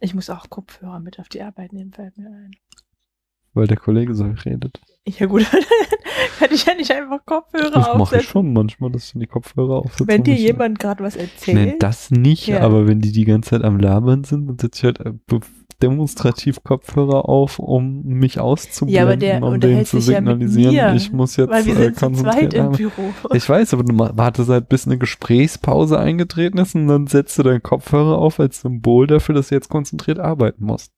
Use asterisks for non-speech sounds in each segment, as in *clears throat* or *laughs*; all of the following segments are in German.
Ich muss auch Kopfhörer mit auf die Arbeit nehmen, fällt mir ein. Weil der Kollege so redet. Ja gut, *laughs* kann ich ja nicht einfach Kopfhörer Das mache ich aufsetzen. schon manchmal, dass ich die Kopfhörer aufsetze. Wenn dir jemand gerade was erzählt. Nee, das nicht, Ja. aber wenn die die ganze Zeit am Labern sind, dann setze ich halt äh, demonstrativ Kopfhörer auf, um mich auszublenden, ja, aber der um denen zu sich ja signalisieren, mir, ich muss jetzt weil wir äh, sind zu konzentriert zweit im. Büro. Ich weiß, aber du wartest halt, bis eine Gesprächspause eingetreten ist und dann setzt du deinen Kopfhörer auf als Symbol dafür, dass du jetzt konzentriert arbeiten musst.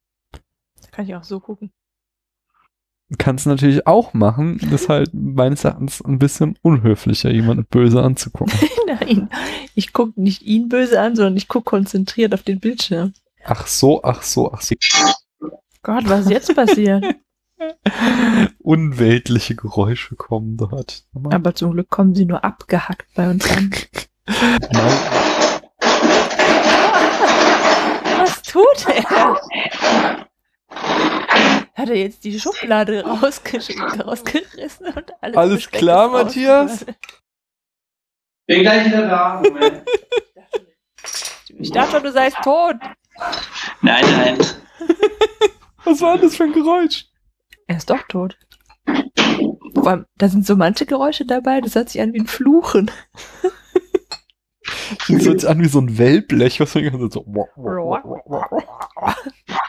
Kann ich auch so gucken. Kannst du natürlich auch machen, ist halt meines Erachtens ein bisschen unhöflicher, jemanden böse anzugucken. *laughs* Nein, ich gucke nicht ihn böse an, sondern ich gucke konzentriert auf den Bildschirm. Ach so, ach so, ach so. Gott, was ist jetzt passiert? *laughs* Unweltliche Geräusche kommen dort. Aber zum Glück kommen sie nur abgehackt bei uns an. *laughs* Nein, Was tut er? Hat er jetzt die Schublade rausgerissen und alles Alles Besteck klar, Matthias? Bin gleich wieder da. *laughs* Moment. Ich dachte schon, du seist tot. Nein, nein. *laughs* was war das für ein Geräusch? Er ist doch tot. Vor allem, da sind so manche Geräusche dabei, das hört sich an wie ein Fluchen. Das hört sich an wie so ein Wellblech, was man so.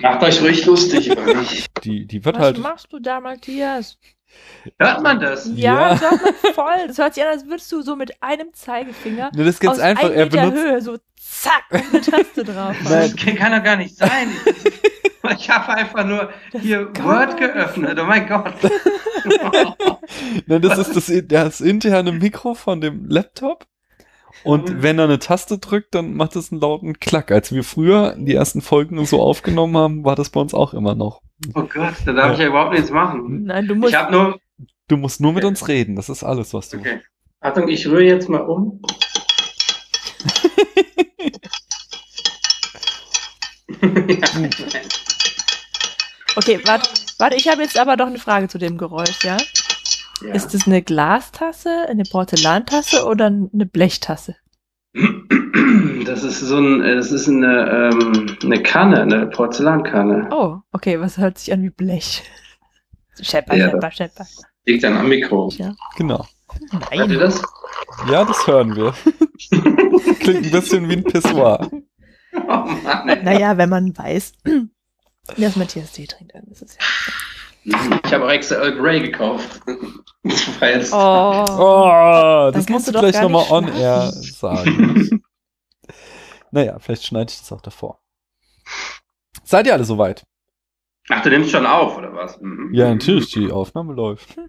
Macht euch ruhig lustig über mich. Die, die wird Was halt. machst du da, Matthias? Hört man das? Ja, Ja. das hört man voll. Das hört sich an, als würdest du so mit einem Zeigefinger Ne, das ganz aus einfach. einem Er Meter benutzt. Höhe so zack und eine Taste drauf. Nein. Das kann doch gar nicht sein. *laughs* Ich habe einfach nur hier kann Word geöffnet. Oh mein Gott. *laughs* Nein, das ist das, das interne Mikro von dem Laptop. Und wenn er eine Taste drückt, dann macht es einen lauten Klack. Als wir früher die ersten Folgen so aufgenommen haben, war das bei uns auch immer noch. Oh Gott, da darf ich ja überhaupt nichts machen. Nein, du musst. Ich habe nur. Du musst nur mit Okay. uns reden. Das ist alles, was du. Okay. Achtung, ich rühre jetzt mal um. *laughs* Okay, warte, warte, ich habe jetzt aber doch eine Frage zu dem Geräusch, ja? Ja. Ist es eine Glastasse, eine Porzellantasse oder eine Blechtasse? Das ist so ein, das ist eine, ähm, eine Kanne, eine Porzellankanne. Oh, okay, was hört sich an wie Blech? Schepper, Ja, schepper, schepper. Liegt dann am Mikro. Ja. Genau. Hört ihr Nein. das? Ja, das hören wir. *laughs* Klingt ein bisschen wie ein Pissoir. *laughs* Oh Mann. Naja, wenn man weiß, *clears throat* dass Matthias Tee trinkt, dann ist es ja. Ich habe auch extra Earl Grey gekauft. *laughs* Oh. Oh, das musst du gleich nochmal on air sagen. *laughs* naja, vielleicht schneide ich das auch davor. Seid ihr alle soweit? Ach, du nimmst schon auf, oder was? Mhm. Ja, natürlich, die Aufnahme läuft. *laughs*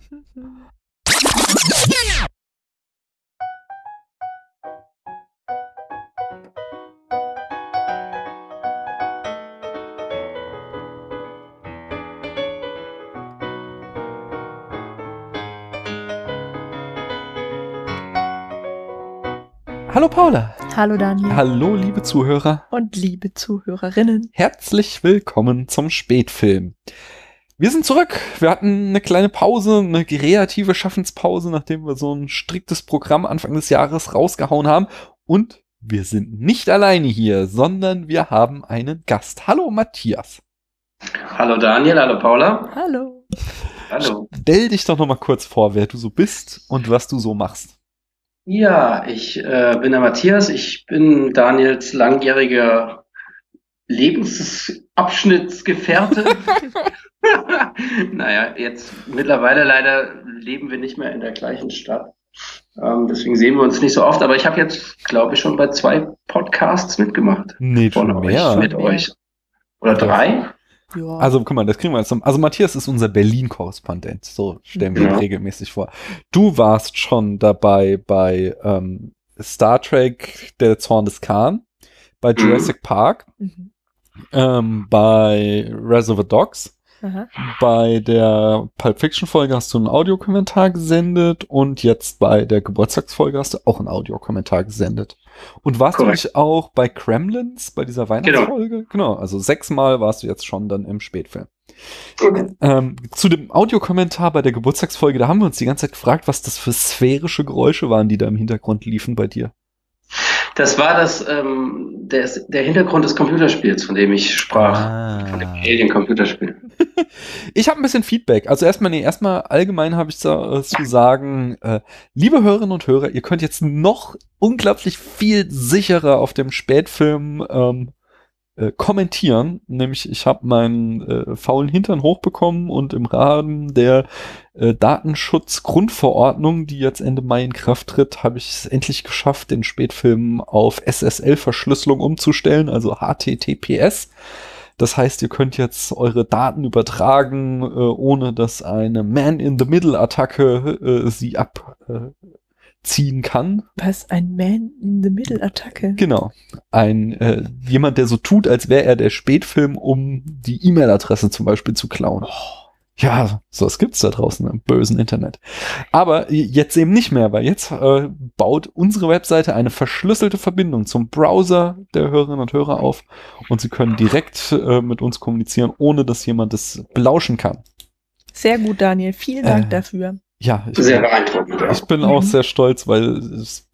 Hallo Paula. Hallo Daniel. Hallo liebe Zuhörer. Und liebe Zuhörerinnen. Herzlich willkommen zum Spätfilm. Wir sind zurück. Wir hatten eine kleine Pause, eine kreative Schaffenspause, nachdem wir so ein striktes Programm Anfang des Jahres rausgehauen haben. Und wir sind nicht alleine hier, sondern wir haben einen Gast. Hallo Matthias. Hallo Daniel, hallo Paula. Hallo. Hallo. Stell dich doch noch mal kurz vor, wer du so bist und was du so machst. Ja, ich äh, bin der Matthias. Ich bin Daniels langjähriger Lebensabschnittsgefährte. *laughs* *laughs* naja, jetzt mittlerweile leider leben wir nicht mehr in der gleichen Stadt. Ähm, deswegen sehen wir uns nicht so oft, aber ich habe jetzt, glaube ich, schon bei zwei Podcasts mitgemacht. Nee, Von schon euch, mehr. mit euch. Oder drei? Ja. Also, guck mal, das kriegen wir jetzt. noch- Also, Matthias ist unser Berlin-Korrespondent. So stellen wir ihn Ja. regelmäßig vor. Du warst schon dabei bei ähm, Star Trek, der Zorn des Khan, bei Jurassic Park, mhm. ähm, bei Reservoir Dogs, Aha. bei der Pulp Fiction Folge hast du einen Audiokommentar gesendet und jetzt bei der Geburtstagsfolge hast du auch einen Audiokommentar gesendet. Und warst du Korrekt. nicht auch bei Kremlins, bei dieser Weihnachtsfolge? Genau, also sechsmal warst du jetzt schon dann im Spätfilm. Okay. Ähm, zu dem Audiokommentar bei der Geburtstagsfolge, da haben wir uns die ganze Zeit gefragt, was das für sphärische Geräusche waren, die da im Hintergrund liefen bei dir. Das war das, ähm, der, der Hintergrund des Computerspiels, von dem ich sprach. Ah. Von dem Alien-Computerspiel. *laughs* Ich habe ein bisschen Feedback. Also erstmal, nee, erstmal allgemein habe ich zu, äh, zu sagen, äh, liebe Hörerinnen und Hörer, ihr könnt jetzt noch unglaublich viel sicherer auf dem Spätfilm ähm, äh, kommentieren. Nämlich, ich habe meinen äh, faulen Hintern hochbekommen und im Rahmen der äh, Datenschutzgrundverordnung, die jetzt Ende Mai in Kraft tritt, habe ich es endlich geschafft, den Spätfilm auf SSL-Verschlüsselung umzustellen, also HTTPS. Das heißt, ihr könnt jetzt eure Daten übertragen, äh, ohne dass eine Man-in-the-Middle-Attacke äh, sie abziehen kann. Was? Ein Man-in-the-Middle-Attacke? Genau. Ein äh, jemand, der so tut, als wäre er der Spätfilm, um die E-Mail-Adresse zum Beispiel zu klauen. Ja, so was gibt's da draußen im bösen Internet. Aber jetzt eben nicht mehr, weil jetzt äh, baut unsere Webseite eine verschlüsselte Verbindung zum Browser der Hörerinnen und Hörer auf und sie können direkt äh, mit uns kommunizieren, ohne dass jemand es belauschen kann. Sehr gut, Daniel. Vielen Dank Äh, dafür. Ja, ich, Sehr beeindruckend. Ja. ich bin auch Mhm. sehr stolz, weil es,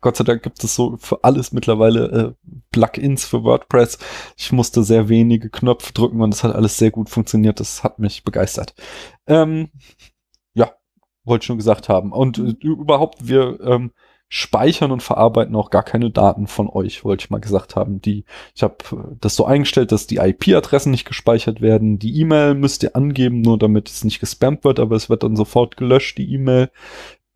Gott sei Dank gibt es so für alles mittlerweile äh, Plugins für WordPress. Ich musste sehr wenige Knöpfe drücken und es hat alles sehr gut funktioniert. Das hat mich begeistert. Ähm, ja, wollte ich schon gesagt haben. Und äh, überhaupt, wir ähm, speichern und verarbeiten auch gar keine Daten von euch, wollte ich mal gesagt haben. Die, ich habe das so eingestellt, dass die IP-Adressen nicht gespeichert werden. Die E-Mail müsst ihr angeben, nur damit es nicht gespammt wird, aber es wird dann sofort gelöscht, die E-Mail.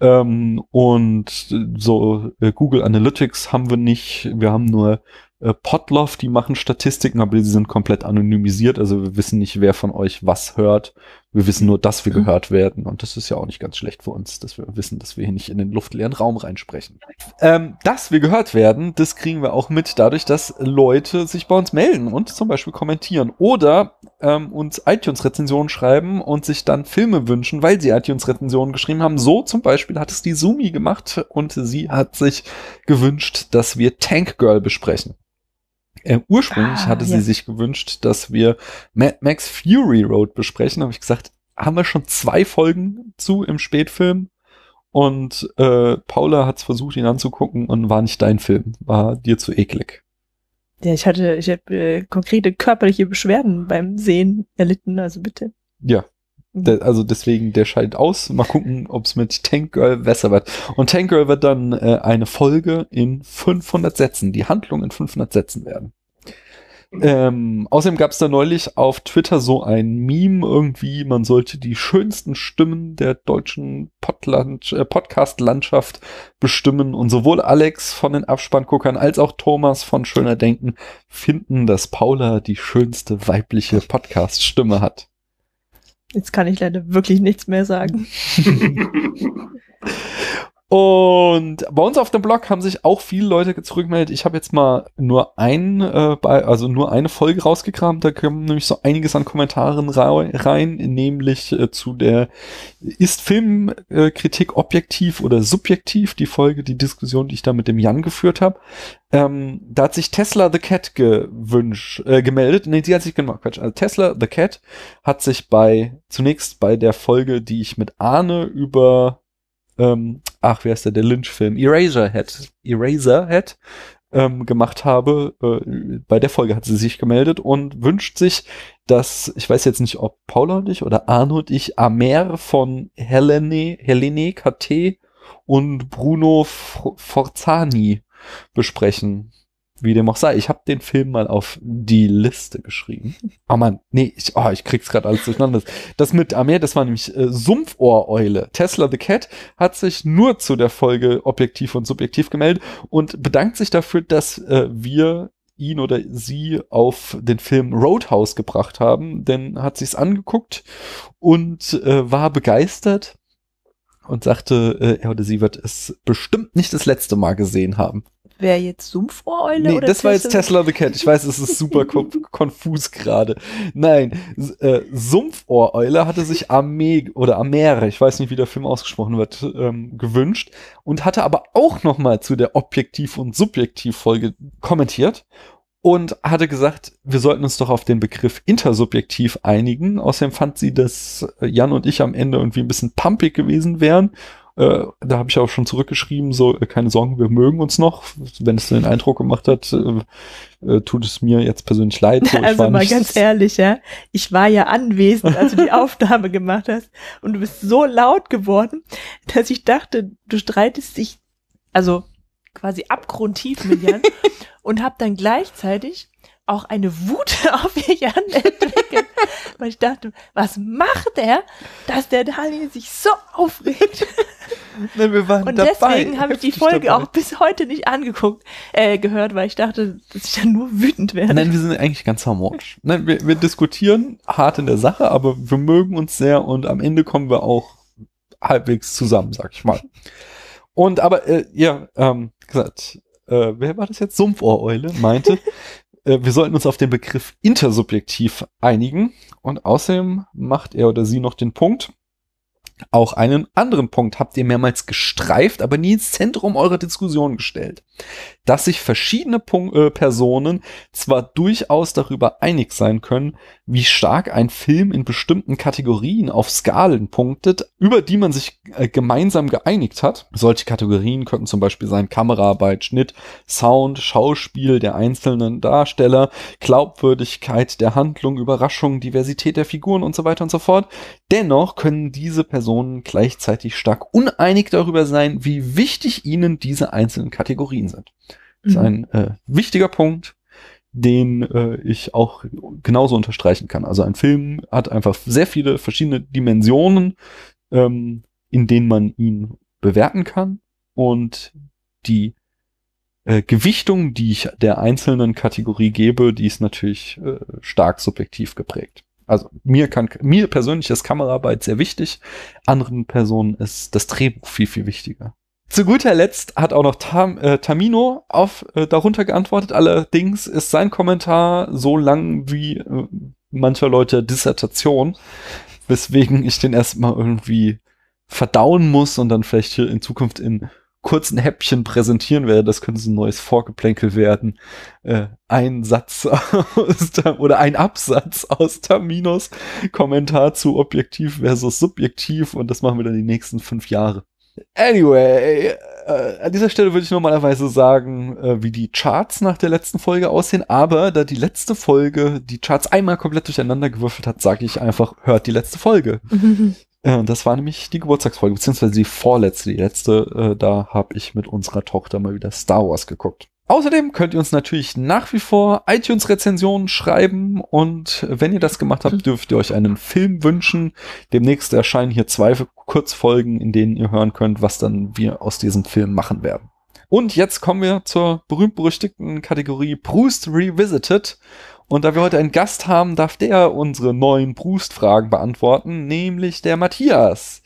Ähm, und so äh, Google Analytics haben wir nicht. Wir haben nur äh, Podlove, die machen Statistiken, aber die sind komplett anonymisiert. Also wir wissen nicht, wer von euch was hört. Wir wissen nur, dass wir Mhm. gehört werden. Und das ist ja auch nicht ganz schlecht für uns, dass wir wissen, dass wir hier nicht in den luftleeren Raum reinsprechen. Ähm, dass wir gehört werden, das kriegen wir auch mit dadurch, dass Leute sich bei uns melden und zum Beispiel kommentieren oder ähm, uns iTunes-Rezensionen schreiben und sich dann Filme wünschen, weil sie iTunes-Rezensionen geschrieben haben. So zum Beispiel hat es die Sumi gemacht und sie hat sich gewünscht, dass wir Tank Girl besprechen. Äh, ursprünglich Ah, hatte sie ja. sich gewünscht, dass wir Mad Max Fury Road besprechen. Habe ich gesagt, haben wir schon zwei Folgen zu im Spätfilm. Und äh, Paula hat es versucht, ihn anzugucken und war nicht dein Film. War dir zu eklig. Ja, ich hatte, ich habe äh, konkrete körperliche Beschwerden beim Sehen erlitten, also bitte. Ja, der, also deswegen, der scheidet aus. Mal gucken, ob es mit Tank Girl besser wird. Und Tank Girl wird dann äh, eine Folge in 500 Sätzen, die Handlung in 500 Sätzen werden. Ähm, außerdem gab es da neulich auf Twitter so ein Meme irgendwie, man sollte die schönsten Stimmen der deutschen äh, Podcast-Landschaft bestimmen. Und sowohl Alex von den Abspannguckern als auch Thomas von Schöner Denken finden, dass Paula die schönste weibliche Podcast-Stimme hat. Jetzt kann ich leider wirklich nichts mehr sagen. *laughs* *laughs* Und bei uns auf dem Blog haben sich auch viele Leute zurückgemeldet. Ich habe jetzt mal nur ein, äh, bei, also nur eine Folge rausgekramt. Da kommen nämlich so einiges an Kommentaren rein, nämlich äh, zu der ist Filmkritik objektiv oder subjektiv? Die Folge, die Diskussion, die ich da mit dem Jan geführt habe. Ähm, da hat sich Tesla the Cat gewünscht, äh, gemeldet. Nee, sie hat sich genau, Quatsch. Also Tesla the Cat hat sich bei, zunächst bei der Folge, die ich mit Arne über ähm, ach, wer ist der, der Lynch-Film, Eraserhead, Eraserhead ähm, gemacht habe. Äh, bei der Folge hat sie sich gemeldet und wünscht sich, dass, ich weiß jetzt nicht, ob Paula und ich oder Arno und ich Amer von Helene, Helene KT und Bruno Forzani besprechen. Wie dem auch sei. Ich habe den Film mal auf die Liste geschrieben. Oh man, nee, ich, oh, ich krieg's gerade alles durcheinander. Das mit Amer, das war nämlich äh, Sumpfohreule. Tesla the Cat hat sich nur zu der Folge objektiv und subjektiv gemeldet und bedankt sich dafür, dass äh, wir ihn oder sie auf den Film Roadhouse gebracht haben, denn hat sich's angeguckt und äh, war begeistert und sagte, äh, er oder sie wird es bestimmt nicht das letzte Mal gesehen haben. Wer jetzt Sumpfohreule Nee, oder das war jetzt Tesla the Cat. Ich weiß, es ist super *laughs* kon konfus gerade. Nein, äh, Sumpfohreule hatte sich Armee oder Amere, ich weiß nicht, wie der Film ausgesprochen wird, ähm, gewünscht und hatte aber auch noch mal zu der Objektiv- und Subjektiv-Folge kommentiert und hatte gesagt, wir sollten uns doch auf den Begriff intersubjektiv einigen. Außerdem fand sie, dass äh, Jan und ich am Ende irgendwie ein bisschen pumpig gewesen wären Äh, da habe ich auch schon zurückgeschrieben, so, äh, keine Sorgen, wir mögen uns noch. Wenn es den Eindruck gemacht hat, äh, äh, tut es mir jetzt persönlich leid. So, *laughs* ich also war mal ganz ehrlich, ja. Ich war ja anwesend, als du die *laughs* Aufnahme gemacht hast. Und du bist so laut geworden, dass ich dachte, du streitest dich, also quasi abgrundtief mit Jan *laughs* und hab dann gleichzeitig auch eine Wut *laughs* auf Jan entwickelt, weil ich dachte, was macht er, dass der Daniel sich so aufregt? Nein, wir waren Und dabei, deswegen habe ich die Folge dabei. auch bis heute nicht angeguckt, äh, gehört, weil ich dachte, dass ich dann nur wütend werde. Nein, wir sind eigentlich ganz harmonisch. Nein, wir, wir diskutieren hart in der Sache, aber wir mögen uns sehr und am Ende kommen wir auch halbwegs zusammen, sag ich mal. Und aber, äh, ja, ähm, gesagt, äh, wer war das jetzt? Sumpfohreule meinte, wir sollten uns auf den Begriff intersubjektiv einigen. Und außerdem macht er oder sie noch den Punkt, auch einen anderen Punkt habt ihr mehrmals gestreift, aber nie ins Zentrum eurer Diskussion gestellt. Dass sich verschiedene Punk äh, Personen zwar durchaus darüber einig sein können, wie stark ein Film in bestimmten Kategorien auf Skalen punktet, über die man sich äh, gemeinsam geeinigt hat. Solche Kategorien könnten zum Beispiel sein Kameraarbeit, Schnitt, Sound, Schauspiel der einzelnen Darsteller, Glaubwürdigkeit der Handlung, Überraschung, Diversität der Figuren und so weiter und so fort. Dennoch können diese Personen gleichzeitig stark uneinig darüber sein, wie wichtig ihnen diese einzelnen Kategorien sind. Das ist Mhm. ein äh, wichtiger Punkt, den äh, ich auch genauso unterstreichen kann. Also ein Film hat einfach sehr viele verschiedene Dimensionen, ähm, in denen man ihn bewerten kann und die äh, Gewichtung, die ich der einzelnen Kategorie gebe, die ist natürlich äh, stark subjektiv geprägt. Also mir kann mir persönlich ist Kameraarbeit sehr wichtig, anderen Personen ist das Drehbuch viel viel wichtiger. Zu guter Letzt hat auch noch Tam, äh, Tamino auf äh, darunter geantwortet. Allerdings ist sein Kommentar so lang wie äh, mancher Leute Dissertation, weswegen ich den erstmal irgendwie verdauen muss und dann vielleicht hier in Zukunft in kurzen Häppchen präsentieren werde. Das könnte so ein neues Vorgeplänkel werden. Äh, ein Satz *laughs* aus der, oder ein Absatz aus Taminos Kommentar zu objektiv versus subjektiv und das machen wir dann die nächsten fünf Jahre. Anyway, äh, an dieser Stelle würde ich normalerweise sagen, äh, wie die Charts nach der letzten Folge aussehen, aber da die letzte Folge die Charts einmal komplett durcheinander gewürfelt hat, sage ich einfach, hört die letzte Folge. *laughs* Äh, das war nämlich die Geburtstagsfolge, beziehungsweise die vorletzte, die letzte, äh, da habe ich mit unserer Tochter mal wieder Star Wars geguckt. Außerdem könnt ihr uns natürlich nach wie vor iTunes-Rezensionen schreiben und wenn ihr das gemacht habt, *laughs* dürft ihr euch einen Film wünschen. Demnächst erscheinen hier zwei Kurzfolgen, in denen ihr hören könnt, was dann wir aus diesem Film machen werden. Und jetzt kommen wir zur berühmt-berüchtigten Kategorie Proust Revisited. Und da wir heute einen Gast haben, darf der unsere neuen Proust-Fragen beantworten, nämlich der Matthias.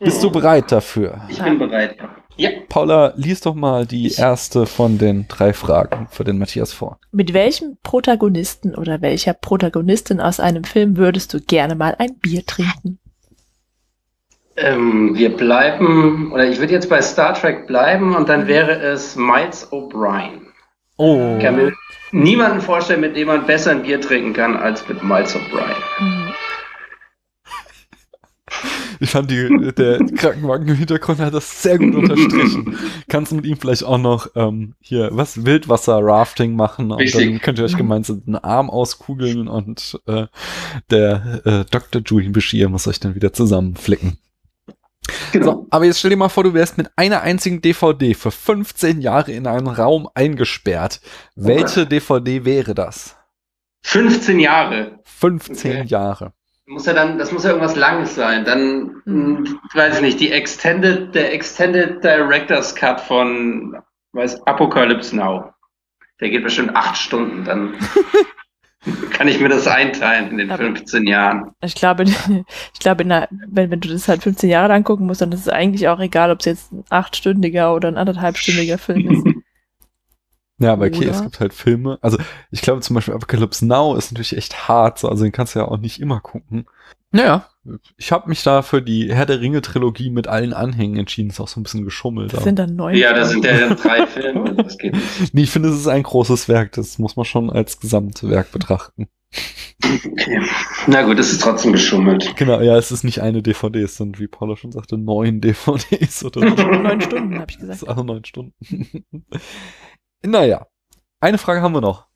Bist du bereit dafür? Ich bin bereit. Ja. Paula, lies doch mal die Ich- erste von den drei Fragen für den Matthias vor. Mit welchem Protagonisten oder welcher Protagonistin aus einem Film würdest du gerne mal ein Bier trinken? Ähm, wir bleiben, oder ich würde jetzt bei Star Trek bleiben und dann wäre es Miles O'Brien. Oh. Mir niemanden vorstellen, mit dem man besser ein Bier trinken kann als mit Miles O'Brien. Mhm. Ich fand die, der Krankenwagen im Hintergrund hat das sehr gut unterstrichen. Kannst du mit ihm vielleicht auch noch ähm, hier was Wildwasser-Rafting machen und Richtig. dann könnt ihr euch gemeinsam den Arm auskugeln und äh, der äh, Dr. Julian Bashir muss euch dann wieder zusammenflicken. So, aber jetzt stell dir mal vor, du wärst mit einer einzigen DVD für 15 Jahre in einen Raum eingesperrt. Welche DVD wäre das? 15 Jahre. 15 Okay. Jahre. Muss ja dann, das muss ja irgendwas Langes sein. Dann, Mhm. mh, weiß ich nicht, die Extended, der Extended Director's Cut von, weiß, Apocalypse Now. Der geht bestimmt acht Stunden. Dann *laughs* *laughs* kann ich mir das einteilen in den Aber- 15 Jahren. Ich glaube, *laughs* ich glaube, in einer, wenn, wenn du das halt 15 Jahre lang gucken musst, dann ist es eigentlich auch egal, ob es jetzt ein achtstündiger oder ein anderthalbstündiger *laughs* Film ist. Ja, aber okay, Oder? es gibt halt Filme. Also ich glaube zum Beispiel Apocalypse Now ist natürlich echt hart, so, also den kannst du ja auch nicht immer gucken. Naja, ich habe mich da für die Herr der Ringe Trilogie mit allen Anhängen entschieden. Ist auch so ein bisschen geschummelt. Das sind dann neun. Ja, das Folgen. sind ja dann drei Filme. Das geht nicht. *laughs* nee, ich finde, es ist ein großes Werk. Das muss man schon als Gesamtwerk betrachten. Okay. Na gut, es ist trotzdem geschummelt. Genau, ja, es ist nicht eine DVD, es sind, wie Paula schon sagte, neun DVDs oder so. Neun Stunden, habe ich Das gesagt. *laughs* ist also neun Stunden. *laughs* naja, eine Frage haben wir noch.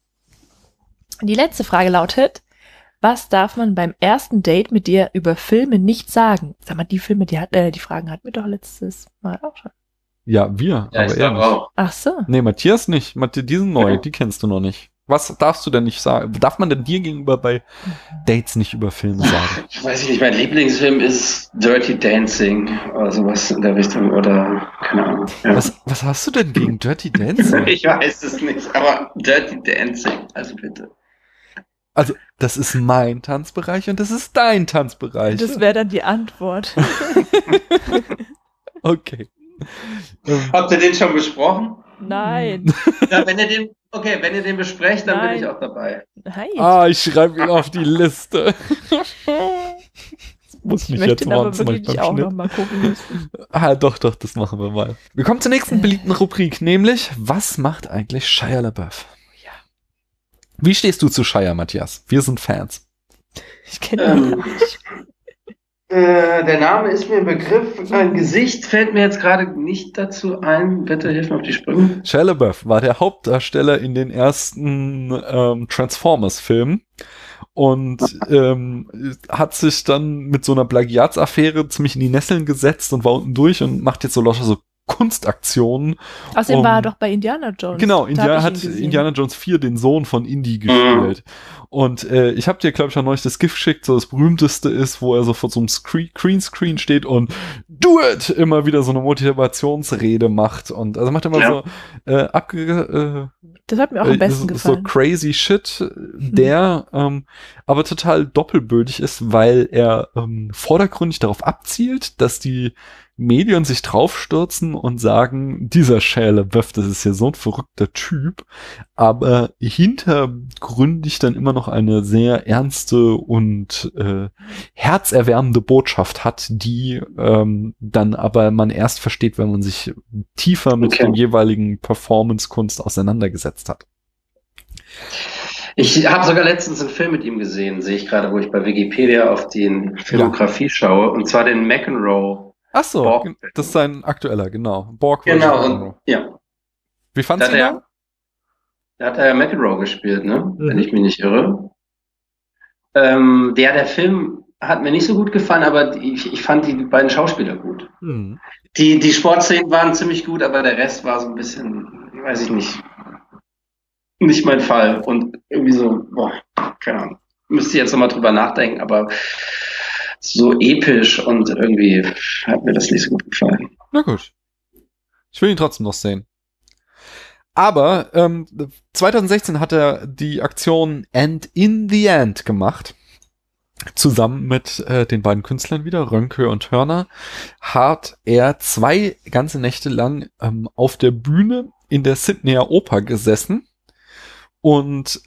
Die letzte Frage lautet, was darf man beim ersten Date mit dir über Filme nicht sagen? Sag mal, die Filme, die, hat, äh, die Fragen hatten wir doch letztes Mal auch schon. Ja, wir, Ja, aber er nicht. auch. Ach so. Nee, Matthias nicht. Matthias, die sind neu, Ja. die kennst du noch nicht. Was darfst du denn nicht sagen? Darf man denn dir gegenüber bei Dates nicht über Filme *laughs* sagen? Weiß ich nicht, mein Lieblingsfilm ist Dirty Dancing oder sowas in der Richtung oder keine Ahnung. Ja. Was, was hast du denn gegen Dirty Dancing? *laughs* Ich weiß es nicht, aber Dirty Dancing, also bitte. Also, das ist mein Tanzbereich und das ist dein Tanzbereich. Das wäre dann die Antwort. *laughs* okay. Habt ihr den schon besprochen? Nein. *laughs* Ja, wenn ihr den, okay, wenn ihr den besprecht, dann bin Nein. ich auch dabei. Nein. ah, ich schreibe ihn auf die Liste. *laughs* Das muss ich nicht möchte jetzt aber wirklich auch beim noch Schnitt. mal gucken müssen. Ah, doch, doch, das machen wir mal. Wir kommen zur nächsten beliebten Rubrik, nämlich, was macht eigentlich Shia LaBeouf? Wie stehst du zu Shia, Matthias? Wir sind Fans. Ich kenne ihn Ähm. nicht. Äh, der Name ist mir ein Begriff. Ein Gesicht fällt mir jetzt gerade nicht dazu ein. Bitte hilf mir auf die Sprünge. Shia LaBeouf war der Hauptdarsteller in den ersten ähm, Transformers-Filmen und ähm, hat sich dann mit so einer Plagiatsaffäre ziemlich in die Nesseln gesetzt und war unten durch und macht jetzt so lauter so Kunstaktionen. Außerdem um- war er doch bei Indiana Jones. Genau, Indiana hat. Indiana Jones 4 den Sohn von Indy gespielt. Und äh, ich habe dir, glaube ich, auch neulich das GIF geschickt, so das berühmteste ist, wo er so vor so einem Screen Greenscreen steht und Do it! immer wieder so eine Motivationsrede macht. Und also macht immer Ja. so äh, abge äh, Das hat mir auch am äh, besten so, gefallen. Mhm. so crazy shit, der ähm, aber total doppelbödig ist, weil er ähm, vordergründig darauf abzielt, dass die Medien sich draufstürzen und sagen, dieser Shia LaBeouf, das ist ja so ein verrückter Typ, aber hintergründig dann immer noch eine sehr ernste und äh, herzerwärmende Botschaft hat, die ähm, dann aber man erst versteht, wenn man sich tiefer mit Okay. dem jeweiligen Performance-Kunst auseinandergesetzt hat. Ich habe sogar letztens einen Film mit ihm gesehen, sehe ich gerade, wo ich bei Wikipedia auf die Filmografie schaue, und zwar den McEnroe. Ach so, Borg. das ist sein aktueller, genau. Borg Genau, und ja, Wie hat du ihn? er, da hat er ja McEnroe gespielt, ne? Wenn Mhm. ich mich nicht irre. Ähm, der, der Film hat mir nicht so gut gefallen, aber ich, ich fand die beiden Schauspieler gut. Hm. Die, die Sportszenen waren ziemlich gut, aber der Rest war so ein bisschen, weiß ich nicht, nicht mein Fall. Und irgendwie so, boah, keine Ahnung. Müsste ich jetzt nochmal drüber nachdenken, aber so episch und irgendwie hat mir das nicht so gut gefallen. Na gut. Ich will ihn trotzdem noch sehen. Aber ähm, 2016 hat er die Aktion End in the End gemacht. Zusammen mit äh, den beiden Künstlern wieder, Rönke und Hörner, hat er zwei ganze Nächte lang ähm, auf der Bühne in der Sydneyer Oper gesessen und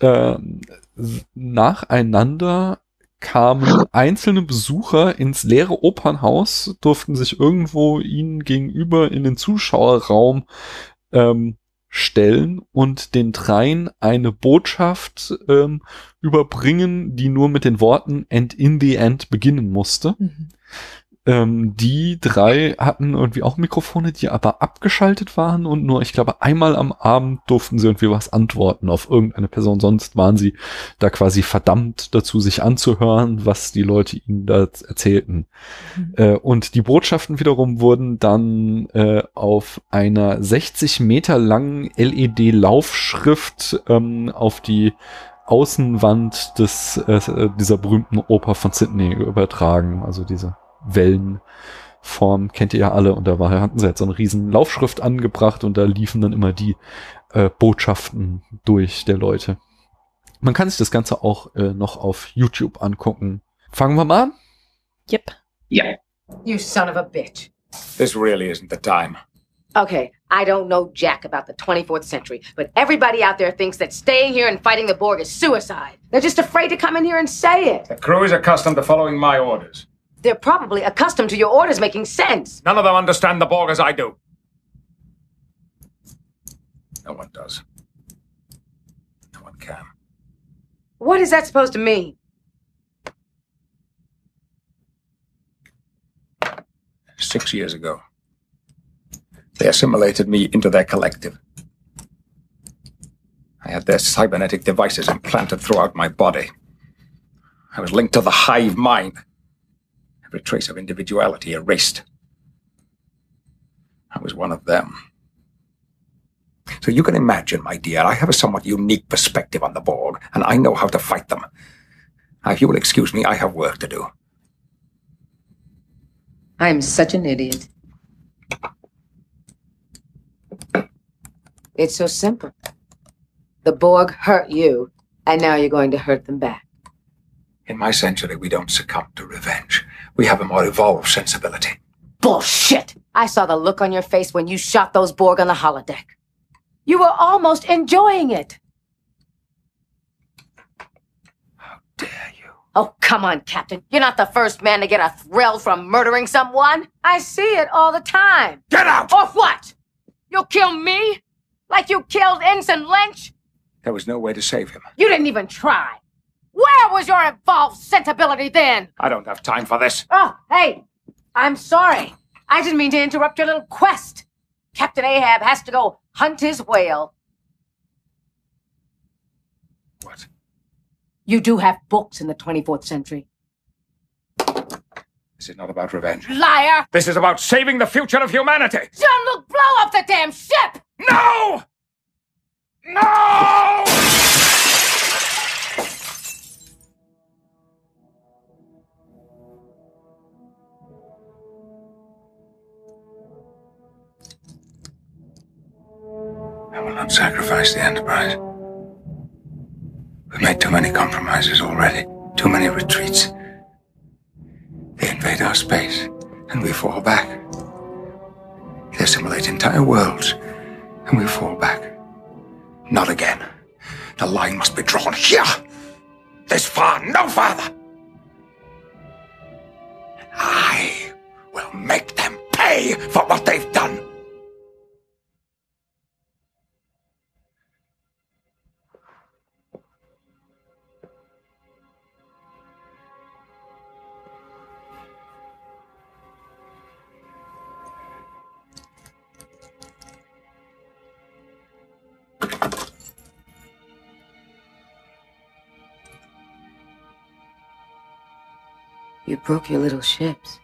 s- nacheinander kamen einzelne Besucher ins leere Opernhaus, durften sich irgendwo ihnen gegenüber in den Zuschauerraum ähm, stellen und den dreien eine Botschaft ähm, überbringen, die nur mit den Worten and in the end beginnen musste. Mhm. Ähm, die drei hatten irgendwie auch Mikrofone, die aber abgeschaltet waren und nur, ich glaube, einmal am Abend durften sie irgendwie was antworten auf irgendeine Person. Sonst waren sie da quasi verdammt dazu, sich anzuhören, was die Leute ihnen da erzählten. Mhm. Äh, und die Botschaften wiederum wurden dann äh, auf einer 60 Meter langen LED-Laufschrift ähm, auf die Außenwand des, äh, dieser berühmten Oper von Sydney übertragen. Also diese Wellenform kennt ihr ja alle. Und da war, hatten sie jetzt so eine riesen Laufschrift angebracht und da liefen dann immer die äh, Botschaften durch der Leute. Man kann sich das Ganze auch äh, noch auf YouTube angucken. Fangen wir mal an. Yep. Ja. You son of a bitch. This really isn't the time. Okay, I don't know jack about the 24th century, but everybody out there thinks that staying here and fighting the Borg is suicide. They're just afraid to come in here and say it. The crew is accustomed to following my orders. They're probably accustomed to your orders making sense. None of them understand the Borg as I do. No one does. No one can. What is that supposed to mean? Six years ago, they assimilated me into their collective. I had their cybernetic devices implanted throughout my body. I was linked to the hive mind. Every trace of individuality erased. I was one of them. So you can imagine, my dear, I have a somewhat unique perspective on the Borg, and I know how to fight them. Now, if you will excuse me, I have work to do. I'm such an idiot. It's so simple. The Borg hurt you, and now you're going to hurt them back. In my century, we don't succumb to revenge. We have a more evolved sensibility. Bullshit! I saw the look on your face when you shot those Borg on the holodeck. You were almost enjoying it. How dare you? Oh, come on, Captain. You're not the first man to get a thrill from murdering someone. I see it all the time. Get out! Or what? You'll kill me? Like you killed Ensign Lynch? There was no way to save him. You didn't even try. Where was your evolved sensibility then? I don't have time for this. Oh, hey, I'm sorry. I didn't mean to interrupt your little quest. Captain Ahab has to go hunt his whale. What? You do have books in the 24th century. This is not about revenge. Liar! This is about saving the future of humanity. Jean-Luc, blow up the damn ship! No! No! Not sacrifice the Enterprise. We've made too many compromises already, too many retreats. They invade our space, and we fall back. They assimilate entire worlds, and we fall back. Not again. The line must be drawn here. This far, no farther. I will make them pay for what they've done. You broke your little ships.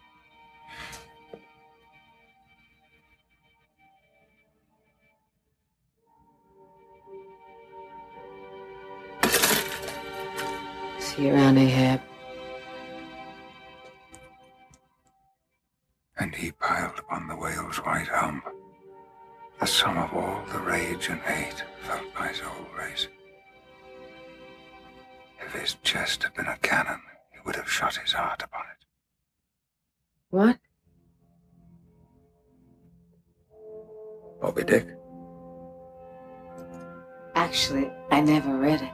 See you around, Ahab. And he piled upon the whale's white hump the sum of all the rage and hate felt by his whole race. If his chest had been a cannon, would have shot his heart upon it. What? Moby Dick? Actually, I never read it.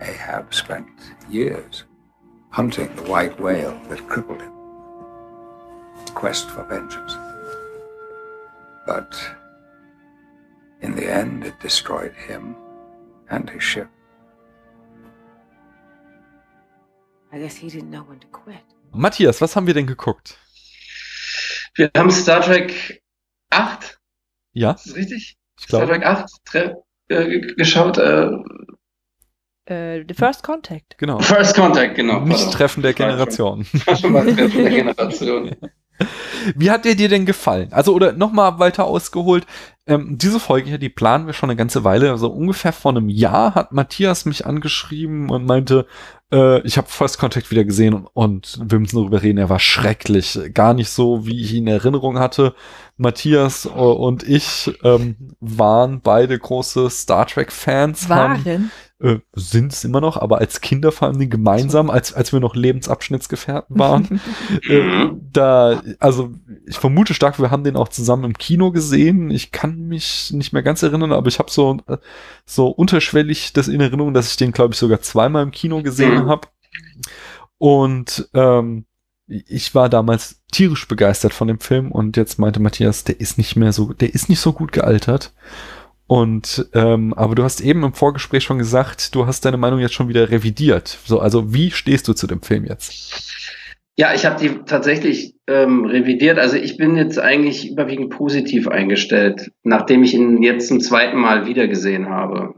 Ahab spent years hunting the white whale that crippled him. Quest for vengeance. But in the end, it destroyed him and his ship. I guess he didn't know when to quit. Matthias, was haben wir denn geguckt? Wir haben Star Trek 8, Ja, ist das richtig? ich Star glaube. Trek 8 tre- äh, ge- geschaut. Äh, Äh, The First Contact. Genau. First Contact, genau. Nicht pardon. Treffen der Generation. war *laughs* schon mal Treffen der Generation. Wie hat der dir denn gefallen? Also, oder nochmal weiter ausgeholt, ähm, diese Folge hier, die planen wir schon eine ganze Weile. Also ungefähr vor einem Jahr hat Matthias mich angeschrieben und meinte, äh, ich habe First Contact wieder gesehen und, und wir müssen darüber reden. Er war schrecklich. Gar nicht so, wie ich ihn in Erinnerung hatte. Matthias äh, und ich ähm, waren beide große Star Trek-Fans. haben- Waren. Äh, sind es immer noch, aber als Kinder vor allem gemeinsam, als, als wir noch Lebensabschnittsgefährten waren. *laughs* äh, da, also ich vermute stark, wir haben den auch zusammen im Kino gesehen. Ich kann mich nicht mehr ganz erinnern, aber ich habe so, äh, so unterschwellig das in Erinnerung, dass ich den, glaube ich, sogar zweimal im Kino gesehen Mhm. habe. Und ähm, ich war damals tierisch begeistert von dem Film und jetzt meinte Matthias, der ist nicht mehr so, der ist nicht so gut gealtert. Und ähm, aber du hast eben im Vorgespräch schon gesagt, du hast deine Meinung jetzt schon wieder revidiert. So, also wie stehst du zu dem Film jetzt? Ja, ich habe die tatsächlich ähm, revidiert. Also ich bin jetzt eigentlich überwiegend positiv eingestellt, nachdem ich ihn jetzt zum zweiten Mal wiedergesehen habe.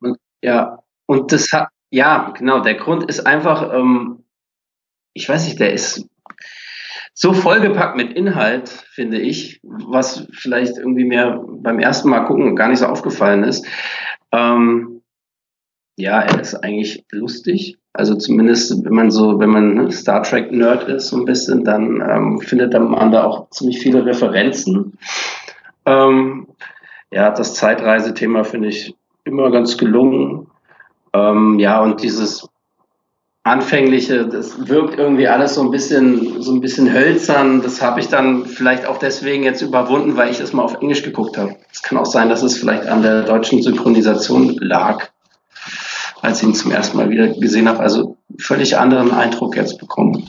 Und ja, und das hat, ja, genau, der Grund ist einfach, ähm, ich weiß nicht, der ist so vollgepackt mit Inhalt, finde ich, was vielleicht irgendwie mir beim ersten Mal gucken gar nicht so aufgefallen ist. Ähm, ja, er ist eigentlich lustig. Also zumindest, wenn man so, wenn man ne, Star Trek Nerd ist, so ein bisschen, dann ähm, findet man da auch ziemlich viele Referenzen. Ähm, ja, das Zeitreisethema finde ich immer ganz gelungen. Ähm, ja, und dieses anfängliche, das wirkt irgendwie alles so ein bisschen, so ein bisschen hölzern. Das habe ich dann vielleicht auch deswegen jetzt überwunden, weil ich es mal auf Englisch geguckt habe. Es kann auch sein, dass es vielleicht an der deutschen Synchronisation lag, als ich ihn zum ersten Mal wieder gesehen habe. Also völlig anderen Eindruck jetzt bekommen.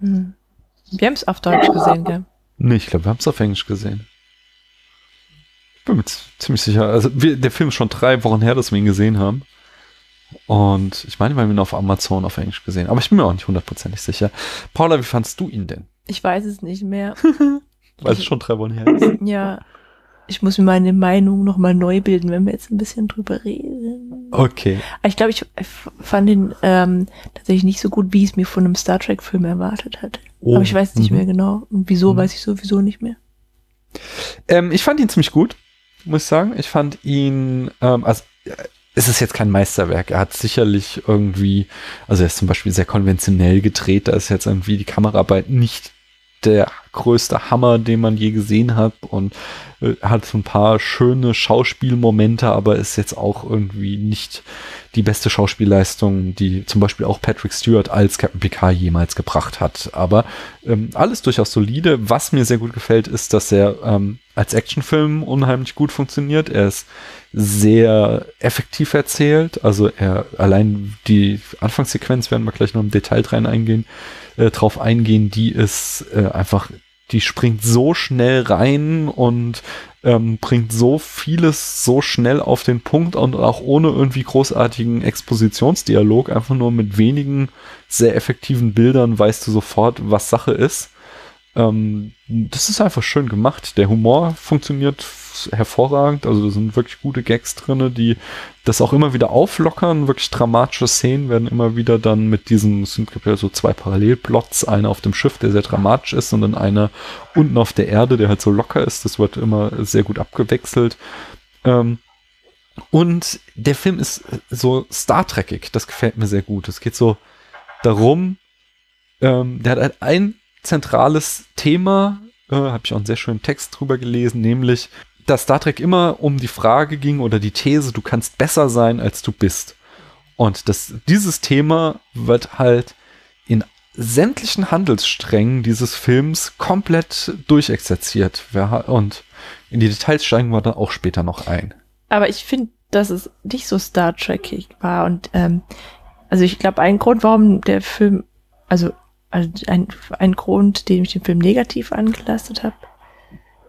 Hm. Wir haben es auf Deutsch gesehen, gell? Nee, ich glaube, wir haben es auf Englisch gesehen. Ich bin mir ziemlich sicher. Also wir, der Film ist schon drei Wochen her, dass wir ihn gesehen haben. Und ich meine, wir haben ihn auf Amazon auf Englisch gesehen. Aber ich bin mir auch nicht hundertprozentig sicher. Paula, wie fandst du ihn denn? Ich weiß es nicht mehr. *laughs* Weil es schon drei Wochen her ist. Ja, ich muss mir meine Meinung nochmal neu bilden, wenn wir jetzt ein bisschen drüber reden. Okay. Aber Ich glaube, ich fand ihn ähm, tatsächlich nicht so gut, wie ich es mir von einem Star Trek-Film erwartet hatte. Oh, Aber ich weiß nicht mhm. mehr genau. Und wieso, Mhm. weiß ich sowieso nicht mehr. Ähm, ich fand ihn ziemlich gut, muss ich sagen. Ich fand ihn, ähm, also es ist jetzt kein Meisterwerk. Er hat sicherlich irgendwie, also er ist zum Beispiel sehr konventionell gedreht. Da ist jetzt irgendwie die Kameraarbeit nicht der größte Hammer, den man je gesehen hat und äh, hat so ein paar schöne Schauspielmomente, aber ist jetzt auch irgendwie nicht die beste Schauspielleistung, die zum Beispiel auch Patrick Stewart als Captain Picard jemals gebracht hat. Aber ähm, alles durchaus solide. Was mir sehr gut gefällt, ist, dass er ähm, als Actionfilm unheimlich gut funktioniert. Er ist sehr effektiv erzählt. Also er allein die Anfangssequenz werden wir gleich noch im Detail rein eingehen, äh, drauf eingehen, die ist äh, einfach, die springt so schnell rein und ähm, bringt so vieles so schnell auf den Punkt und auch ohne irgendwie großartigen Expositionsdialog, einfach nur mit wenigen sehr effektiven Bildern weißt du sofort, was Sache ist. Ähm, das ist einfach schön gemacht. Der Humor funktioniert hervorragend. Also da sind wirklich gute Gags drinne, die das auch immer wieder auflockern. Wirklich dramatische Szenen werden immer wieder dann mit diesem, es gibt ja so zwei Parallelplots, einer auf dem Schiff, der sehr dramatisch ist, und dann einer unten auf der Erde, der halt so locker ist. Das wird immer sehr gut abgewechselt. Ähm, und der Film ist so Star Trekig. Das gefällt mir sehr gut. Es geht so darum, ähm, der hat halt ein zentrales Thema, äh, habe ich auch einen sehr schönen Text drüber gelesen, nämlich, dass Star Trek immer um die Frage ging oder die These, du kannst besser sein, als du bist. Und das, dieses Thema wird halt in sämtlichen Handelssträngen dieses Films komplett durchexerziert. Und in die Details steigen wir dann auch später noch ein. Aber ich finde, dass es nicht so Star Trekig war. Und ähm, also ich glaube, ein Grund, warum der Film, also, also ein, ein Grund, den ich den Film negativ angelastet habe,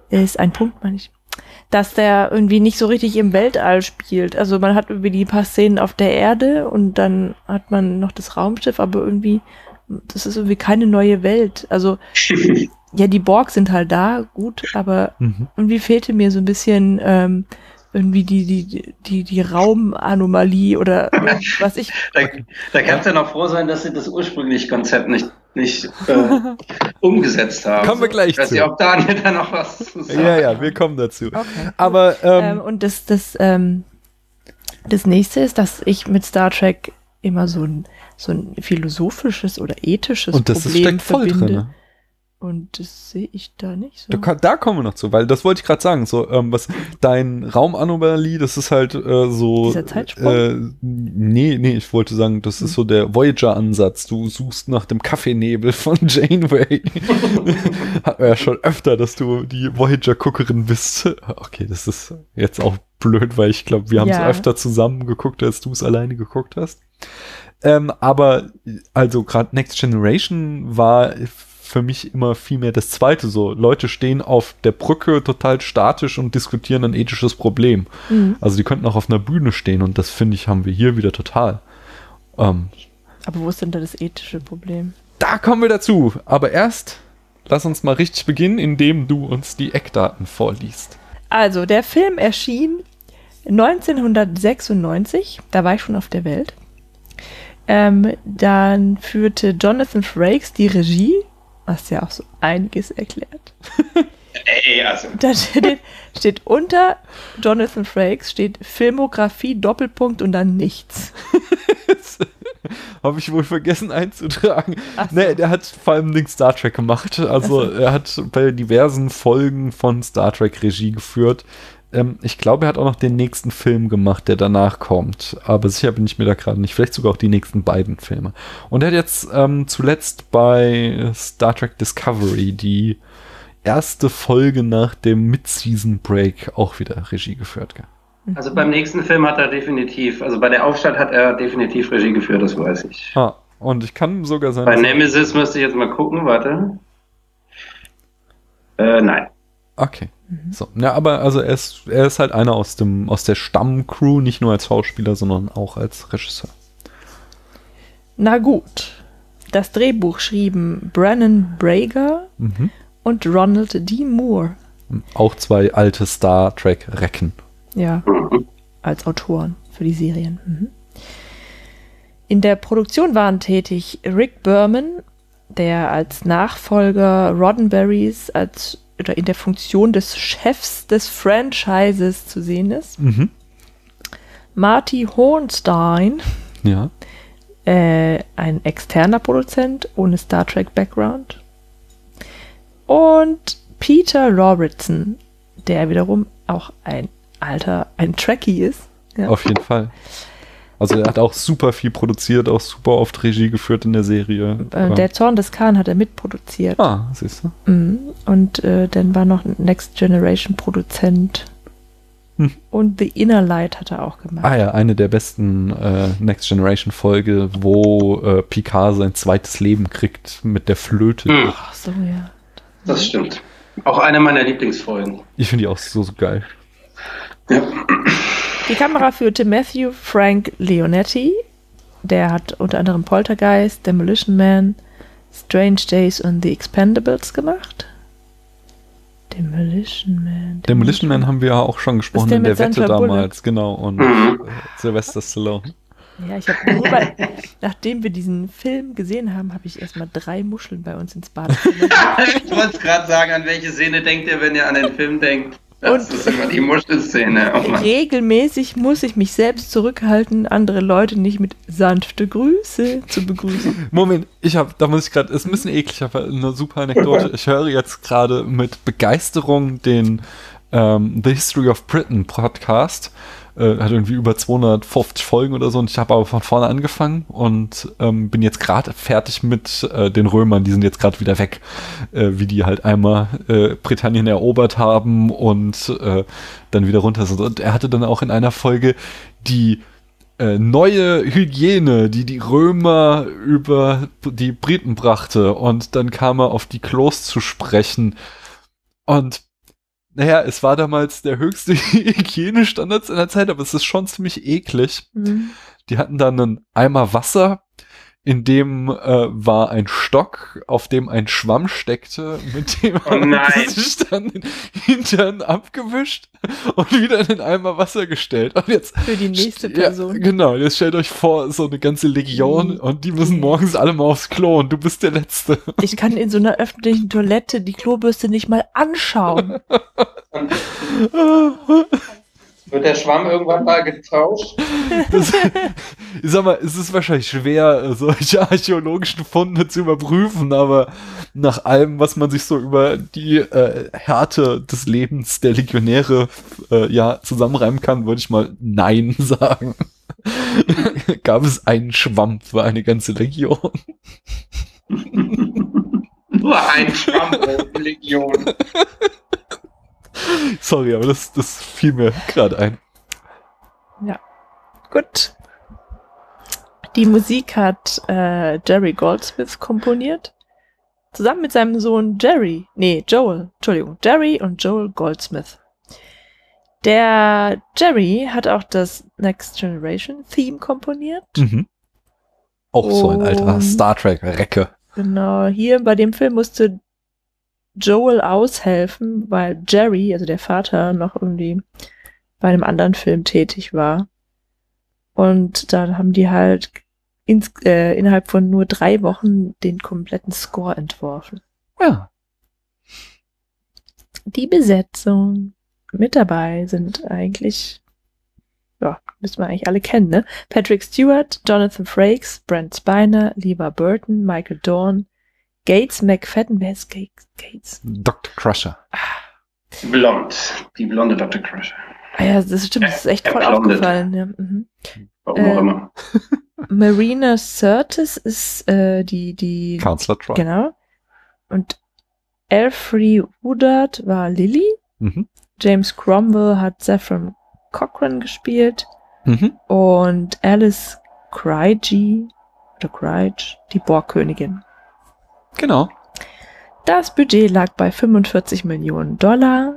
ist ein Punkt, meine ich, dass der irgendwie nicht so richtig im Weltall spielt. Also man hat irgendwie die paar Szenen auf der Erde und dann hat man noch das Raumschiff, aber irgendwie, das ist irgendwie keine neue Welt. Also *laughs* ja, die Borg sind halt da, gut, aber Mhm. irgendwie fehlte mir so ein bisschen ähm, irgendwie die, die, die, die Raumanomalie oder *laughs* was ich. Da, da kannst du ja noch froh sein, dass sie das ursprüngliche Konzept nicht, nicht äh, umgesetzt haben. Kommen wir gleich Ich weiß zu. nicht, ob Daniel da noch was zu sagen Ja, ja, wir kommen dazu. Okay. Aber Ähm, ähm, und das, das, ähm, das nächste ist, dass ich mit Star Trek immer so ein, so ein philosophisches oder ethisches und das ist, Problem steckt voll verbinde. drin. Und das sehe ich da nicht so. Da, da kommen wir noch zu, weil das wollte ich gerade sagen. So, ähm, was dein Raumanomalie, das ist halt äh, so. Dieser Zeitsprung? Äh, nee, nee, ich wollte sagen, das ist so der Voyager-Ansatz. Du suchst nach dem Kaffeenebel von *laughs* Janeway. Hatten wir ja schon öfter, dass du die Voyager-Guckerin bist. *laughs* Okay, das ist jetzt auch blöd, weil ich glaube, wir haben es Ja. öfter zusammen geguckt, als du es alleine geguckt hast. Ähm, aber also gerade Next Generation war für mich immer viel mehr das zweite so. Leute stehen auf der Brücke total statisch und diskutieren ein ethisches Problem. Mhm. Also die könnten auch auf einer Bühne stehen und das finde ich, haben wir hier wieder total. Ähm, Aber wo ist denn da das ethische Problem? da kommen wir dazu. Aber erst lass uns mal richtig beginnen, indem du uns die Eckdaten vorliest. Also, der Film erschien 1996, da war ich schon auf der Welt. Ähm, dann führte Jonathan Frakes die Regie, was ja auch so einiges erklärt. Ey, also. Da steht, steht unter Jonathan Frakes steht Filmografie, Doppelpunkt und dann nichts. *laughs* Habe ich wohl vergessen einzutragen. Ach so. Nee, der hat vor allem den Star Trek gemacht. Also so. er hat bei diversen Folgen von Star Trek Regie geführt. Ähm, ich glaube, er hat auch noch den nächsten Film gemacht, der danach kommt. Aber sicher bin ich mir da gerade nicht. Vielleicht sogar auch die nächsten beiden Filme. Und er hat jetzt ähm, zuletzt bei Star Trek Discovery die erste Folge nach dem Mid-Season Break auch wieder Regie geführt. Also beim nächsten Film hat er definitiv, also bei der Aufstand hat er definitiv Regie geführt, das weiß ich. Ah, und ich kann sogar sein. Bei Nemesis müsste ich jetzt mal gucken, warte. Äh, nein. Okay. So, ja, aber also er ist, er ist halt einer aus dem, aus der Stammcrew, nicht nur als Schauspieler, sondern auch als Regisseur. Na gut. Das Drehbuch schrieben Brennan Brager Mhm. und Ronald D. Moore. Auch zwei alte Star Trek Recken. Ja, Mhm. als Autoren für die Serien. Mhm. In der Produktion waren tätig Rick Berman, der als Nachfolger Roddenberrys als oder in der Funktion des Chefs des Franchises zu sehen ist. Mhm. Marty Hornstein, Ja. äh, ein externer Produzent ohne Star Trek Background. Und Peter Robertson, der wiederum auch ein alter, ein Trekkie ist. Ja. Auf jeden Fall. Also er hat auch super viel produziert, auch super oft Regie geführt in der Serie. Äh, der Zorn des Khan hat er mitproduziert. ah, siehst du? Mhm. Und äh, dann war noch ein Next Generation Produzent. Hm. Und The Inner Light hat er auch gemacht. Ah ja, eine der besten äh, Next Generation Folge, wo äh, Picard sein zweites Leben kriegt mit der Flöte. Hm. Ach so, ja. Das stimmt. Auch eine meiner Lieblingsfolgen. Ich finde die auch so, so geil. Ja. Die Kamera führte Matthew Frank Leonetti. Der hat unter anderem Poltergeist, Demolition Man, Strange Days und The Expendables gemacht. Demolition Man. Demolition Man haben wir ja auch schon gesprochen der in der mit Wette Sandra Bullock? damals, genau. Und Mhm. äh, Sylvester Stallone. Ja, ich habe nur bei, nachdem wir diesen Film gesehen haben, habe ich erstmal drei Muscheln bei uns ins Badezimmer. *laughs* ich wollte es gerade sagen, an welche Szene denkt ihr, wenn ihr an den Film denkt? Das Und- ist immer die Muschelszene. Oh. Regelmäßig muss ich mich selbst zurückhalten, andere Leute nicht mit sanfte Grüße zu begrüßen. *laughs* Moment, ich habe, da muss ich gerade, ist ein bisschen eklig, aber eine super Anekdote. Ich höre jetzt gerade mit Begeisterung den ähm, The History of Britain Podcast. Äh, hat irgendwie über 250 Folgen oder so und ich habe aber von vorne angefangen und ähm, bin jetzt gerade fertig mit äh, den Römern, die sind jetzt gerade wieder weg, äh, wie die halt einmal äh, Britannien erobert haben und äh, dann wieder runter sind. Und er hatte dann auch in einer Folge die äh, neue Hygiene, die die Römer über die Briten brachte. Und dann kam er auf die Klos zu sprechen. Und naja, es war damals der höchste *laughs* Hygienestandards seiner Zeit, aber es ist schon ziemlich eklig. Mhm. Die hatten dann einen Eimer Wasser, in dem äh, war ein Stock, auf dem ein Schwamm steckte, mit dem Oh *laughs* nein. haben sie sich dann den Hintern abgewischt und wieder in den Eimer Wasser gestellt. Und jetzt Für die nächste Person. ja, genau, jetzt stellt euch vor, so eine ganze Legion Mhm. und die müssen morgens alle mal aufs Klo und du bist der Letzte. Ich kann in so einer öffentlichen Toilette die Klobürste nicht mal anschauen. *laughs* *laughs* Wird der Schwamm irgendwann mal getauscht? Das, ich sag mal, es ist wahrscheinlich schwer, äh, solche archäologischen Funde zu überprüfen, aber nach allem, was man sich so über die äh, Härte des Lebens der Legionäre äh, ja zusammenreimen kann, würde ich mal Nein *laughs* sagen. Gab es einen Schwamm für eine ganze Legion? Nur ein Schwamm pro Legion. Sorry, aber das, das fiel mir gerade ein. Gut. Die Musik hat äh, Jerry Goldsmith komponiert. Zusammen mit seinem Sohn Jerry, nee, Joel, Entschuldigung, Jerry und Joel Goldsmith. Der Jerry hat auch das Next Generation Theme komponiert. Mhm. Auch so ein alter Star Trek-Recke. Genau, hier bei dem Film musste Joel aushelfen, weil Jerry, also der Vater, noch irgendwie bei einem anderen Film tätig war. Und dann haben die halt ins, äh, innerhalb von nur drei Wochen den kompletten Score entworfen. Ja. Die Besetzung mit dabei sind eigentlich, ja, müssen wir eigentlich alle kennen, ne? Patrick Stewart, Jonathan Frakes, Brent Spiner, Lever Burton, Michael Dorn, Gates McFadden, wer ist Gates? Gates? Dr. Crusher. Blond. Die blonde Dr. Crusher. Ah ja, das stimmt, das ist echt Er voll blondet. aufgefallen. Ja. Mhm. Warum auch Ähm, immer. *laughs* *laughs* Marina Sirtis ist äh, die, die, Counselor Troy. genau. Und Elfrey Woodard war Lily. Mhm. James Cromwell hat Saffron Cochran gespielt. Mhm. Und Alice Craigie, oder Craig, die Borgkönigin. Genau. Das Budget lag bei 45 Millionen Dollar,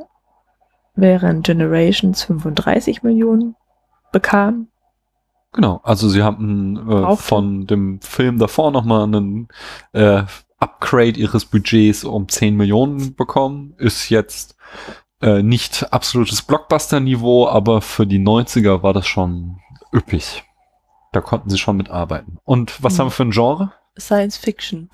während Generations 35 Millionen bekam. Genau. Also sie haben äh, von dem Film davor nochmal einen äh, Upgrade ihres Budgets um 10 Millionen bekommen. Ist jetzt äh, nicht absolutes Blockbuster-Niveau, aber für die 90er war das schon üppig. Da konnten sie schon mitarbeiten. Und was Mhm. haben wir für ein Genre? Science Fiction.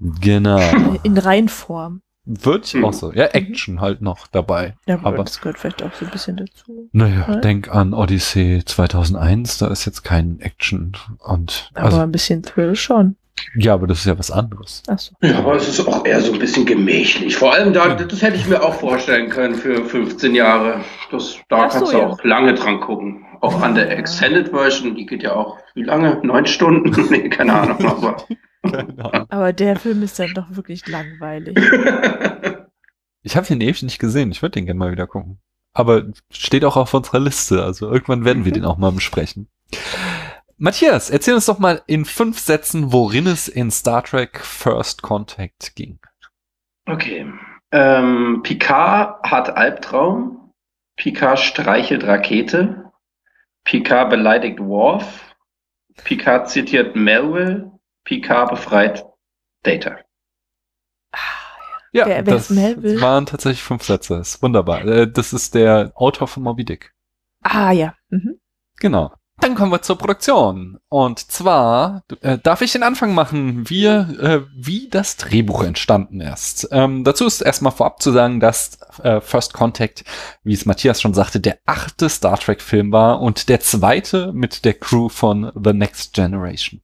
Genau. *laughs* In Reinform. Wird ich Hm. auch so. Ja, Action halt noch dabei. Ja, aber Aber- das gehört vielleicht auch so ein bisschen dazu. Naja, Ja. denk an Odyssey 2001, da ist jetzt kein Action und Aber also ein bisschen Thrill schon. Ja, aber das ist ja was anderes. Achso. Ja, aber es ist auch eher so ein bisschen gemächlich. Vor allem da, das hätte ich mir auch vorstellen können für 15 Jahre. Das, da Ach so, kannst du ja. auch lange dran gucken. Auch an der Extended Version, die geht ja auch, wie lange? Neun Stunden? *laughs* nee, keine Ahnung. *laughs* Aber. Aber der Film ist dann doch wirklich langweilig. *laughs* Ich habe den ewig nicht gesehen. Ich würde den gerne mal wieder gucken. Aber steht auch auf unserer Liste. Also irgendwann werden wir den auch mal besprechen. Matthias, erzähl uns doch mal in fünf Sätzen, worin es in Star Trek First Contact ging. Okay. Ähm, Picard hat Albtraum. Picard streichelt Rakete. Picard beleidigt Worf. Picard zitiert Melville. Picard befreit Data. Ja, Wer- das Melville? waren tatsächlich fünf Sätze. Ist wunderbar. Äh, Das ist der Autor von Moby Dick. Ah ja. Mhm. Genau. Dann kommen wir zur Produktion. Und zwar äh, darf ich den Anfang machen, wie, äh, wie das Drehbuch entstanden ist. Ähm, dazu ist erstmal vorab zu sagen, dass äh, First Contact, wie es Matthias schon sagte, der achte Star Trek-Film war und der zweite mit der Crew von The Next Generation.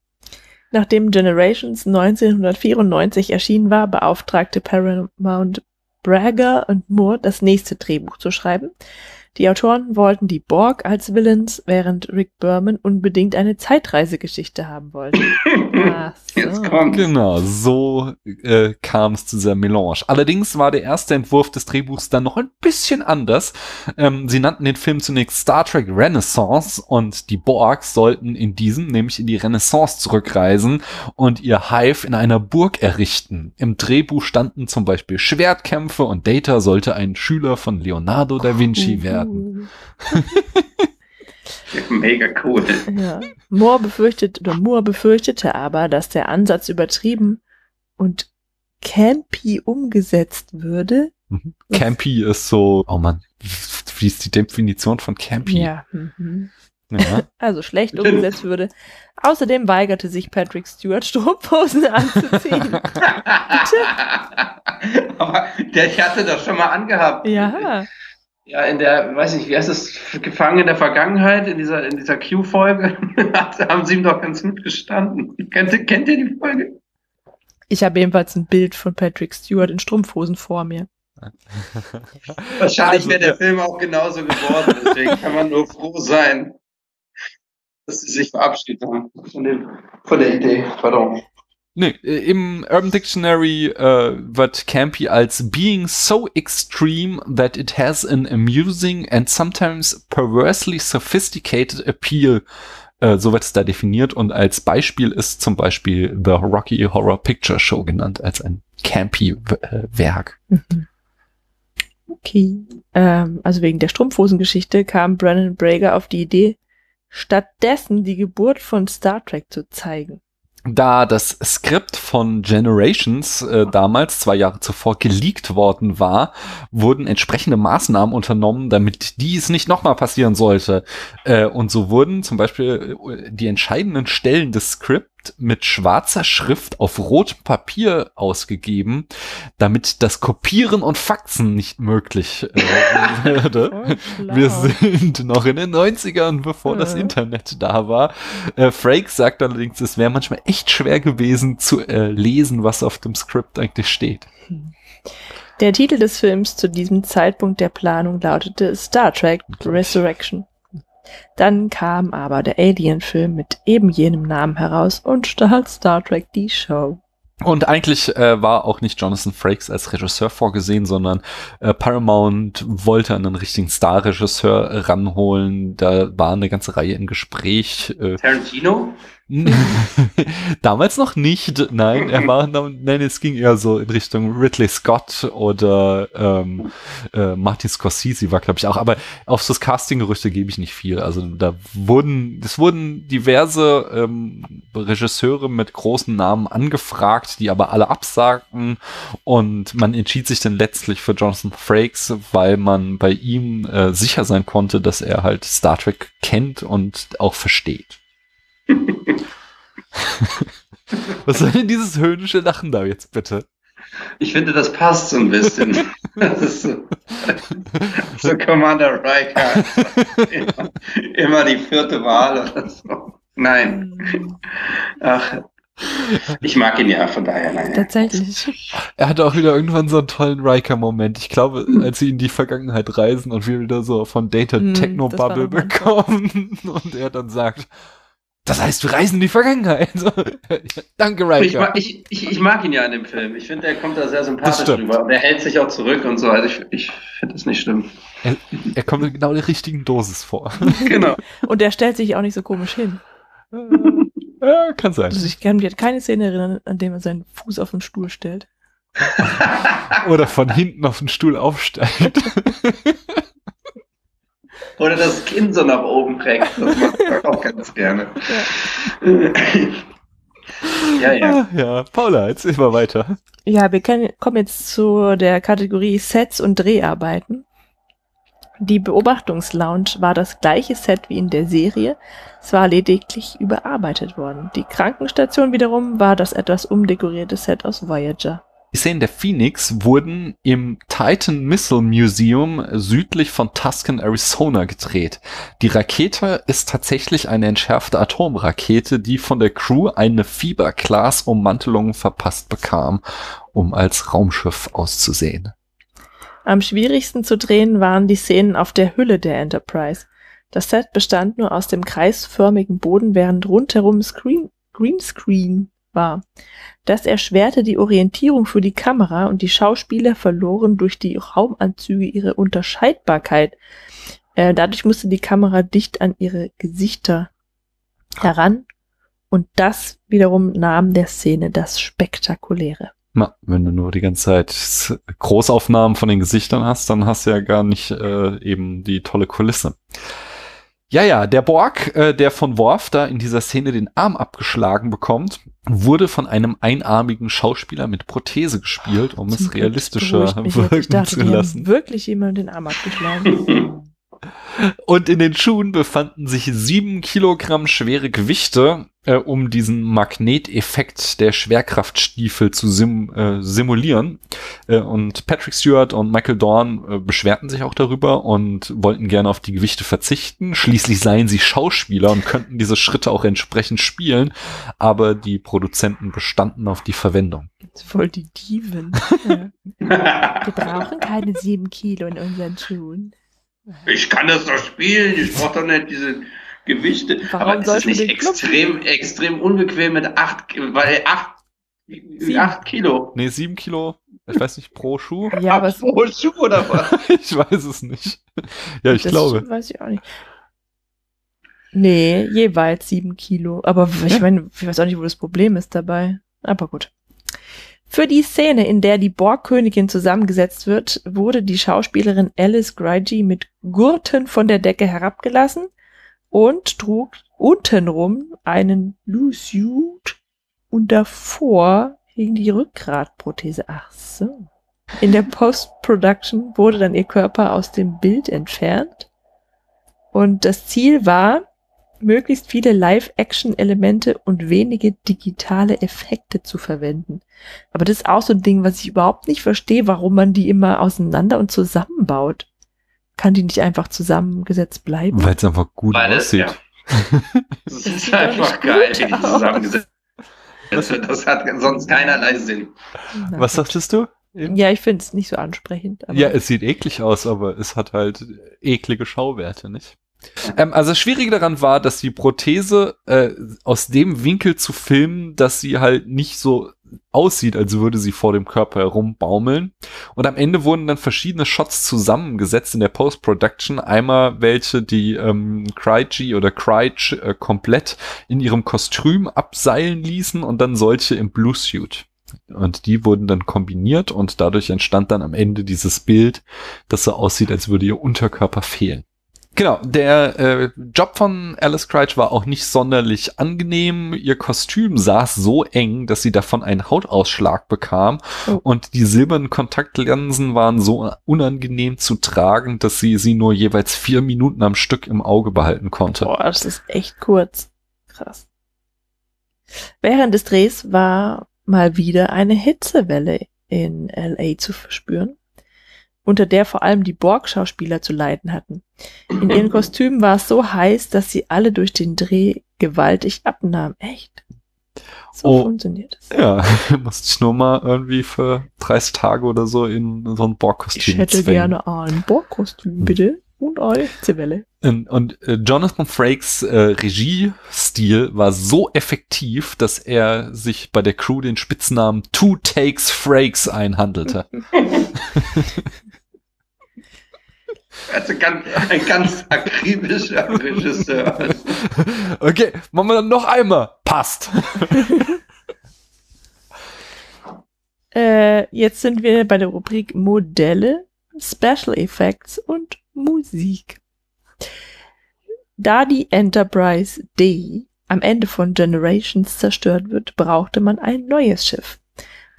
Nachdem Generations 1994 erschienen war, beauftragte Paramount Braga und Moore, das nächste Drehbuch zu schreiben. Die Autoren wollten die Borg als Villains, während Rick Berman unbedingt eine Zeitreisegeschichte haben wollte. *laughs* Ach so. Jetzt kommt. Genau, so äh, kam es zu dieser Melange. Allerdings war der erste Entwurf des Drehbuchs dann noch ein bisschen anders. Ähm, sie nannten den Film zunächst Star Trek Renaissance und die Borgs sollten in diesem, nämlich in die Renaissance zurückreisen und ihr Hive in einer Burg errichten. Im Drehbuch standen zum Beispiel Schwertkämpfe und Data sollte ein Schüler von Leonardo da Vinci werden. *laughs* Mega cool. Ja. Moore befürchtet, oder Moore befürchtete aber, dass der Ansatz übertrieben und campy umgesetzt würde. Mhm. Campy ist so, oh man, wie ist die Definition von Campy? Ja. Mhm. Ja. *laughs* Also schlecht umgesetzt würde. Außerdem weigerte sich Patrick Stewart, Strumpfhosen *laughs* anzuziehen. Aber der, der hatte das schon mal angehabt. ja. Ja, in der, weiß nicht, wie heißt das, Gefangen in der Vergangenheit, in dieser, in dieser Q-Folge, *laughs* haben sie ihm doch ganz gut gestanden. Kennt, ihr- kennt ihr die Folge? Ich habe jedenfalls ein Bild von Patrick Stewart in Strumpfhosen vor mir. *laughs* Wahrscheinlich Also, wäre der. Film auch genauso geworden, deswegen kann man nur froh sein, dass sie sich verabschiedet haben von, dem, von der Idee. Pardon. Nee, äh, im Urban Dictionary äh, wird Campy als being so extreme that it has an amusing and sometimes perversely sophisticated appeal. Äh, so wird es da definiert und als Beispiel ist zum Beispiel The Rocky Horror Picture Show genannt als ein campy äh, Werk. Mhm. Okay. Ähm, also wegen der Strumpfhosengeschichte kam Brandon Brager auf die Idee, stattdessen die Geburt von Star Trek zu zeigen. Da das Skript von Generations äh, damals, zwei Jahre zuvor, geleakt worden war, wurden entsprechende Maßnahmen unternommen, damit dies nicht nochmal passieren sollte. Äh, und so wurden zum Beispiel äh, die entscheidenden Stellen des Skripts mit schwarzer Schrift auf rotem Papier ausgegeben, damit das Kopieren und Faxen nicht möglich äh, *laughs* würde. Oh, Wir sind noch in den 90ern, bevor das Ja. Internet da war. Äh, Frake sagt allerdings, es wäre manchmal echt schwer gewesen zu äh, lesen, was auf dem Skript eigentlich steht. Der Titel des Films zu diesem Zeitpunkt der Planung lautete Star Trek Resurrection. Dann kam aber der Alien-Film mit eben jenem Namen heraus und stahl Star Trek die Show. Und eigentlich äh, war auch nicht Jonathan Frakes als Regisseur vorgesehen, sondern äh, Paramount wollte einen richtigen Star-Regisseur ranholen. Da war eine ganze Reihe im Gespräch. Äh, Tarantino? *laughs* Damals noch nicht, nein, er war, nein, es ging eher so in Richtung Ridley Scott oder ähm, äh, Martin Scorsese war, glaube ich, auch, aber auf das Casting-Gerüchte gebe ich nicht viel. Also da wurden, es wurden diverse ähm, Regisseure mit großen Namen angefragt, die aber alle absagten und man entschied sich dann letztlich für Jonathan Frakes, weil man bei ihm äh, sicher sein konnte, dass er halt Star Trek kennt und auch versteht. Was soll denn dieses höhnische Lachen da jetzt bitte? Ich finde, das passt so ein bisschen. *laughs* Das ist so, so Commander Riker. Immer, immer die vierte Wahl oder so. Nein. Ach, ich mag ihn ja, von daher, nein. Tatsächlich. Er hatte auch wieder irgendwann so einen tollen Riker-Moment. Ich glaube, als sie in die Vergangenheit reisen und wir wieder so von Data Hm, Techno-Bubble das war bekommen *laughs* und er dann sagt, das heißt, wir reisen in die Vergangenheit. *laughs* Danke, Riker. ich, ich, ich mag ihn ja in dem Film. Ich finde, er kommt da sehr Das sympathisch stimmt. rüber. Und er hält sich auch zurück und so. Also ich, ich finde das nicht schlimm. Er, er kommt in genau der richtigen Dosis vor. *laughs* Genau. Und der stellt sich auch nicht so komisch hin. ja, kann sein. Also ich kann mich an keine Szene erinnern, an dem er seinen Fuß auf den Stuhl stellt. Oder von hinten auf den Stuhl aufsteigt. *laughs* Oder das Kinn so nach oben reckt. Das macht er *laughs* auch ganz gerne. Ja, ja. Ah, ja, Paula, jetzt immer weiter. Ja, wir können, kommen jetzt zu der Kategorie Sets und Dreharbeiten. Die Beobachtungslounge war das gleiche Set wie in der Serie, es war lediglich überarbeitet worden. Die Krankenstation wiederum war das etwas umdekorierte Set aus Voyager. Die Szenen der Phoenix wurden im Titan Missile Museum südlich von Tuscan, Arizona gedreht. Die Rakete ist tatsächlich eine entschärfte Atomrakete, die von der Crew eine Fiberglas-Ummantelung verpasst bekam, um als Raumschiff auszusehen. Am schwierigsten zu drehen waren die Szenen auf der Hülle der Enterprise. Das Set bestand nur aus dem kreisförmigen Boden, während rundherum Screen, Greenscreen war. Das erschwerte die Orientierung für die Kamera und die Schauspieler verloren durch die Raumanzüge ihre Unterscheidbarkeit. Äh, dadurch musste die Kamera dicht an ihre Gesichter heran und das wiederum nahm der Szene das Spektakuläre. Na, wenn du nur die ganze Zeit Großaufnahmen von den Gesichtern hast, dann hast du ja gar nicht äh, eben die tolle Kulisse. Ja, ja, der Borg, äh, der von Worf da in dieser Szene den Arm abgeschlagen bekommt, wurde von einem einarmigen Schauspieler mit Prothese gespielt, um Zum es realistischer jetzt. Ich wirken dachte, zu die lassen. haben wirklich jemand den Arm abgeschlagen. *laughs* Und in den Schuhen befanden sich sieben Kilogramm schwere Gewichte, äh, um diesen Magneteffekt der Schwerkraftstiefel zu sim äh, simulieren. Äh, und Patrick Stewart und Michael Dorn äh, beschwerten sich auch darüber und wollten gerne auf die Gewichte verzichten. Schließlich seien sie Schauspieler und könnten diese Schritte auch entsprechend spielen, aber die Produzenten bestanden auf die Verwendung. Voll die Dieven. *laughs* Wir brauchen keine sieben Kilo in unseren Schuhen. Ich kann das doch spielen, ich brauche doch nicht diese Gewichte. Warum Aber ist es nicht Club extrem, extrem unbequem mit acht, weil acht, Sieben. acht Kilo. Nee, sieben Kilo, ich weiß nicht, pro Schuh? *laughs* Ja, aber Pro Schuh oder was? *laughs* Ich weiß es nicht. Ja, ich das glaube. weiß ich auch nicht. Nee, jeweils sieben Kilo. Aber ich meine, ich weiß auch nicht, wo das Problem ist dabei. Aber gut. Für die Szene, in der die Borgkönigin zusammengesetzt wird, wurde die Schauspielerin Alice Grigi mit Gurten von der Decke herabgelassen und trug untenrum einen Blue Suit und davor hing die Rückgratprothese. Ach so. In der Post-Production wurde dann ihr Körper aus dem Bild entfernt und das Ziel war, möglichst viele Live-Action-Elemente und wenige digitale Effekte zu verwenden. Aber das ist auch so ein Ding, was ich überhaupt nicht verstehe, warum man die immer auseinander und zusammenbaut. Kann die nicht einfach zusammengesetzt bleiben? Weil es einfach gut Weil es, aussieht. ja. *laughs* Das ist einfach geil, wie die zusammengesetzt sind. Das hat sonst keinerlei Sinn. Na Was gut. sagtest du? eben? Ja, ich finde es nicht so ansprechend. Aber Ja, es sieht eklig aus, aber es hat halt eklige Schauwerte, nicht? Ähm, also das Schwierige daran war, dass die Prothese äh, aus dem Winkel zu filmen, dass sie halt nicht so aussieht, als würde sie vor dem Körper herumbaumeln. Und am Ende wurden dann verschiedene Shots zusammengesetzt in der Post-Production. Einmal welche, die ähm, Crygy oder Cryge äh, komplett in ihrem Kostüm abseilen ließen und dann solche im Blue Suit. Und die wurden dann kombiniert und dadurch entstand dann am Ende dieses Bild, das so aussieht, als würde ihr Unterkörper fehlen. Genau, der äh, Job von Alice Crouch war auch nicht sonderlich angenehm. Ihr Kostüm saß so eng, dass sie davon einen Hautausschlag bekam Oh. und die silbernen Kontaktlinsen waren so unangenehm zu tragen, dass sie sie nur jeweils vier Minuten am Stück im Auge behalten konnte. Boah, das ist echt kurz. Krass. Während des Drehs war mal wieder eine Hitzewelle in LA zu verspüren, unter der vor allem die Borg-Schauspieler zu leiden hatten. In ihren Kostümen war es so heiß, dass sie alle durch den Dreh gewaltig abnahmen. Echt? So Oh. funktioniert es. Ja, *laughs* musste ich nur mal irgendwie für 30 Tage oder so in so ein Borgkostüm Ich hätte zwängen. gerne ein Borg-Kostüm, bitte. Und eine Hitzewelle. Und, und äh, Jonathan Frakes äh, Regiestil war so effektiv, dass er sich bei der Crew den Spitznamen Two Takes Frakes einhandelte. *laughs* Also ganz, ein ganz akribischer Regisseur. okay, machen wir dann noch einmal. Passt. *laughs* Äh, jetzt sind wir bei der Rubrik Modelle, Special Effects und Musik. Da die Enterprise D am Ende von Generations zerstört wird, brauchte man ein neues Schiff.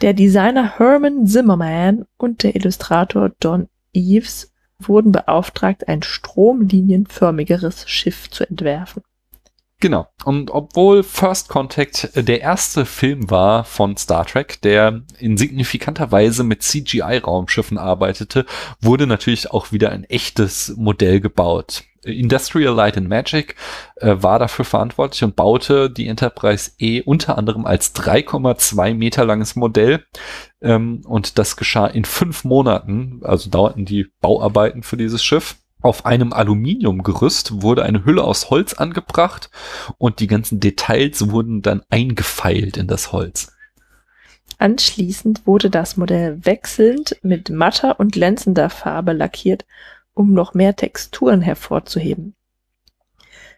Der Designer Herman Zimmerman und der Illustrator Don Eves wurden beauftragt, ein stromlinienförmigeres Schiff zu entwerfen. Genau. Und obwohl First Contact äh, der erste Film war von Star Trek, der in signifikanter Weise mit CGI-Raumschiffen arbeitete, wurde natürlich auch wieder ein echtes Modell gebaut. Industrial Light and Magic äh, war dafür verantwortlich und baute die Enterprise E unter anderem als 3,2 Meter langes Modell. Ähm, und das geschah in fünf Monaten, also dauerten die Bauarbeiten für dieses Schiff. Auf einem Aluminiumgerüst wurde eine Hülle aus Holz angebracht und die ganzen Details wurden dann eingefeilt in das Holz. Anschließend wurde das Modell wechselnd mit matter und glänzender Farbe lackiert, um noch mehr Texturen hervorzuheben.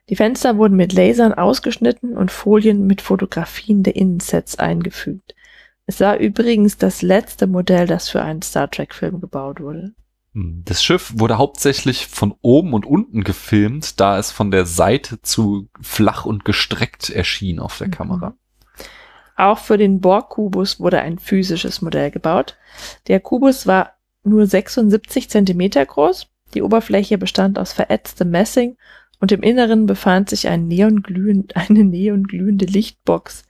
Die Fenster wurden mit Lasern ausgeschnitten und Folien mit Fotografien der Innensets eingefügt. Es war übrigens das letzte Modell, das für einen Star Trek-Film gebaut wurde. Das Schiff wurde hauptsächlich von oben und unten gefilmt, da es von der Seite zu flach und gestreckt erschien auf der Mhm. Kamera. Auch für den Borg-Kubus wurde ein physisches Modell gebaut. Der Kubus war nur 76 Zentimeter groß. Die Oberfläche bestand aus verätztem Messing und im Inneren befand sich ein neonglühend, *laughs* eine neonglühende Lichtbox.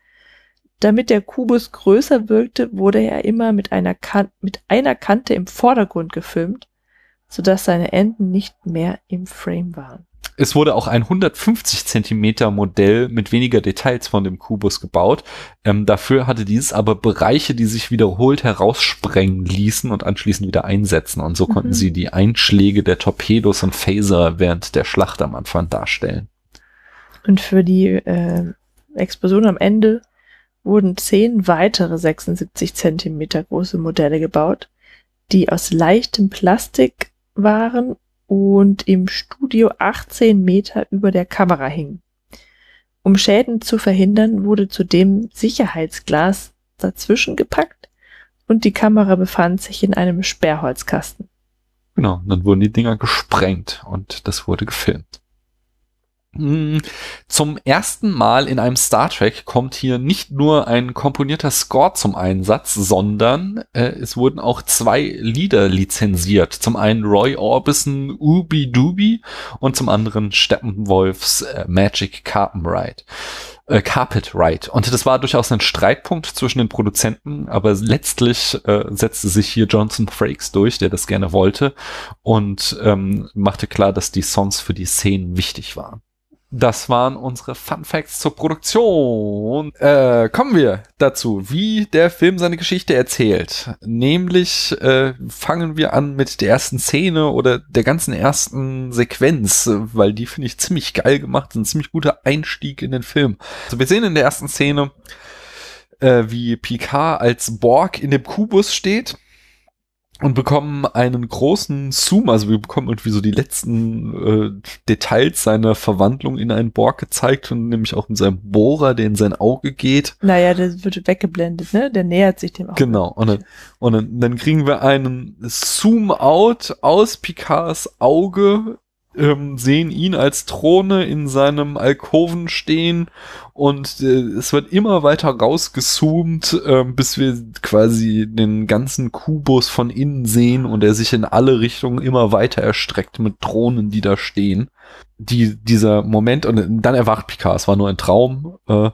Damit der Kubus größer wirkte, wurde er immer mit einer, kan mit einer Kante im Vordergrund gefilmt, sodass seine Enden nicht mehr im Frame waren. Es wurde auch ein 150 Zentimeter Modell mit weniger Details von dem Kubus gebaut. Ähm, dafür hatte dieses aber Bereiche, die sich wiederholt heraussprengen ließen und anschließend wieder einsetzen. Und so Mhm. konnten sie die Einschläge der Torpedos und Phaser während der Schlacht am Anfang darstellen. Und für die äh, Explosion am Ende wurden zehn weitere 76 Zentimeter große Modelle gebaut, die aus leichtem Plastik waren und im Studio 18 Meter über der Kamera hingen. Um Schäden zu verhindern, wurde zudem Sicherheitsglas dazwischen gepackt und die Kamera befand sich in einem Sperrholzkasten. Genau, dann wurden die Dinger gesprengt und das wurde gefilmt. Mm, Zum ersten Mal in einem Star Trek kommt hier nicht nur ein komponierter Score zum Einsatz, sondern äh, es wurden auch zwei Lieder lizenziert. Zum einen Roy Orbison Ubi Dubi und zum anderen Steppenwolfs äh, Magic Carpet Ride. Äh, Carpet Ride. Und das war durchaus ein Streitpunkt zwischen den Produzenten, aber letztlich äh, setzte sich hier Johnson Frakes durch, der das gerne wollte und ähm, machte klar, dass die Songs für die Szenen wichtig waren. Das waren unsere Fun Facts zur Produktion. Äh, kommen wir dazu, wie der Film seine Geschichte erzählt. Nämlich äh, fangen wir an mit der ersten Szene oder der ganzen ersten Sequenz, weil die finde ich ziemlich geil gemacht, ein ziemlich guter Einstieg in den Film. Also wir sehen in der ersten Szene, äh, wie Picard als Borg in dem Kubus steht und bekommen einen großen Zoom, also wir bekommen irgendwie so die letzten äh, Details seiner Verwandlung in einen Borg gezeigt und nämlich auch in seinem Bohrer, der in sein Auge geht. Naja, der wird weggeblendet, ne? Der nähert sich dem auch. Genau. Und dann, und dann, dann kriegen wir einen Zoom-out aus Picards Auge, ähm, sehen ihn als Throne in seinem Alkoven stehen und äh, es wird immer weiter rausgezoomt, äh, bis wir quasi den ganzen Kubus von innen sehen und er sich in alle Richtungen immer weiter erstreckt mit Thronen, die da stehen. Die, dieser Moment, und dann erwacht Picard, es war nur ein Traum, äh,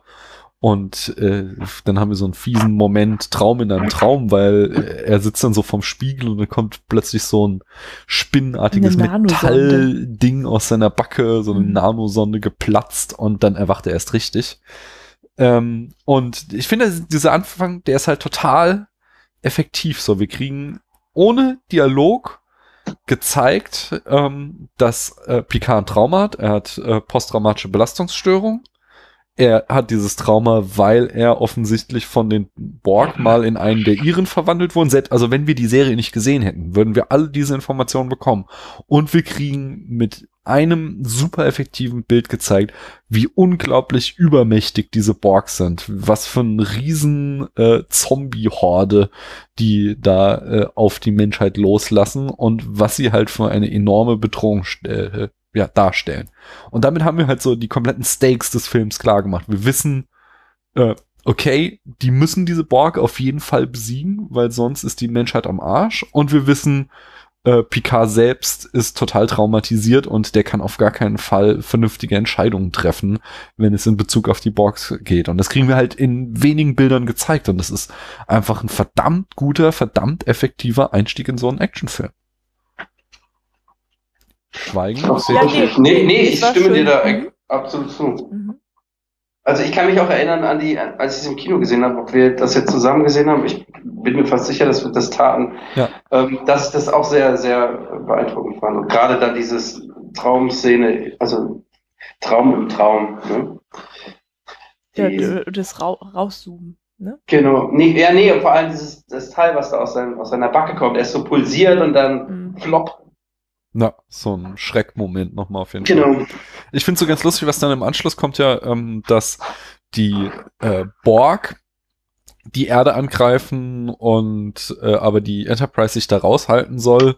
und äh, dann haben wir so einen fiesen Moment Traum in einem Traum, weil äh, er sitzt dann so vorm Spiegel und dann kommt plötzlich so ein spinnenartiges. Metallding aus seiner Backe, so eine Mhm. Nanosonde geplatzt und dann erwacht er erst richtig. Ähm, und ich finde, dieser Anfang, der ist halt total effektiv. So, wir kriegen ohne Dialog gezeigt, ähm, dass äh, Picard ein Trauma hat. Er hat äh, posttraumatische Belastungsstörung. Er hat dieses Trauma, weil er offensichtlich von den Borg mal in einen der Iren verwandelt wurden. Selbst, also wenn wir die Serie nicht gesehen hätten, würden wir alle diese Informationen bekommen. Und wir kriegen mit einem super effektiven Bild gezeigt, wie unglaublich übermächtig diese Borg sind. Was für ein riesen äh, Zombie-Horde die da äh, auf die Menschheit loslassen und was sie halt für eine enorme Bedrohung äh, ja, darstellen. Und damit haben wir halt so die kompletten Stakes des Films klar gemacht. Wir wissen, äh, okay, die müssen diese Borg auf jeden Fall besiegen, weil sonst ist die Menschheit am Arsch. Und wir wissen, äh, Picard selbst ist total traumatisiert und der kann auf gar keinen Fall vernünftige Entscheidungen treffen, wenn es in Bezug auf die Borgs geht. Und das kriegen wir halt in wenigen Bildern gezeigt. Und das ist einfach ein verdammt guter, verdammt effektiver Einstieg in so einen Actionfilm. Schweigen. Ja, nee, nee, ich das war stimme dir schön. da Mhm. absolut zu. Mhm. Also ich kann mich auch erinnern an die, als ich es im Kino gesehen habe, ob wir das jetzt zusammen gesehen haben. Ich bin mir fast sicher, dass wir das taten. Ja. Ähm, dass ich das auch sehr, sehr beeindruckend fand. Und gerade dann dieses Traumszene, also Traum im Traum. Ne? Ja, Die- d- das Ra rauszoomen, ne? Genau. Nee, ja, nee, und vor allem dieses das Teil, was da aus, seinem, aus seiner Backe kommt, er ist so pulsiert und dann Mhm. flop. Na, so ein Schreckmoment nochmal auf jeden Fall. Genau. Ich finde so ganz lustig, was dann im Anschluss kommt ja, ähm, dass die äh, Borg die Erde angreifen und äh, aber die Enterprise sich da raushalten soll.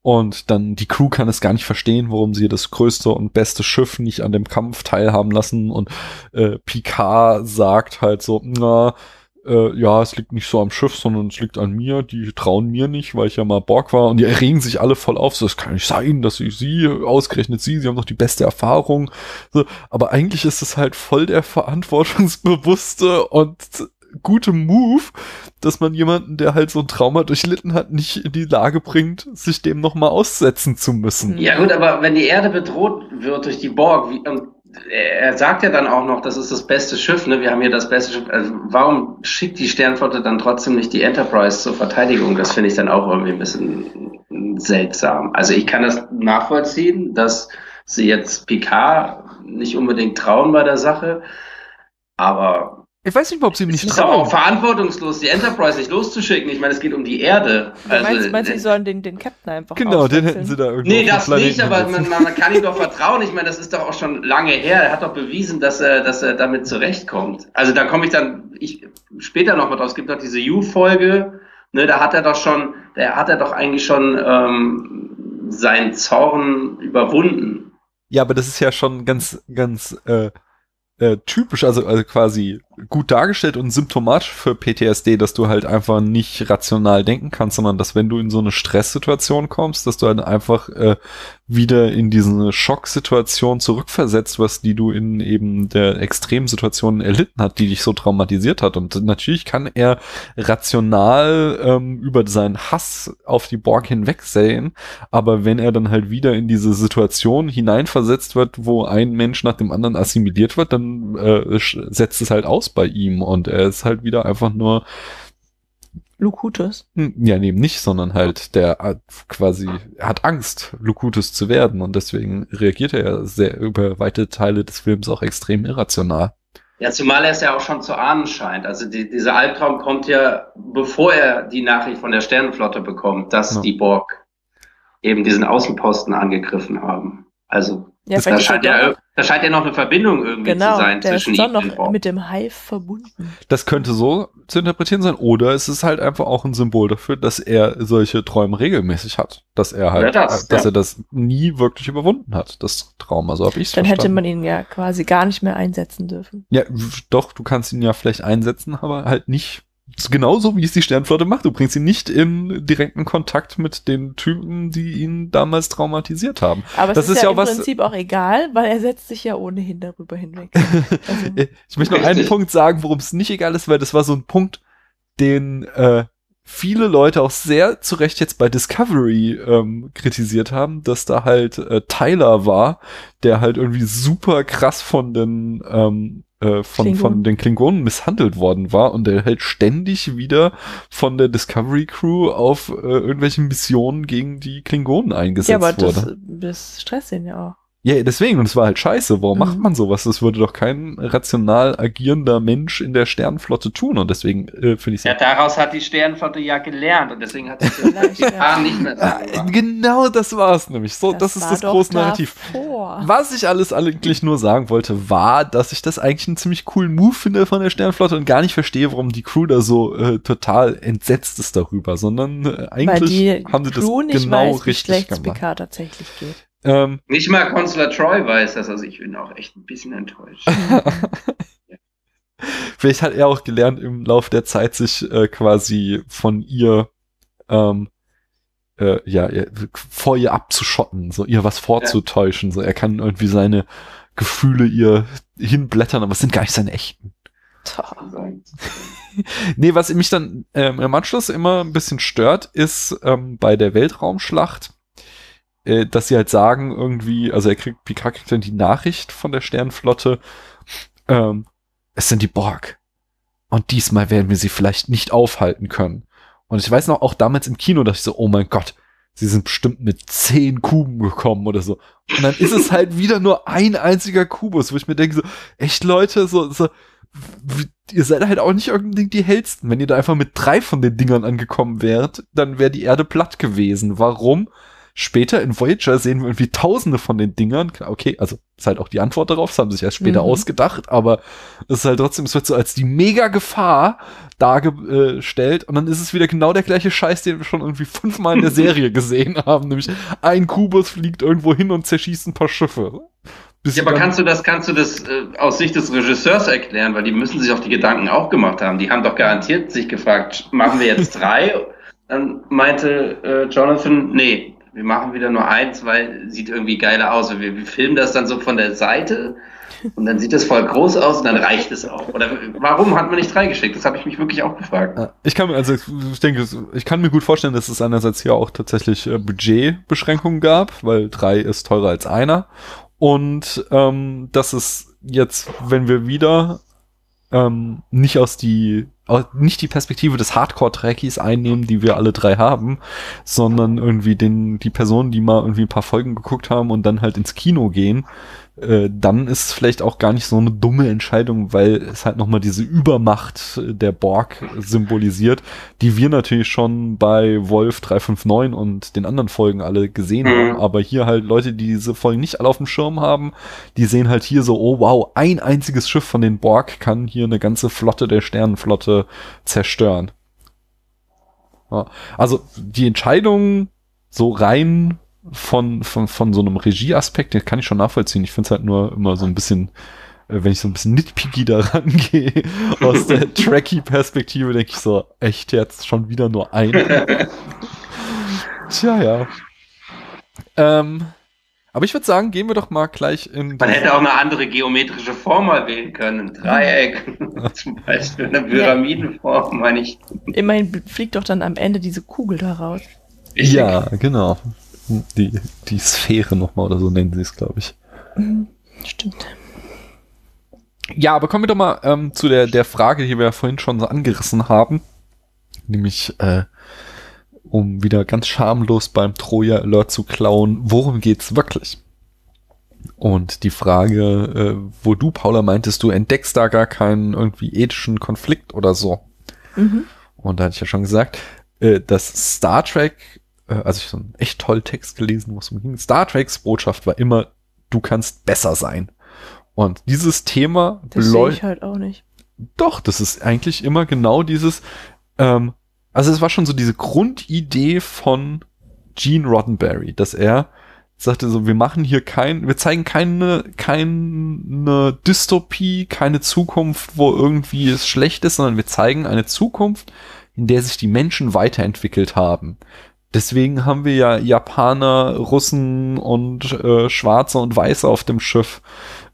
Und dann die Crew kann es gar nicht verstehen, warum sie das größte und beste Schiff nicht an dem Kampf teilhaben lassen. Und äh, Picard sagt halt so, na, äh, ja, es liegt nicht so am Schiff, sondern es liegt an mir. Die trauen mir nicht, weil ich ja mal Borg war. Und die erregen sich alle voll auf. So, es kann nicht sein, dass ich sie, ausgerechnet sie, sie haben doch die beste Erfahrung. So, aber eigentlich ist es halt voll der verantwortungsbewusste und gute Move, dass man jemanden, der halt so ein Trauma durchlitten hat, nicht in die Lage bringt, sich dem nochmal aussetzen zu müssen. Ja gut, aber wenn die Erde bedroht wird durch die Borg, wie, er sagt ja dann auch noch, das ist das beste Schiff, ne? wir haben hier das beste Schiff, also warum schickt die Sternflotte dann trotzdem nicht die Enterprise zur Verteidigung? Das finde ich dann auch irgendwie ein bisschen seltsam. Also ich kann das nachvollziehen, dass sie jetzt Picard nicht unbedingt trauen bei der Sache, aber Ich weiß nicht, ob sie ihm es nicht ist doch auch trauen. verantwortungslos, die Enterprise nicht loszuschicken. Ich meine, es geht um die Erde. meinst, Also, meinst du, äh, die sollen den, den Captain einfach Genau, den hätten sie da irgendwo Nee, das Planeten nicht, aber man, man kann ihm doch vertrauen. Ich meine, das ist doch auch schon lange her. Er hat doch bewiesen, dass er, dass er damit zurechtkommt. Also da komme ich dann ich, später noch mal drauf. Es gibt doch diese You-Folge, ne, da hat er doch schon, da hat er doch eigentlich schon ähm, seinen Zorn überwunden. Ja, aber das ist ja schon ganz, ganz äh, äh, typisch, also, also quasi gut dargestellt und symptomatisch für PTSD, dass du halt einfach nicht rational denken kannst, sondern dass wenn du in so eine Stresssituation kommst, dass du halt einfach äh, wieder in diese Schocksituation zurückversetzt wirst, die du in eben der Extremsituation erlitten hat, die dich so traumatisiert hat. Und natürlich kann er rational ähm, über seinen Hass auf die Borg hinwegsehen, aber wenn er dann halt wieder in diese Situation hineinversetzt wird, wo ein Mensch nach dem anderen assimiliert wird, dann äh, setzt es halt aus bei ihm und er ist halt wieder einfach nur Lukutus. hm, ja, nee, nicht, sondern halt der hat quasi er hat Angst, Lukutus zu werden und deswegen reagiert er ja sehr über weite Teile des Films auch extrem irrational. Ja, zumal er es ja auch schon zu ahnen scheint. Also die, dieser Albtraum kommt ja, bevor er die Nachricht von der Sternenflotte bekommt, dass Ja. die Borg eben diesen Außenposten angegriffen haben. Also Ja, da, ist er scheint ja, da scheint ja noch eine Verbindung irgendwie Genau, zu sein der zwischen ist doch ihm und den noch Borg. mit dem Hive verbunden. Das könnte so zu interpretieren sein, oder es ist halt einfach auch ein Symbol dafür, dass er solche Träume regelmäßig hat. Dass er halt, Ja, das, äh, dass ja. er das nie wirklich überwunden hat, das Trauma. So habe ich es Dann hätte verstanden. man ihn ja quasi gar nicht mehr einsetzen dürfen. Ja, doch, du kannst ihn ja vielleicht einsetzen, aber halt nicht genauso, wie es die Sternflotte macht. Du bringst ihn nicht in direkten Kontakt mit den Typen, die ihn damals traumatisiert haben. Aber es Das ist, ist ja, ja im was- Prinzip auch egal, weil er setzt sich ja ohnehin darüber hinweg. *laughs* Also, Ich möchte noch einen. Punkt sagen, worum es nicht egal ist, weil das war so ein Punkt, den äh, viele Leute auch sehr zu Recht jetzt bei Discovery ähm, kritisiert haben, dass da halt äh, Tyler war, der halt irgendwie super krass von den ähm, äh, von, von den Klingonen misshandelt worden war und der halt ständig wieder von der Discovery Crew auf äh, irgendwelchen Missionen gegen die Klingonen eingesetzt ja, aber wurde. das, das stresst ihn ja auch. Ja, deswegen, und es war halt scheiße. Warum Mhm. macht man sowas? Das würde doch kein rational agierender Mensch in der Sternenflotte tun. Und deswegen äh, finde ich Ja, daraus hat die Sternenflotte ja gelernt und deswegen hat sie *laughs* das ja. nicht mehr so gemacht. Genau das war es nämlich. So, das, ist war das große Narrativ. davor. Was ich alles eigentlich nur sagen wollte, war, dass ich das eigentlich einen ziemlich coolen Move finde von der Sternenflotte und gar nicht verstehe, warum die Crew da so äh, total entsetzt ist darüber, sondern äh, Weil eigentlich die haben sie das Crew nicht genau weiß, wie richtig schlecht es gemacht. PK tatsächlich geht. Ähm, Nicht mal Consular Troy weiß das, also ich bin auch echt ein bisschen enttäuscht. *laughs* *laughs* Vielleicht hat er auch gelernt, im Lauf der Zeit sich äh, quasi von ihr, ähm, äh, ja, vor ihr abzuschotten, so ihr was vorzutäuschen. So, er kann irgendwie seine Gefühle ihr hinblättern, aber es sind gar nicht seine echten. *laughs* Nee, was mich dann ähm, im Anschluss immer ein bisschen stört, ist ähm, bei der Weltraumschlacht, äh, dass sie halt sagen irgendwie, also er kriegt, Picard kriegt dann die Nachricht von der Sternflotte, ähm, es sind die Borg. Und diesmal werden wir sie vielleicht nicht aufhalten können. Und ich weiß noch, auch damals im Kino dachte ich so, oh mein Gott, sie sind bestimmt mit zehn Kuben gekommen oder so. Und dann ist es halt wieder nur ein einziger Kubus, wo ich mir denke so, echt Leute, so, so, ihr seid halt auch nicht unbedingt die hellsten. Wenn ihr da einfach mit drei von den Dingern angekommen wärt, dann wäre die Erde platt gewesen. Warum? Später in Voyager sehen wir irgendwie tausende von den Dingern. Okay, also ist halt auch die Antwort darauf, das haben sich erst später Mhm. ausgedacht, aber es ist halt trotzdem, es wird so als die Mega-Gefahr dargestellt und dann ist es wieder genau der gleiche Scheiß, den wir schon irgendwie fünfmal in der *laughs* Serie gesehen haben, nämlich ein Kubus fliegt irgendwo hin und zerschießt ein paar Schiffe. Bis Ja, aber kannst du das, kannst du das äh, aus Sicht des Regisseurs erklären? Weil die müssen sich auch die Gedanken auch gemacht haben. Die haben doch garantiert sich gefragt, machen wir jetzt *laughs* drei? Dann meinte äh, Jonathan, nee, wir machen wieder nur eins, weil sieht irgendwie geiler aus. Und wir, wir filmen das dann so von der Seite und dann sieht das voll groß aus und dann reicht es auch. Oder warum hat man nicht drei geschickt? Das habe ich mich wirklich auch gefragt. Ja, Ich kann mir, also ich denke, ich kann mir gut vorstellen, dass es einerseits hier auch tatsächlich äh, Budgetbeschränkungen gab, weil drei ist teurer als einer. Und ähm, dass es jetzt, wenn wir wieder ähm, nicht aus die nicht die Perspektive des Hardcore-Trekkies einnehmen, die wir alle drei haben, sondern irgendwie den die Personen, die mal irgendwie ein paar Folgen geguckt haben und dann halt ins Kino gehen, äh, dann ist es vielleicht auch gar nicht so eine dumme Entscheidung, weil es halt nochmal diese Übermacht der Borg symbolisiert, die wir natürlich schon bei Wolf 359 und den anderen Folgen alle gesehen Mhm. haben, aber hier halt Leute, die diese Folgen nicht alle auf dem Schirm haben, die sehen halt hier so, oh wow, ein einziges Schiff von den Borg kann hier eine ganze Flotte der Sternenflotte zerstören. Ja. Also die Entscheidung so rein von, von, von so einem Regieaspekt, den kann ich schon nachvollziehen. Ich finde es halt nur immer so ein bisschen, äh, wenn ich so ein bisschen nitpicky daran gehe, *laughs* aus der *laughs* Tracky-Perspektive, denke ich so, echt jetzt schon wieder nur ein. Tja, ja. Ähm, aber ich würde sagen, gehen wir doch mal gleich in. Man hätte auch eine andere geometrische Form mal wählen können. Ein *laughs* Dreieck, zum Beispiel eine Pyramidenform, meine ich. Immerhin fliegt doch dann am Ende diese Kugel da raus. Richtig. Ja, genau. Die, die Sphäre nochmal oder so nennen sie es, glaube ich. Stimmt. Ja, aber kommen wir doch mal ähm, zu der, der Frage, die wir ja vorhin schon so angerissen haben. Nämlich, äh, um wieder ganz schamlos beim Troja Alert zu klauen, worum geht's wirklich? Und die Frage, äh, wo du, Paula, meintest, du entdeckst da gar keinen irgendwie ethischen Konflikt oder so. Mhm. Und da hatte ich ja schon gesagt, äh, dass Star Trek, äh, also ich so einen echt tollen Text gelesen, wo es um ging. Star Treks Botschaft war immer, du kannst besser sein. Und dieses Thema Das sehe beleu- ich halt auch nicht. doch, das ist eigentlich immer genau dieses, ähm, also es war schon so diese Grundidee von Gene Roddenberry, dass er sagte so, wir machen hier kein, wir zeigen keine, keine Dystopie, keine Zukunft, wo irgendwie es schlecht ist, sondern wir zeigen eine Zukunft, in der sich die Menschen weiterentwickelt haben. Deswegen haben wir ja Japaner, Russen und äh, Schwarze und Weiße auf dem Schiff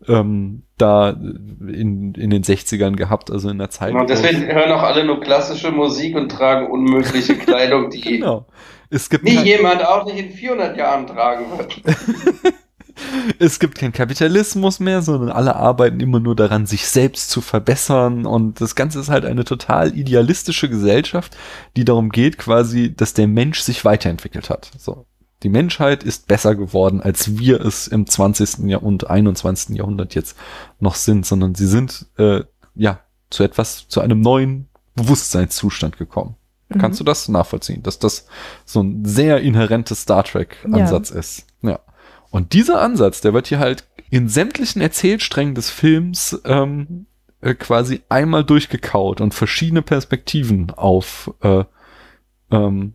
ähm, da in, in den 60ern gehabt, also in der Zeit. Und deswegen hören auch alle nur klassische Musik und tragen unmögliche *laughs* Kleidung, die genau. Es gibt, nie jemand auch nicht in 400 Jahren tragen wird. *laughs* *laughs* es gibt keinen Kapitalismus mehr, sondern alle arbeiten immer nur daran, sich selbst zu verbessern. Und das Ganze ist halt eine total idealistische Gesellschaft, die darum geht, quasi, dass der Mensch sich weiterentwickelt hat. So. Die Menschheit ist besser geworden, als wir es im 20. Jahr und 21. Jahrhundert jetzt noch sind, sondern sie sind, äh, ja, zu etwas, zu einem neuen Bewusstseinszustand gekommen. Mhm. Kannst du das nachvollziehen, dass das so ein sehr inhärentes Star Trek-Ansatz ist? Ja. Und dieser Ansatz, der wird hier halt in sämtlichen Erzählsträngen des Films ähm, äh, quasi einmal durchgekaut und verschiedene Perspektiven auf äh, ähm,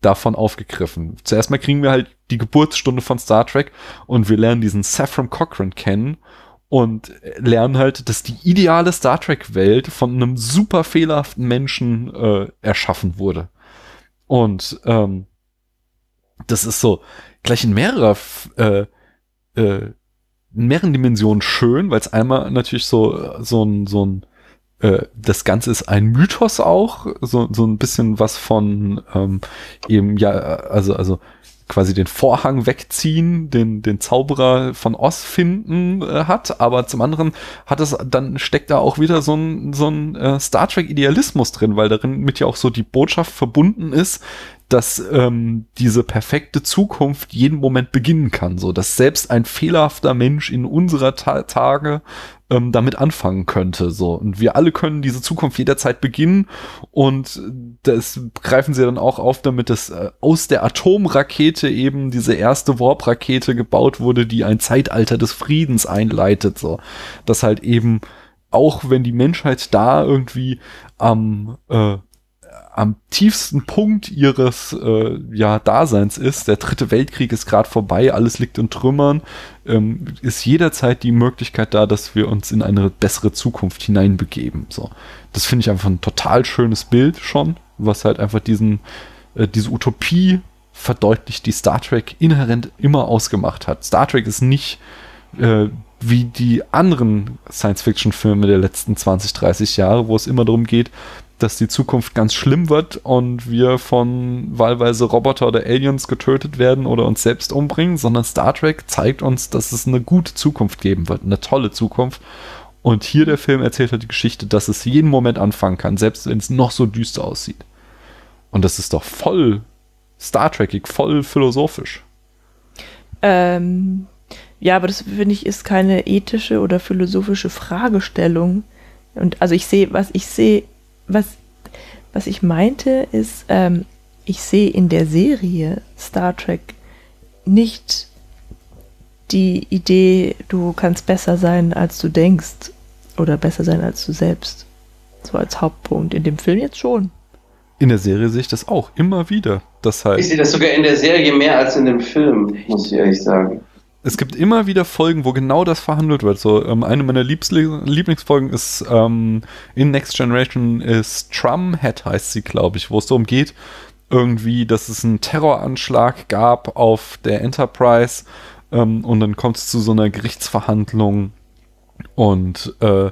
davon aufgegriffen. Zuerst mal kriegen wir halt die Geburtsstunde von Star Trek und wir lernen diesen Saffron Cochrane kennen und lernen halt, dass die ideale Star Trek-Welt von einem super fehlerhaften Menschen äh, erschaffen wurde. Und ähm, das ist so gleich in mehrerer äh, äh, in mehreren Dimensionen schön, weil es einmal natürlich so so ein so ein äh, das Ganze ist ein Mythos auch, so, so ein bisschen was von ähm, eben, ja, also, also quasi den Vorhang wegziehen, den, den Zauberer von Oz finden äh, hat, aber zum anderen hat es, dann steckt da auch wieder so ein, so ein äh, Star Trek Idealismus drin, weil darin mit ja auch so die Botschaft verbunden ist, dass ähm, diese perfekte Zukunft jeden Moment beginnen kann, so dass selbst ein fehlerhafter Mensch in unserer Ta Tage ähm, damit anfangen könnte, so. Und wir alle können diese Zukunft jederzeit beginnen und das greifen sie dann auch auf, damit es äh, aus der Atomrakete eben diese erste Warp-Rakete gebaut wurde, die ein Zeitalter des Friedens einleitet, so. Dass halt eben auch wenn die Menschheit da irgendwie am äh, am tiefsten Punkt ihres äh, ja, Daseins ist, der dritte Weltkrieg ist gerade vorbei, alles liegt in Trümmern, ähm, ist jederzeit die Möglichkeit da, dass wir uns in eine bessere Zukunft hineinbegeben. So, das finde ich einfach ein total schönes Bild schon, was halt einfach diesen äh, diese Utopie verdeutlicht, die Star Trek inhärent immer ausgemacht hat. Star Trek ist nicht äh, wie die anderen Science-Fiction-Filme der letzten 20, 30 Jahre, wo es immer darum geht, dass die Zukunft ganz schlimm wird und wir von wahlweise Roboter oder Aliens getötet werden oder uns selbst umbringen, sondern Star Trek zeigt uns, dass es eine gute Zukunft geben wird, eine tolle Zukunft. Und hier der Film erzählt halt die Geschichte, dass es jeden Moment anfangen kann, selbst wenn es noch so düster aussieht. Und das ist doch voll Star Trekig, voll philosophisch. Ähm, ja, aber das finde ich ist keine ethische oder philosophische Fragestellung. Und also ich sehe, was ich sehe, was, was ich meinte, ist, ähm, ich sehe in der Serie Star Trek nicht die Idee, du kannst besser sein, als du denkst. Oder besser sein als du selbst. So als Hauptpunkt. In dem Film jetzt schon. In der Serie sehe ich das auch immer wieder. Das halt, Ich sehe das sogar in der Serie mehr als in dem Film, muss ich ehrlich sagen. Es gibt immer wieder Folgen, wo genau das verhandelt wird. So, ähm, eine meiner Liebsli Lieblingsfolgen ist ähm, in Next Generation ist Trumhead heißt sie, glaube ich, wo es darum geht, irgendwie, dass es einen Terroranschlag gab auf der Enterprise ähm, und dann kommt es zu so einer Gerichtsverhandlung und äh,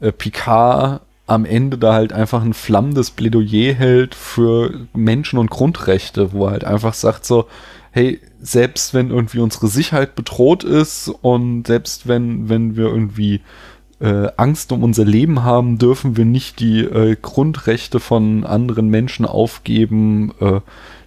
äh, Picard am Ende da halt einfach ein flammendes Plädoyer hält für Menschen- und Grundrechte, wo er halt einfach sagt so, hey, selbst wenn irgendwie unsere Sicherheit bedroht ist und selbst wenn, wenn wir irgendwie äh, Angst um unser Leben haben, dürfen wir nicht die äh, Grundrechte von anderen Menschen aufgeben, äh,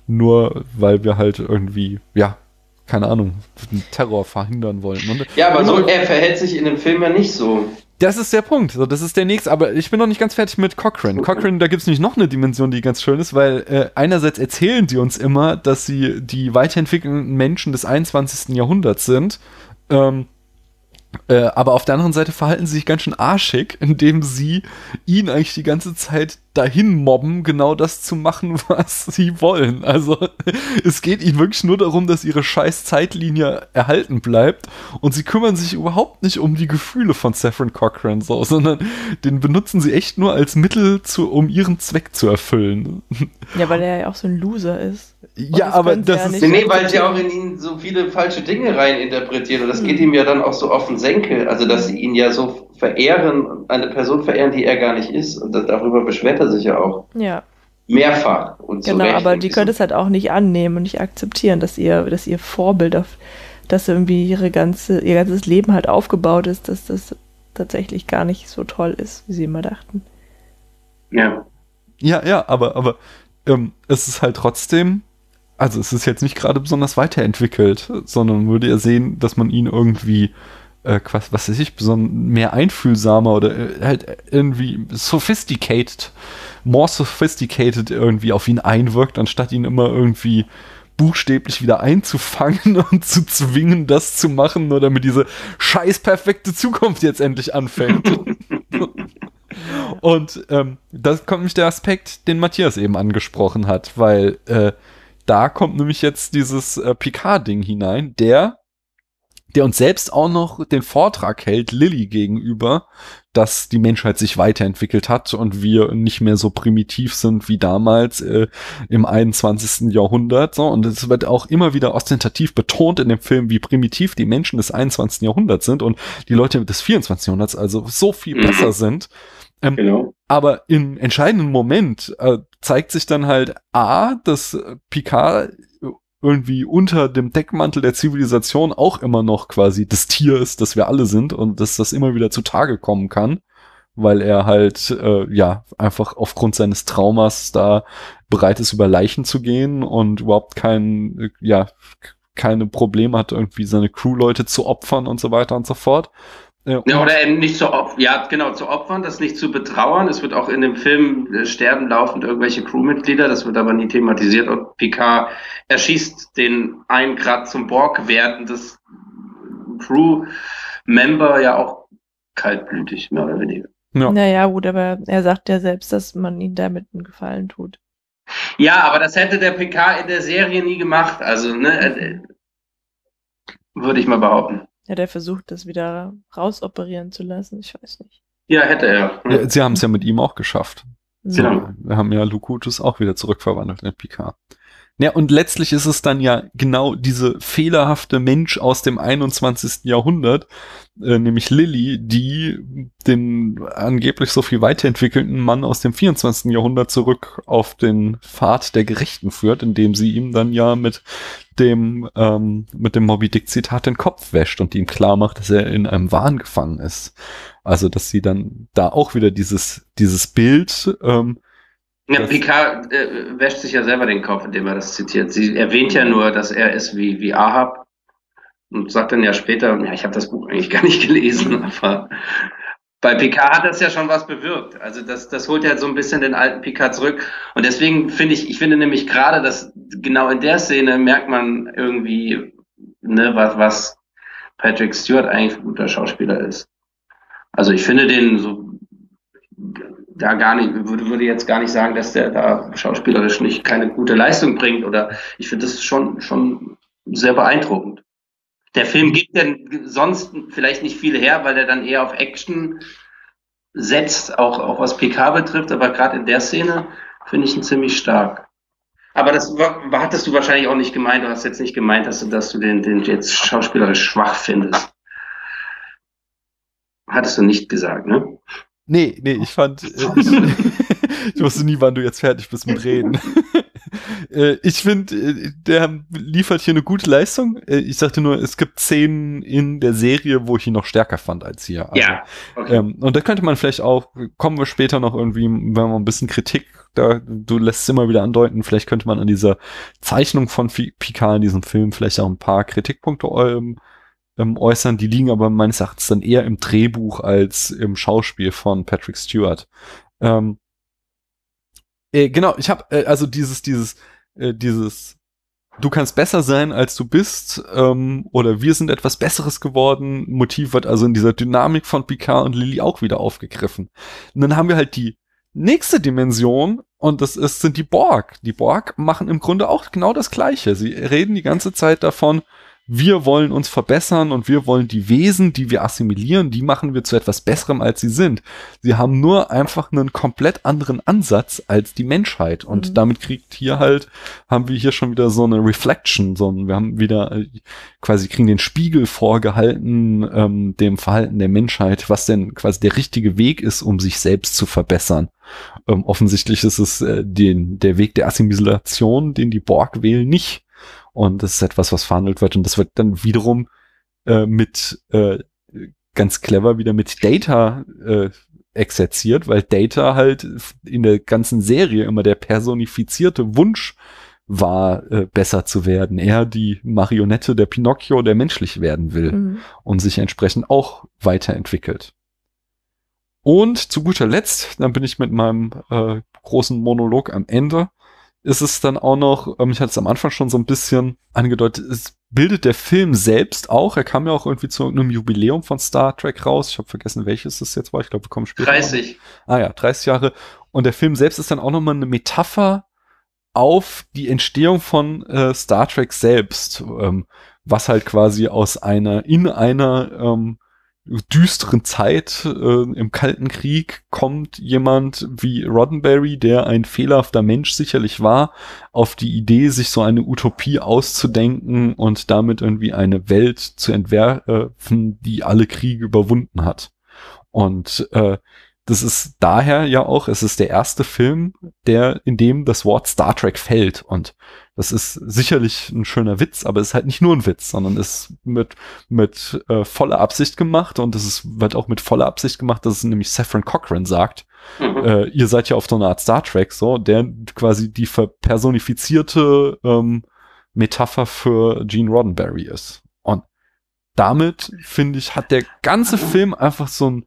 nur weil wir halt irgendwie, ja, keine Ahnung, den Terror verhindern wollen. Und Ja, aber so, er verhält sich in dem Film ja nicht so. Das ist der Punkt. So, das ist der nächste. Aber ich bin noch nicht ganz fertig mit Cochrane. Cochrane, da gibt es nämlich noch eine Dimension, die ganz schön ist, weil äh, einerseits erzählen die uns immer, dass sie die weiterentwickelnden Menschen des 21. Jahrhunderts sind. Ähm, äh, aber auf der anderen Seite verhalten sie sich ganz schön arschig, indem sie ihn eigentlich die ganze Zeit dahin mobben, genau das zu machen, *laughs* was sie wollen. Also es geht ihnen wirklich nur darum, dass ihre scheiß Zeitlinie erhalten bleibt und sie kümmern sich überhaupt nicht um die Gefühle von Saffron Cochran, so, *laughs* sondern den benutzen sie echt nur als Mittel, zu, um ihren Zweck zu erfüllen. Ja, weil er ja auch so ein Loser ist. Ja, das aber das ja ist. Nee, nee, weil sie auch in ihn so viele falsche Dinge reininterpretieren. Und das geht ihm ja dann auch so auf den Senkel. Also, dass sie ihn ja so verehren, eine Person verehren, die er gar nicht ist. Und das, darüber beschwert er sich ja auch. Ja, Mehrfach. Und genau, Recht. aber Und die ich können so, es halt auch nicht annehmen und nicht akzeptieren, dass ihr, dass ihr Vorbild auf, dass irgendwie ihre ganze, ihr ganzes Leben halt aufgebaut ist, dass das tatsächlich gar nicht so toll ist, wie sie immer dachten. Ja. Ja, ja, aber, aber ähm, es ist halt trotzdem, also es ist jetzt nicht gerade besonders weiterentwickelt, sondern würde ja sehen, dass man ihn irgendwie, äh, was, was weiß ich, mehr einfühlsamer oder äh, halt irgendwie sophisticated, more sophisticated irgendwie auf ihn einwirkt, anstatt ihn immer irgendwie buchstäblich wieder einzufangen *laughs* und zu zwingen, das zu machen, nur damit diese scheiß perfekte Zukunft jetzt endlich anfängt. *laughs* Und ähm, das kommt nämlich der Aspekt, den Matthias eben angesprochen hat, weil äh, da kommt nämlich jetzt dieses äh, Picard-Ding hinein, der, der uns selbst auch noch den Vortrag hält, Lilly gegenüber, dass die Menschheit sich weiterentwickelt hat und wir nicht mehr so primitiv sind wie damals äh, im 21. Jahrhundert. So. Und es wird auch immer wieder ostentativ betont in dem Film, wie primitiv die Menschen des 21. Jahrhunderts sind und die Leute des 24. Jahrhunderts also so viel Mhm. besser sind. Genau. Aber im entscheidenden Moment äh, zeigt sich dann halt A, dass Picard irgendwie unter dem Deckmantel der Zivilisation auch immer noch quasi das Tier ist, das wir alle sind und dass das immer wieder zutage kommen kann, weil er halt äh, ja einfach aufgrund seines Traumas da bereit ist, über Leichen zu gehen und überhaupt kein äh, ja keine Probleme hat, irgendwie seine Crewleute zu opfern und so weiter und so fort. Äh, Ja, und- oder eben nicht zu opfern, ja, genau, zu opfern, das nicht zu betrauern. Es wird auch in dem Film äh, sterben laufend irgendwelche Crewmitglieder, das wird aber nie thematisiert. Und Picard erschießt den einen Grad zum Borg wertendes Crew-Member ja auch kaltblütig, mehr oder weniger. ja. Naja, gut, aber er sagt ja selbst, dass man ihm damit einen Gefallen tut. Ja, aber das hätte der Picard in der Serie nie gemacht. Also, ne, äh, würde ich mal behaupten. Ja, der versucht, das wieder rausoperieren zu lassen. Ich weiß nicht. Ja, hätte er. Ja, sie haben es ja mit ihm auch geschafft. So, Genau. Wir haben ja Lukutus auch wieder zurückverwandelt in Picard. Ja, und letztlich ist es dann ja genau diese fehlerhafte Mensch aus dem 21. Jahrhundert, äh, nämlich Lilly, die den angeblich so viel weiterentwickelten Mann aus dem 24. Jahrhundert zurück auf den Pfad der Gerechten führt, indem sie ihm dann ja mit dem, ähm, mit dem Moby Dick Zitat den Kopf wäscht und ihm klar macht, dass er in einem Wahn gefangen ist. Also, dass sie dann da auch wieder dieses, dieses Bild, ähm, Ja, Picard äh, wäscht sich ja selber den Kopf, indem er das zitiert. Sie erwähnt ja nur, dass er ist wie, wie Ahab und sagt dann ja später, ja, ich habe das Buch eigentlich gar nicht *laughs* gelesen, aber bei Picard hat das ja schon was bewirkt. Also das, das holt ja so ein bisschen den alten Picard zurück. Und deswegen finde ich, ich finde nämlich gerade, dass genau in der Szene merkt man irgendwie, ne, was, was Patrick Stewart eigentlich ein guter Schauspieler ist. Also ich finde den so da gar nicht, würde, würde jetzt gar nicht sagen, dass der da schauspielerisch nicht keine gute Leistung bringt oder ich finde das schon, schon sehr beeindruckend. Der Film gibt denn sonst vielleicht nicht viel her, weil er dann eher auf Action setzt, auch, auch was PK betrifft, aber gerade in der Szene finde ich ihn ziemlich stark. Aber das hattest du wahrscheinlich auch nicht gemeint, du hast jetzt nicht gemeint, dass du, dass du den, den jetzt schauspielerisch schwach findest. Hattest du nicht gesagt, ne? Nee, nee, ich fand, *laughs* äh, ich, *laughs* ich wusste nie, wann du jetzt fertig bist mit Reden. *laughs* äh, ich finde, äh, der liefert hier eine gute Leistung. Äh, ich sagte nur, es gibt Szenen in der Serie, wo ich ihn noch stärker fand als hier. Also, ja. Okay. Ähm, und da könnte man vielleicht auch, kommen wir später noch irgendwie, wenn wir ein bisschen Kritik, da, du lässt es immer wieder andeuten, vielleicht könnte man an dieser Zeichnung von Picard in diesem Film vielleicht auch ein paar Kritikpunkte ähm, ähm, äußern. Die liegen aber meines Erachtens dann eher im Drehbuch als im Schauspiel von Patrick Stewart. Ähm, äh, genau, ich habe äh, also dieses, dieses, äh, dieses, du kannst besser sein, als du bist, ähm, oder wir sind etwas Besseres geworden. Motiv wird also in dieser Dynamik von Picard und Lily auch wieder aufgegriffen. Und dann haben wir halt die nächste Dimension und das ist, sind die Borg. Die Borg machen im Grunde auch genau das Gleiche. Sie reden die ganze Zeit davon, wir wollen uns verbessern und wir wollen die Wesen, die wir assimilieren, die machen wir zu etwas Besserem, als sie sind. Sie haben nur einfach einen komplett anderen Ansatz als die Menschheit. Und mhm. damit kriegt hier halt, haben wir hier schon wieder so eine Reflection, so wir haben wieder äh, quasi kriegen den Spiegel vorgehalten, ähm, dem Verhalten der Menschheit, was denn quasi der richtige Weg ist, um sich selbst zu verbessern. Ähm, offensichtlich ist es äh, den, der Weg der Assimilation, den die Borg wählen, nicht. Und das ist etwas, was verhandelt wird. Und das wird dann wiederum äh, mit äh, ganz clever wieder mit Data äh, exerziert, weil Data halt in der ganzen Serie immer der personifizierte Wunsch war, äh, besser zu werden. Er die Marionette der Pinocchio, der menschlich werden will mhm. und sich entsprechend auch weiterentwickelt. Und zu guter Letzt, dann bin ich mit meinem äh, großen Monolog am Ende, ist es dann auch noch, ähm, ich hatte es am Anfang schon so ein bisschen angedeutet, es bildet der Film selbst auch. Er kam ja auch irgendwie zu einem Jubiläum von Star Trek raus. Ich habe vergessen, welches es jetzt war. Ich glaube, wir kommen später. 30. Noch. Ah ja, 30 Jahre. Und der Film selbst ist dann auch nochmal eine Metapher auf die Entstehung von äh, Star Trek selbst, ähm, was halt quasi aus einer, in einer ähm, düsteren Zeit äh, im Kalten Krieg kommt jemand wie Roddenberry, der ein fehlerhafter Mensch sicherlich war, auf die Idee, sich so eine Utopie auszudenken und damit irgendwie eine Welt zu entwerfen, die alle Kriege überwunden hat. Und äh, das ist daher ja auch, es ist der erste Film, der, in dem das Wort Star Trek fällt. Und das ist sicherlich ein schöner Witz, aber es ist halt nicht nur ein Witz, sondern ist mit, mit äh, voller Absicht gemacht und es ist, wird auch mit voller Absicht gemacht, dass es nämlich Saffron Cochran sagt. Mhm. Äh, ihr seid ja auf so einer Art Star Trek, so, der quasi die verpersonifizierte ähm, Metapher für Gene Roddenberry ist. Und damit, finde ich, hat der ganze Film einfach so ein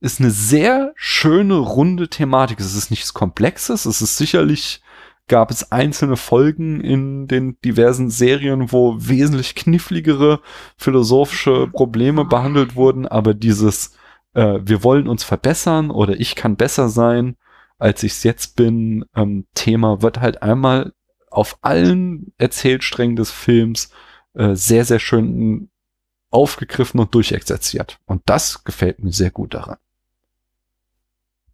ist eine sehr schöne, runde Thematik. Es ist nichts Komplexes. Es ist sicherlich, gab es einzelne Folgen in den diversen Serien, wo wesentlich kniffligere philosophische Probleme behandelt wurden. Aber dieses, äh, wir wollen uns verbessern oder ich kann besser sein, als ich es jetzt bin, ähm, Thema wird halt einmal auf allen Erzählsträngen des Films äh, sehr, sehr schön aufgegriffen und durchexerziert. Und das gefällt mir sehr gut daran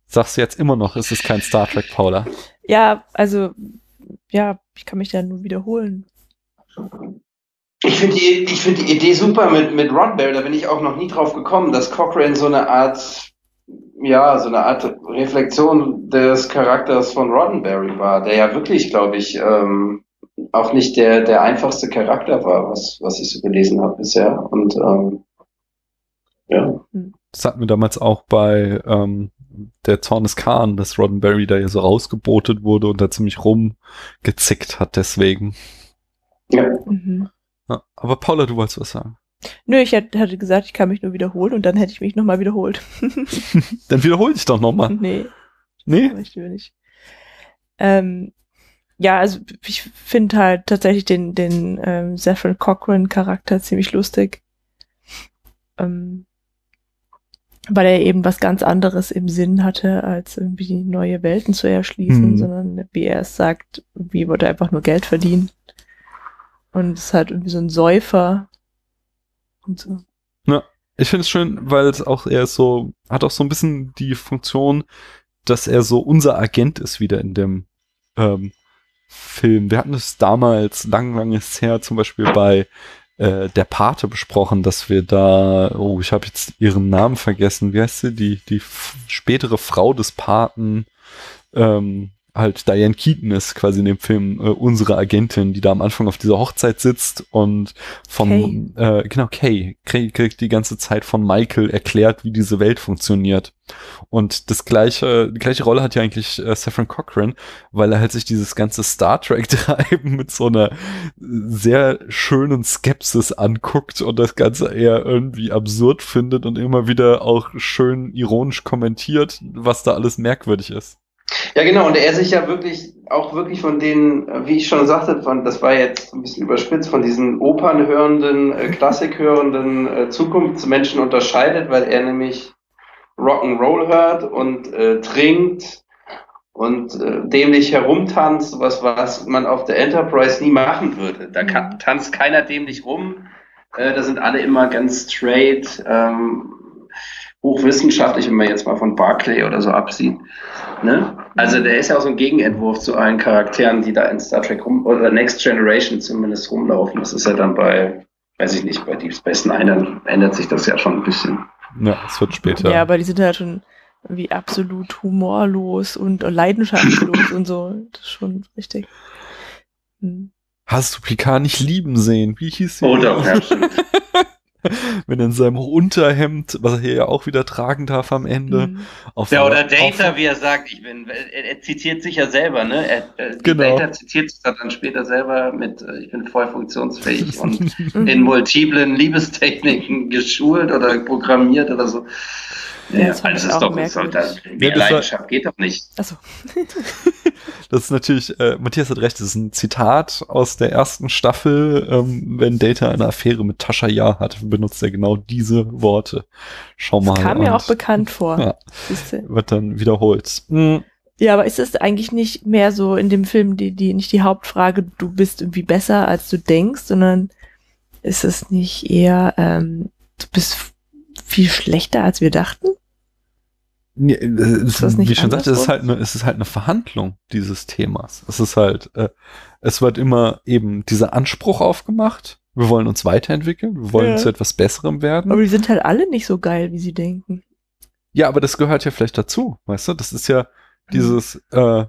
sagst du jetzt immer noch, es ist kein Star Trek, Paula. Ja, also, ja, ich kann mich da nur wiederholen. Ich finde die, ich find die Idee super mit, mit Rodberry, da bin ich auch noch nie drauf gekommen, dass Cochrane so eine Art, ja, so eine Art Reflexion des Charakters von Roddenberry war, der ja wirklich, glaube ich, ähm, auch nicht der, der einfachste Charakter war, was, was ich so gelesen habe bisher. Und ähm, ja. Das hatten wir damals auch bei ähm, der Zorn des Khan, dass Roddenberry da ja so rausgebotet wurde und da ziemlich rumgezickt hat deswegen. Ja. Mhm. ja. Aber Paula, du wolltest was sagen. Nö, ich hatte gesagt, ich kann mich nur wiederholen und dann hätte ich mich nochmal wiederholt. *laughs* dann wiederhol dich doch nochmal. Nee. Nee? Ich will nicht. Ähm, ja, also ich finde halt tatsächlich den, den ähm, Saffron Cochran Charakter ziemlich lustig. Ähm, weil er eben was ganz anderes im Sinn hatte, als irgendwie neue Welten zu erschließen, Mhm. sondern wie er es sagt, wie wollte er einfach nur Geld verdienen. Und es ist halt irgendwie so ein Säufer und so. Ich finde es schön, weil es auch, er ist so, hat auch so ein bisschen die Funktion, dass er so unser Agent ist wieder in dem ähm, Film. Wir hatten es damals, lang, lang ist her, zum Beispiel bei äh, Der Pate besprochen, dass wir da, oh, ich habe jetzt ihren Namen vergessen, wie heißt sie, die, die spätere Frau des Paten, ähm, halt Diane Keaton ist quasi in dem Film äh, unsere Agentin, die da am Anfang auf dieser Hochzeit sitzt und vom, äh, genau, Kay, Kay kriegt die ganze Zeit von Michael erklärt, wie diese Welt funktioniert. Und das gleiche, die gleiche Rolle hat ja eigentlich äh, Saffron Cochran, weil er halt sich dieses ganze Star Trek *laughs* treiben mit so einer sehr schönen Skepsis anguckt und das Ganze eher irgendwie absurd findet und immer wieder auch schön ironisch kommentiert, was da alles merkwürdig ist. Ja, genau, und er sich ja wirklich, auch wirklich von den, wie ich schon sagte, von, das war jetzt ein bisschen überspitzt, von diesen opernhörenden, äh, *laughs* klassikhörenden äh, Zukunftsmenschen unterscheidet, weil er nämlich Rock'n'Roll hört und äh, trinkt und äh, dämlich herumtanzt, was, was man auf der Enterprise nie machen würde. Da kann, tanzt keiner dämlich rum, äh, da sind alle immer ganz straight, ähm, hochwissenschaftlich, wenn man jetzt mal von Barclay oder so absieht. Ne? Also der ist ja auch so ein Gegenentwurf zu allen Charakteren, die da in Star Trek rum, oder Next Generation zumindest rumlaufen. Das ist ja dann bei, weiß ich nicht, bei Deep Space Nine dann ändert sich das ja schon ein bisschen. Ja, es wird später. Ja, aber die sind halt schon irgendwie absolut humorlos und leidenschaftslos und so. Das ist schon richtig. Hm. Hast du Picard nicht lieben sehen? Wie hieß sie? Oh doch, ja, stimmt. *laughs* Wenn er in seinem Unterhemd, was er hier ja auch wieder tragen darf am Ende. Hm. Auf Ja, oder auf- Data, wie er sagt, ich bin, er, er zitiert sich ja selber, ne? Er, er, Genau. Data zitiert sich dann später selber mit, äh, ich bin voll funktionsfähig *laughs* und in multiplen Liebestechniken geschult oder programmiert oder so. Ja, Ja, das ich ist auch doch, merkwürdig. das, Ja, mehr war- Leidenschaft geht doch nicht. Achso. *laughs* Das ist natürlich, äh, Matthias hat recht, das ist ein Zitat aus der ersten Staffel. Ähm, wenn Data eine Affäre mit Tascha Ja hat, benutzt er genau diese Worte. Schau mal. Das kam mir auch bekannt vor. Ja. Wird dann wiederholt. Hm, Ja, aber ist es eigentlich nicht mehr so in dem Film die, die, nicht die Hauptfrage, du bist irgendwie besser, als du denkst, sondern ist es nicht eher, ähm, du bist viel schlechter, als wir dachten? Nee, äh, es, das nicht wie schon sagte, es ist halt eine, es ist halt eine Verhandlung dieses Themas. Es ist halt, äh, es wird immer eben dieser Anspruch aufgemacht. Wir wollen uns weiterentwickeln, wir wollen Ja. zu etwas Besserem werden. Aber die sind halt alle nicht so geil, wie sie denken. Ja, aber das gehört ja vielleicht dazu, weißt du? Das ist ja dieses, äh,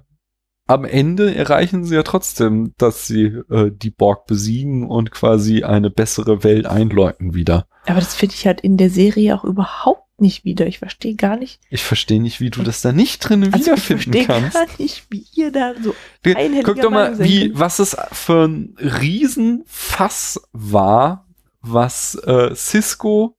am Ende erreichen sie ja trotzdem, dass sie äh, die Borg besiegen und quasi eine bessere Welt einläuten wieder. Aber das finde ich halt in der Serie auch überhaupt nicht wieder. Ich verstehe gar nicht. Ich verstehe nicht, wie du das da nicht drin Also ich wiederfinden verstehe kannst. gar nicht, wie ihr da so einhelliger Guck doch mal, wie, was es für ein Riesenfass war, was äh, Cisco,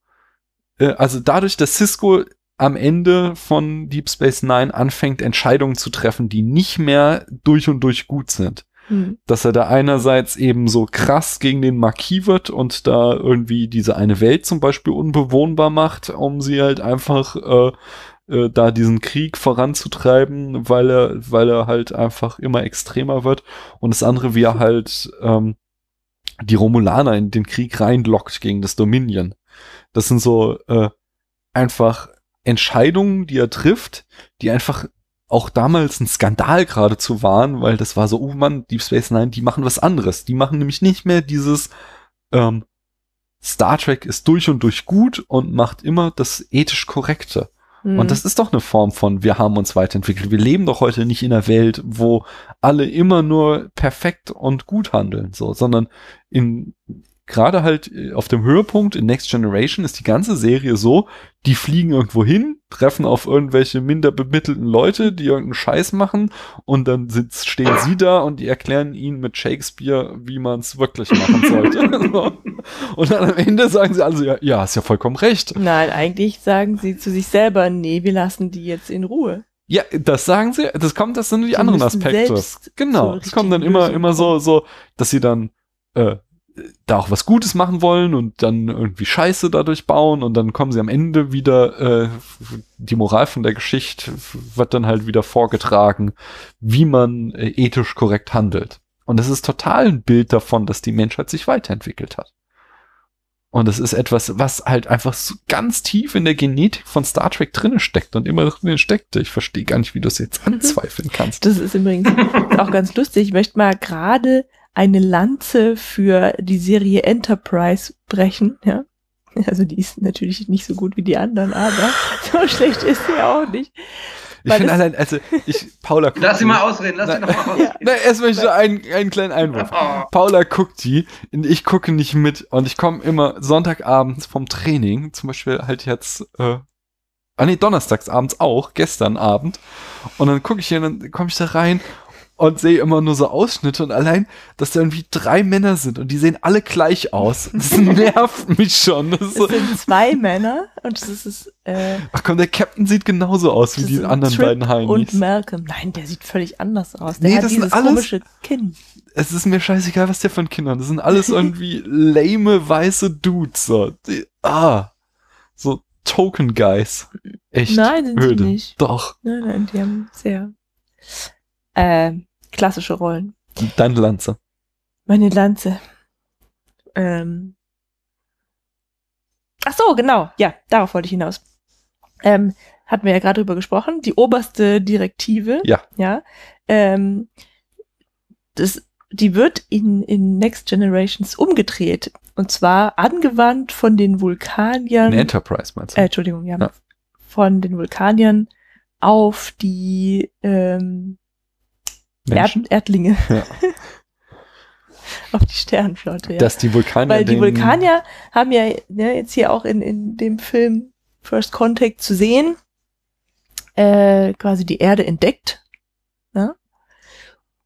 äh, also dadurch, dass Cisco am Ende von Deep Space Nine anfängt, Entscheidungen zu treffen, die nicht mehr durch und durch gut sind. Hm. Dass er da einerseits eben so krass gegen den Marquis wird und da irgendwie diese eine Welt zum Beispiel unbewohnbar macht, um sie halt einfach äh, äh, da diesen Krieg voranzutreiben, weil er, weil er halt einfach immer extremer wird. Und das andere, wie er halt ähm, die Romulaner in den Krieg reinlockt gegen das Dominion. Das sind so äh, einfach Entscheidungen, die er trifft, die einfach auch damals ein Skandal geradezu waren, weil das war so, oh Mann, Deep Space Nine, die machen was anderes. Die machen nämlich nicht mehr dieses ähm, Star Trek ist durch und durch gut und macht immer das ethisch Korrekte. Hm. Und das ist doch eine Form von, wir haben uns weiterentwickelt. Wir leben doch heute nicht in einer Welt, wo alle immer nur perfekt und gut handeln, so, sondern in, gerade halt äh, auf dem Höhepunkt in Next Generation ist die ganze Serie so, die fliegen irgendwo hin, treffen auf irgendwelche minder bemittelten Leute, die irgendeinen Scheiß machen und dann sitz, stehen sie da und die erklären ihnen mit Shakespeare, wie man es wirklich machen sollte. *laughs* so. Und dann am Ende sagen sie also, ja, ja, ist ja vollkommen recht. Nein, eigentlich sagen sie zu sich selber, nee, wir lassen die jetzt in Ruhe. Ja, das sagen sie, das kommt, das sind die Sie anderen Aspekte. Genau, es kommt dann immer, immer so, so, dass sie dann, äh, da auch was Gutes machen wollen und dann irgendwie Scheiße dadurch bauen und dann kommen sie am Ende wieder, äh, die Moral von der Geschichte wird dann halt wieder vorgetragen, wie man äh, ethisch korrekt handelt. Und das ist total ein Bild davon, dass die Menschheit sich weiterentwickelt hat. Und es ist etwas, was halt einfach so ganz tief in der Genetik von Star Trek drinne steckt und immer drin steckte. Ich verstehe gar nicht, wie du es jetzt Mhm. anzweifeln kannst. Das ist übrigens auch ganz lustig. Ich möchte mal gerade eine Lanze für die Serie Enterprise brechen, ja. Also die ist natürlich nicht so gut wie die anderen, aber *laughs* so schlecht ist sie auch nicht. Ich finde allein, also ich, Paula *laughs* guckt Lass sie mal ausreden, lass sie Na- doch mal *laughs* ausreden. Na, erst möchte ich so einen, einen kleinen Einwurf. Oh. Paula guckt die, und ich gucke nicht mit und ich komme immer Sonntagabends vom Training, zum Beispiel halt jetzt, äh, ah nee, donnerstagsabends auch, gestern Abend, und dann gucke ich hier, und dann komme ich da rein und sehe immer nur so Ausschnitte und allein, dass da irgendwie drei Männer sind und die sehen alle gleich aus. *laughs* Das nervt mich schon. Das Es so, sind zwei Männer und das ist äh, ach komm, der Captain sieht genauso aus wie die anderen Trip beiden Heinis. und Malcolm. Nein, der sieht völlig anders aus. Der Nee, hat das sind dieses alles- komische Kinn. es ist mir scheißegal, was der von Kindern. Das sind alles *laughs* irgendwie lame weiße Dudes. So. Die, ah, so Token Guys. Echt. Nein, sind öde. sie nicht. Doch. Nein, nein, die haben sehr äh, klassische Rollen. Deine Lanze. Meine Lanze. Ähm. Ach so, genau. Ja, darauf wollte ich hinaus. Ähm, hatten wir ja gerade drüber gesprochen. Die oberste Direktive. Ja. Ja. Ähm, das, die wird in, in Next Generations umgedreht. Und zwar angewandt von den Vulkaniern. Eine Enterprise meinst du? Äh, Entschuldigung, ja, Ja. Von den Vulkaniern auf die ähm, Erd? Erdlinge. Ja. *laughs* auf die Sternenflotte, ja. Dass die Vulkanier Weil die Vulkanier haben ja ne, jetzt hier auch in, in dem Film First Contact zu sehen, äh, quasi die Erde entdeckt. Ne?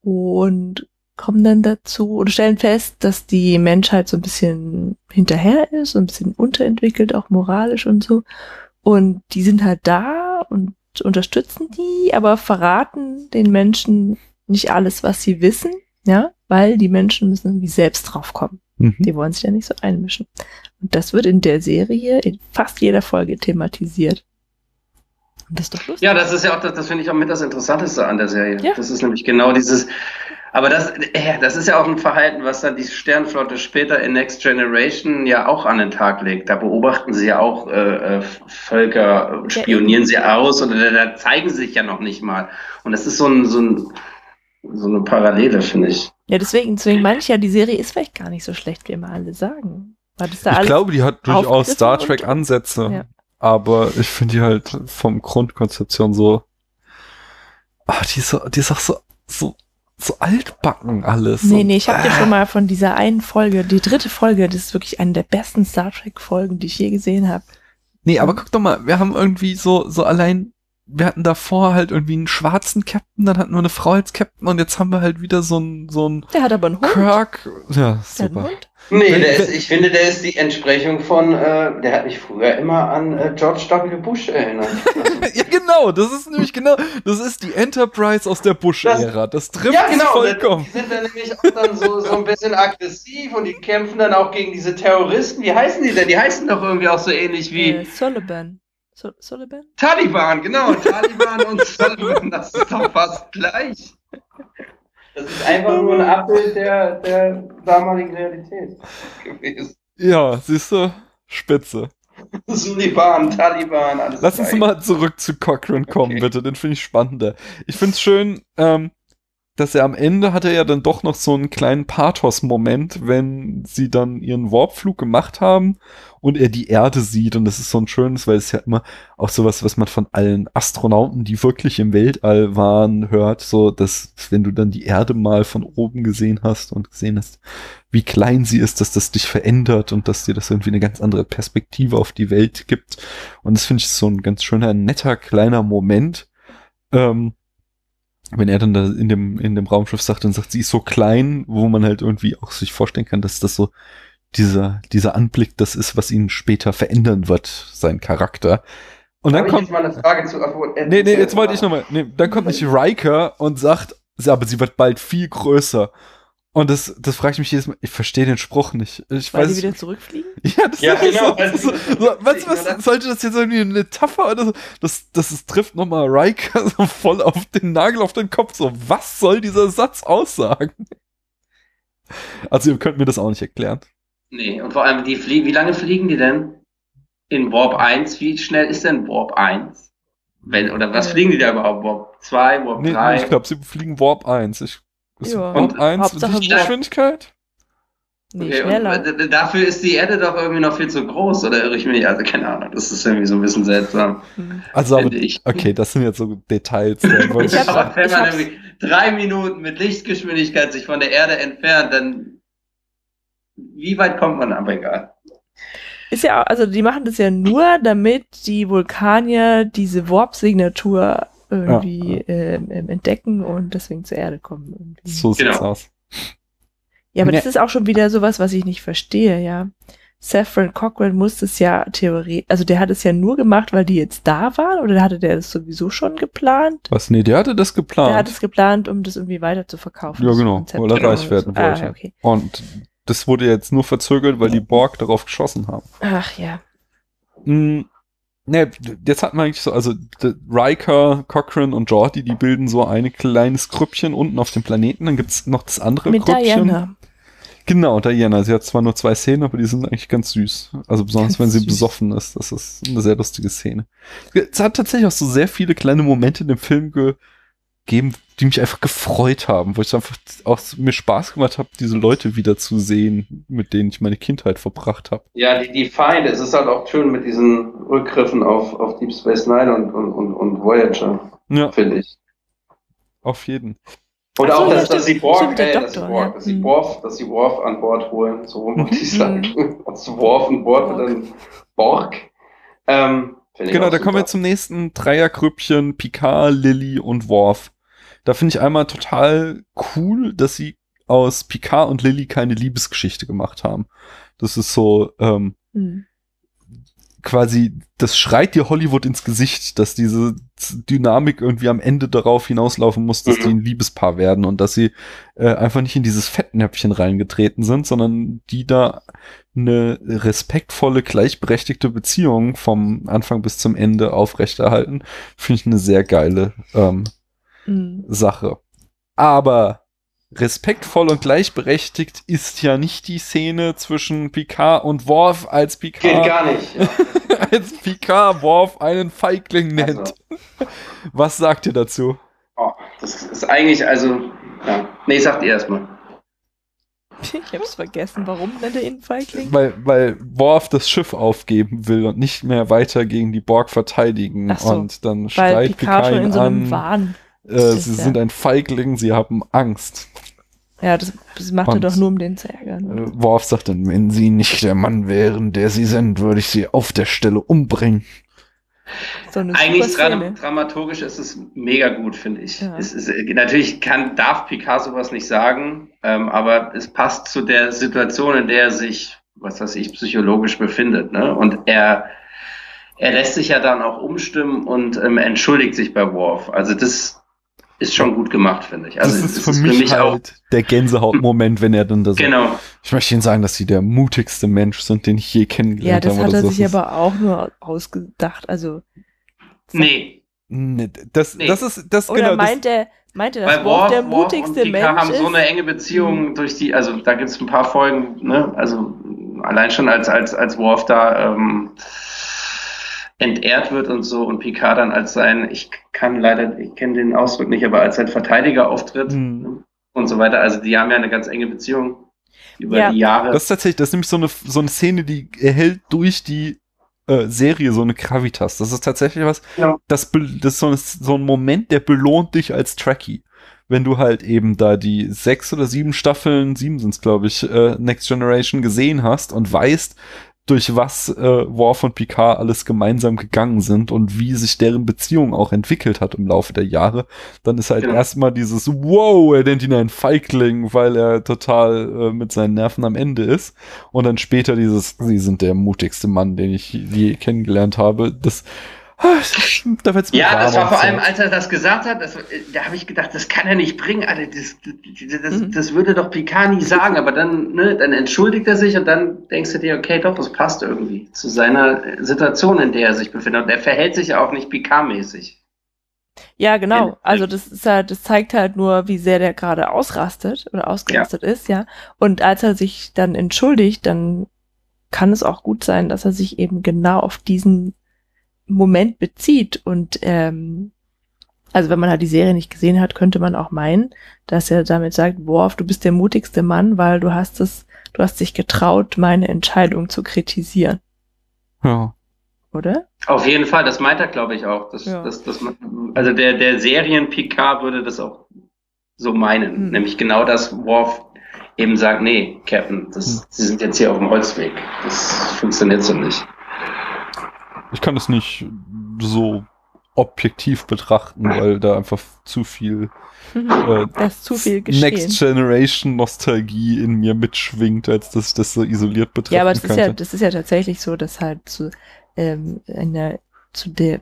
Und kommen dann dazu oder stellen fest, dass die Menschheit so ein bisschen hinterher ist, so ein bisschen unterentwickelt, auch moralisch und so. Und die sind halt da und unterstützen die, aber verraten den Menschen nicht alles, was sie wissen, ja, weil die Menschen müssen irgendwie selbst drauf kommen. Mhm. Die wollen sich ja nicht so einmischen. Und das wird in der Serie in fast jeder Folge thematisiert. Und das ist doch lustig. Ja, das ist ja auch, das, das finde ich auch mit das Interessanteste an der Serie. Ja. Das ist nämlich genau dieses, aber das, äh, das ist ja auch ein Verhalten, was dann die Sternflotte später in Next Generation ja auch an den Tag legt. Da beobachten sie ja auch äh, äh, Völker, spionieren sie aus oder da, da zeigen sie sich ja noch nicht mal. Und das ist so ein, so ein, so eine Parallele, finde ich. Ja, deswegen, deswegen meine ich ja, die Serie ist vielleicht gar nicht so schlecht, wie immer alle sagen. Ich alles, glaube, die hat durchaus Star und- Trek Ansätze. Ja. Aber ich finde die halt vom Grundkonzeption so, ah, die ist, so, die ist auch so, so, so altbacken alles. Nee, nee, ich habe dir äh, schon mal von dieser einen Folge, die dritte Folge, das ist wirklich eine der besten Star Trek Folgen, die ich je gesehen habe. Nee, aber guck doch mal, wir haben irgendwie so, so allein, wir hatten davor halt irgendwie einen schwarzen Captain, dann hatten wir eine Frau als Captain und jetzt haben wir halt wieder so einen, so einen Der hat aber einen Hund. Kirk. Ja, Der hat einen super. Hund. Nee, der ist, ich finde, der ist die Entsprechung von, äh, der hat mich früher immer an äh, George W. Bush erinnert. *laughs* Ja, genau, das ist nämlich genau, das ist die Enterprise aus der Bush-Ära. Das trifft ja, es genau. vollkommen. Die sind dann nämlich auch dann so, so ein bisschen aggressiv und die kämpfen dann auch gegen diese Terroristen. Wie heißen die denn? Die heißen doch irgendwie auch so ähnlich wie Äh, Sullivan. Su Sullivan? Taliban, genau. Taliban und *laughs* Sullivan, das ist doch fast gleich. Das ist einfach nur ein Abbild der, der damaligen Realität gewesen. Ja, siehst du, spitze. Suliban, Taliban, alles Lass uns gleich. mal zurück zu Cochrane kommen, Okay. bitte. Den finde ich spannender. Ich finde es schön, ähm, dass er am Ende hat er ja dann doch noch so einen kleinen Pathos-Moment, wenn sie dann ihren Warpflug gemacht haben und er die Erde sieht. Und das ist so ein schönes, weil es ja immer auch sowas, was man von allen Astronauten, die wirklich im Weltall waren, hört, so, dass wenn du dann die Erde mal von oben gesehen hast und gesehen hast, wie klein sie ist, dass das dich verändert und dass dir das irgendwie eine ganz andere Perspektive auf die Welt gibt. Und das finde ich so ein ganz schöner, netter, kleiner Moment. Ähm, wenn er dann da in dem, in dem Raumschiff sagt und sagt, sie ist so klein, wo man halt irgendwie auch sich vorstellen kann, dass das so dieser, dieser Anblick das ist, was ihn später verändern wird, sein Charakter. Und dann Hab ich kommt, jetzt mal eine Frage zu. Obwohl, äh, nee, nee, jetzt wollte ich nochmal, nee, dann kommt nicht Riker und sagt, aber sie wird bald viel größer. Und das, das frage ich mich jedes Mal, ich verstehe den Spruch nicht. Ich Weil weiß, die wieder zurückfliegen? *laughs* ja, das Ja, ist genau, so, so, so, *laughs* was, was, sollte das jetzt irgendwie eine Metapher oder so? Das, das ist, trifft nochmal Riker *laughs* so voll auf den Nagel auf den Kopf. So, was soll dieser Satz aussagen? Also, ihr könnt mir das auch nicht erklären. Nee, und vor allem, die fliegen, wie lange fliegen die denn? In Warp 1, wie schnell ist denn Warp 1? Wenn, oder was fliegen die da überhaupt? Warp 2, Warp Nee, 3? ich glaube, sie fliegen Warp 1. Ich, Ja. Und 1 Hauptsache Lichtgeschwindigkeit? Nee, Okay, schneller. dafür ist die Erde doch irgendwie noch viel zu groß, oder irre ich mich? Also keine Ahnung, das ist irgendwie so ein bisschen seltsam, Hm. Also, aber, ich. okay, das sind jetzt so Details. Ich hab's Aber wenn ich man irgendwie drei Minuten mit Lichtgeschwindigkeit sich von der Erde entfernt, dann wie weit kommt man? Aber egal. Ist ja, auch- also die machen das ja nur, damit die Vulkanier diese Warp-Signatur irgendwie ähm, ähm, entdecken und deswegen zur Erde kommen. Irgendwie. so sieht's Genau. aus. Ja, aber Nee. das ist auch schon wieder sowas, was ich nicht verstehe, ja. Saffron Cochrane muss das ja theoretisch, also der hat es ja nur gemacht, weil die jetzt da waren, oder hatte der das sowieso schon geplant? Was? Nee, der hatte das geplant. Der hat es geplant, um das irgendwie weiter zu verkaufen. Ja, genau, weil er reich so. werden Ah, wollte. ja, okay. Und das wurde jetzt nur verzögert, weil die Borg darauf geschossen haben. Ach ja. Hm, ne, jetzt hat man eigentlich so, also Riker, Cochrane und Geordi, die bilden so ein kleines Grüppchen unten auf dem Planeten. Dann gibt's noch das andere Mit Grüppchen. Diana. Genau, Diana. Sie hat zwar nur zwei Szenen, aber die sind eigentlich ganz süß. Also besonders, Ganz wenn sie süß. besoffen ist. Das ist eine sehr lustige Szene. Es hat tatsächlich auch so sehr viele kleine Momente in dem Film gegeben, die mich einfach gefreut haben, wo ich einfach auch mir Spaß gemacht habe, diese Leute wieder zu sehen, mit denen ich meine Kindheit verbracht habe. Ja, die, die Feinde, es ist halt auch schön mit diesen Rückgriffen auf, auf Deep Space Nine und, und, und, und Voyager, Ja, finde ich. auf jeden. Oder so, auch, dass, sie der äh, dass sie Doktor, Borg, ja. dass sie Mhm. Worf, dass sie Worf an Bord holen, so rum wollte ich Mhm. *laughs* sagen. Also Worf und Bord und dann Borg. Ähm, ich Genau, da kommen wir super. zum nächsten Dreiergrüppchen, Picard, Lilly und Worf. Da finde ich einmal total cool, dass sie aus Picard und Lilly keine Liebesgeschichte gemacht haben. Das ist so, ähm, Hm. quasi, das schreit dir Hollywood ins Gesicht, dass diese Dynamik irgendwie am Ende darauf hinauslaufen muss, dass Mhm. die ein Liebespaar werden und dass sie äh, einfach nicht in dieses Fettnäpfchen reingetreten sind, sondern die da eine respektvolle, gleichberechtigte Beziehung vom Anfang bis zum Ende aufrechterhalten, finde ich eine sehr geile ähm, Hm. Sache. Aber respektvoll und gleichberechtigt ist ja nicht die Szene zwischen Picard und Worf, als Geht Picard gar nicht. *laughs* Ja. als Picard Worf einen Feigling nennt. Also, Was sagt ihr dazu? oh, das ist eigentlich, also, ja. Nee, sagt ihr erstmal. *laughs* Ich hab's vergessen. Warum nennt er ihn Feigling? Weil, weil Worf das Schiff aufgeben will und nicht mehr weiter gegen die Borg verteidigen. Ach so, und dann Weil schreit Picard Picard schon in ihn so einem an, Wahn. äh, sie ja. sind ein Feigling, sie haben Angst. Ja, das, das macht er Und- doch nur, um den zu ärgern. Äh, Worf sagt dann, wenn sie nicht der Mann wären, der sie sind, würde ich sie auf der Stelle umbringen. So Eigentlich super dra Szene. dramaturgisch ist es mega gut, finde ich. Ja. Es ist, äh, natürlich kann, darf Picard sowas nicht sagen, ähm, aber es passt zu der Situation, in der er sich, was weiß ich, psychologisch befindet. Ne? Und er, er lässt sich ja dann auch umstimmen und ähm, entschuldigt sich bei Worf. Also das ist schon gut gemacht, finde ich. Also das ist es für mich, halt der Gänsehautmoment, wenn er dann da so. Genau. Ich möchte Ihnen sagen, dass Sie der mutigste Mensch sind, den ich je Ja, kennengelernt das habe. hat oder er so. sich Das ist- aber auch nur ausgedacht. Also, Nee. Nee, das, Nee. das ist, das, oder genau, das, meint er, meint er, dass Weil Worf Worf, der Worf und mutigste Picard Mensch haben so eine ist? enge Beziehung durch die, also da gibt es ein paar Folgen, ne? Also allein schon als, als, als Worf da ähm, entehrt wird und so und Picard dann als sein, ich kann leider, ich kenne den Ausdruck nicht, aber als sein Verteidiger auftritt Hm. ne? und so weiter. Also die haben ja eine ganz enge Beziehung über Ja. die Jahre. das ist tatsächlich, das ist nämlich so eine, so eine Szene, die erhält durch die äh, Serie so eine Gravitas. Das ist tatsächlich was, Ja. das, das ist so ein, so ein Moment, der belohnt dich als Trekkie. Wenn du halt eben da die sechs oder sieben Staffeln, sieben sind's glaube ich, äh, Next Generation gesehen hast und weißt, durch was äh, Worf und Picard alles gemeinsam gegangen sind und wie sich deren Beziehung auch entwickelt hat im Laufe der Jahre, dann ist halt Genau. erstmal dieses Wow, er nennt ihn einen Feigling, weil er total äh, mit seinen Nerven am Ende ist. Und dann später dieses, sie sind der mutigste Mann, den ich je kennengelernt habe. Das da wird's mir Ja, das war vor allem, als er das gesagt hat, das, da habe ich gedacht, das kann er nicht bringen, Alter, das, das, Mhm. das würde doch Picard nie sagen, aber dann, ne, dann entschuldigt er sich und dann denkst du dir, okay, doch, das passt irgendwie zu seiner Situation, in der er sich befindet. Und er verhält sich ja auch nicht Picard-mäßig. Ja, genau. Also das ist halt, das zeigt halt nur, wie sehr der gerade ausrastet oder ausgerastet ist, ja. Und als er sich dann entschuldigt, dann kann es auch gut sein, dass er sich eben genau auf diesen Moment bezieht. Und ähm, also wenn man halt die Serie nicht gesehen hat, könnte man auch meinen, dass er damit sagt, Worf, du bist der mutigste Mann, weil du hast es, du hast dich getraut, meine Entscheidung zu kritisieren, Ja. oder? Auf jeden Fall, das meint er, glaube ich, auch. Das, Ja. das, das, also der, der Serien-Picard würde das auch so meinen. Hm. Nämlich genau das, Worf eben sagt, nee, Captain, das, Hm. Sie sind jetzt hier auf dem Holzweg. Das funktioniert so nicht. Ich kann das nicht so objektiv betrachten, weil da einfach zu viel äh, Da ist zu viel. Next Generation Nostalgie in mir mitschwingt, als dass ich das so isoliert betrachten Ja, aber das ist ja, das ist ja tatsächlich so, dass halt zu, ähm, eine, zu der,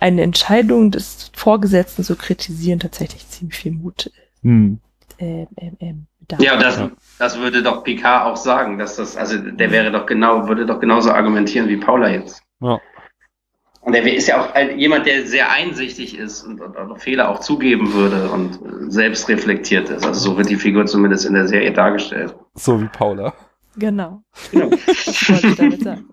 eine Entscheidung des Vorgesetzten zu kritisieren tatsächlich ziemlich viel Mut hm. ähm, ähm, ähm, bedarf. Ja, das, Ja. das würde doch Picard auch sagen, dass das, also der wäre doch genau, würde doch genauso argumentieren wie Paula jetzt. Ja. Und er ist ja auch jemand, der sehr einsichtig ist und, und, Fehler auch zugeben würde und äh, selbst reflektiert ist. Also so wird die Figur zumindest in der Serie dargestellt. So wie Paula. Genau. Genau. Das *laughs* wollte ich damit sagen.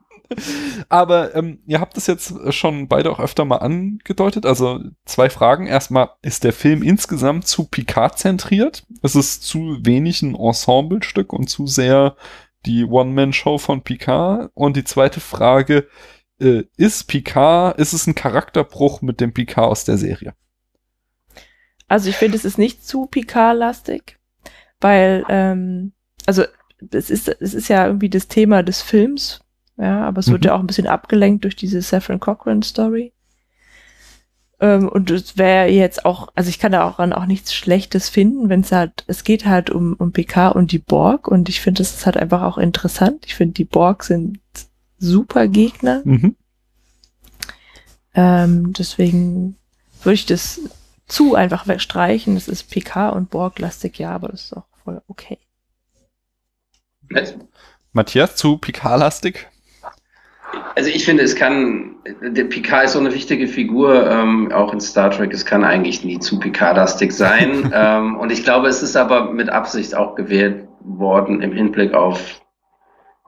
Aber ähm, ihr habt es jetzt schon beide auch öfter mal angedeutet. Also zwei Fragen. Erstmal, ist der Film insgesamt zu Picard zentriert? Ist es zu wenig ein Ensemblestück und zu sehr die One-Man-Show von Picard? Und die zweite Frage, äh, ist Picard, ist es ein Charakterbruch mit dem Picard aus der Serie? Also ich finde, es ist nicht zu Picard-lastig, weil, ähm, also es ist, es ist ja irgendwie das Thema des Films, ja, aber es wird Mhm. ja auch ein bisschen abgelenkt durch diese Saffron Cochran-Story. Ähm, und es wäre jetzt auch, also ich kann da auch an auch nichts Schlechtes finden, wenn es halt, es geht halt um, um Picard und die Borg und ich finde, das ist halt einfach auch interessant. Ich finde, die Borg sind super Gegner. Mhm. Ähm, deswegen würde ich das zu einfach wegstreichen. Das ist PK und Borg-lastig, ja, aber das ist auch voll okay. Matthias, zu Picard-lastig? Also ich finde, es kann, der Picard ist so eine wichtige Figur, ähm, auch in Star Trek, es kann eigentlich nie zu Picard-lastig sein. *laughs* ähm, und ich glaube, es ist aber mit Absicht auch gewählt worden im Hinblick auf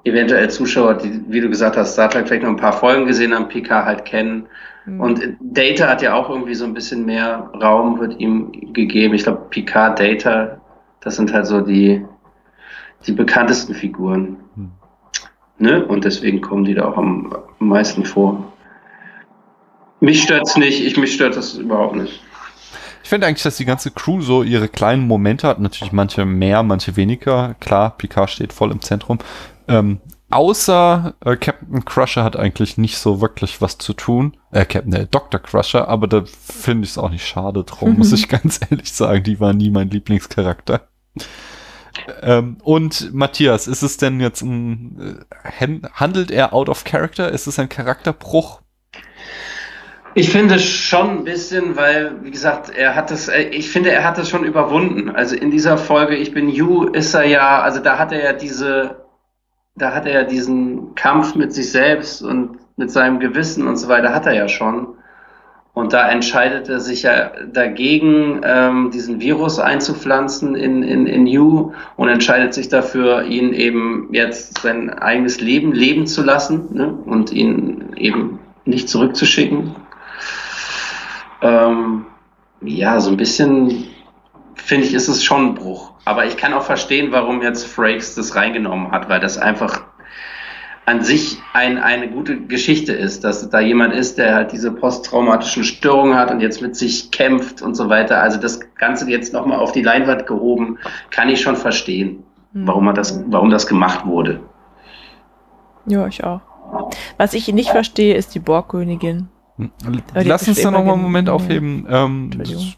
eventuell Zuschauer, die, wie du gesagt hast, Star Trek vielleicht noch ein paar Folgen gesehen haben, Picard halt kennen. Hm. Und Data hat ja auch irgendwie so ein bisschen mehr Raum, wird ihm gegeben. Ich glaube, Picard, Data, das sind halt so die, die bekanntesten Figuren. Hm. Ne? Und deswegen kommen die da auch am, am meisten vor. Mich stört's nicht, ich, mich stört das überhaupt nicht. Finde eigentlich, dass die ganze Crew so ihre kleinen Momente hat. Natürlich manche mehr, manche weniger. Klar, Picard steht voll im Zentrum. Ähm, außer äh, Captain Crusher hat eigentlich nicht so wirklich was zu tun. Äh, Captain, äh, Dr. Crusher, aber da finde ich es auch nicht schade drum, *laughs* muss ich ganz ehrlich sagen. Die war nie mein Lieblingscharakter. Ähm, und Matthias, ist es denn jetzt ein, äh, hand- handelt er out of character? Ist es ein Charakterbruch? Ich finde schon ein bisschen, weil, wie gesagt, er hat das, äh, ich finde, er hat das schon überwunden. Also in dieser Folge, ich bin You, ist er ja, also da hat er ja diese, da hat er ja diesen Kampf mit sich selbst und mit seinem Gewissen und so weiter, hat er ja schon. Und da entscheidet er sich ja dagegen, ähm, diesen Virus einzupflanzen in, in, in You und entscheidet sich dafür, ihn eben jetzt sein eigenes Leben leben zu lassen ne? und ihn eben nicht zurückzuschicken. Ähm, ja, so ein bisschen finde ich, ist es schon ein Bruch. Aber ich kann auch verstehen, warum jetzt Frakes das reingenommen hat, weil das einfach an sich ein, eine gute Geschichte ist, dass da jemand ist, der halt diese posttraumatischen Störungen hat und jetzt mit sich kämpft und so weiter. Also das Ganze jetzt nochmal auf die Leinwand gehoben, kann ich schon verstehen, Hm. warum man das, warum das gemacht wurde. Ja, ich auch. Was ich nicht verstehe, ist die Borgkönigin. Hm. Lass uns da bestimmt noch mal immer einen Moment aufheben. Ähm.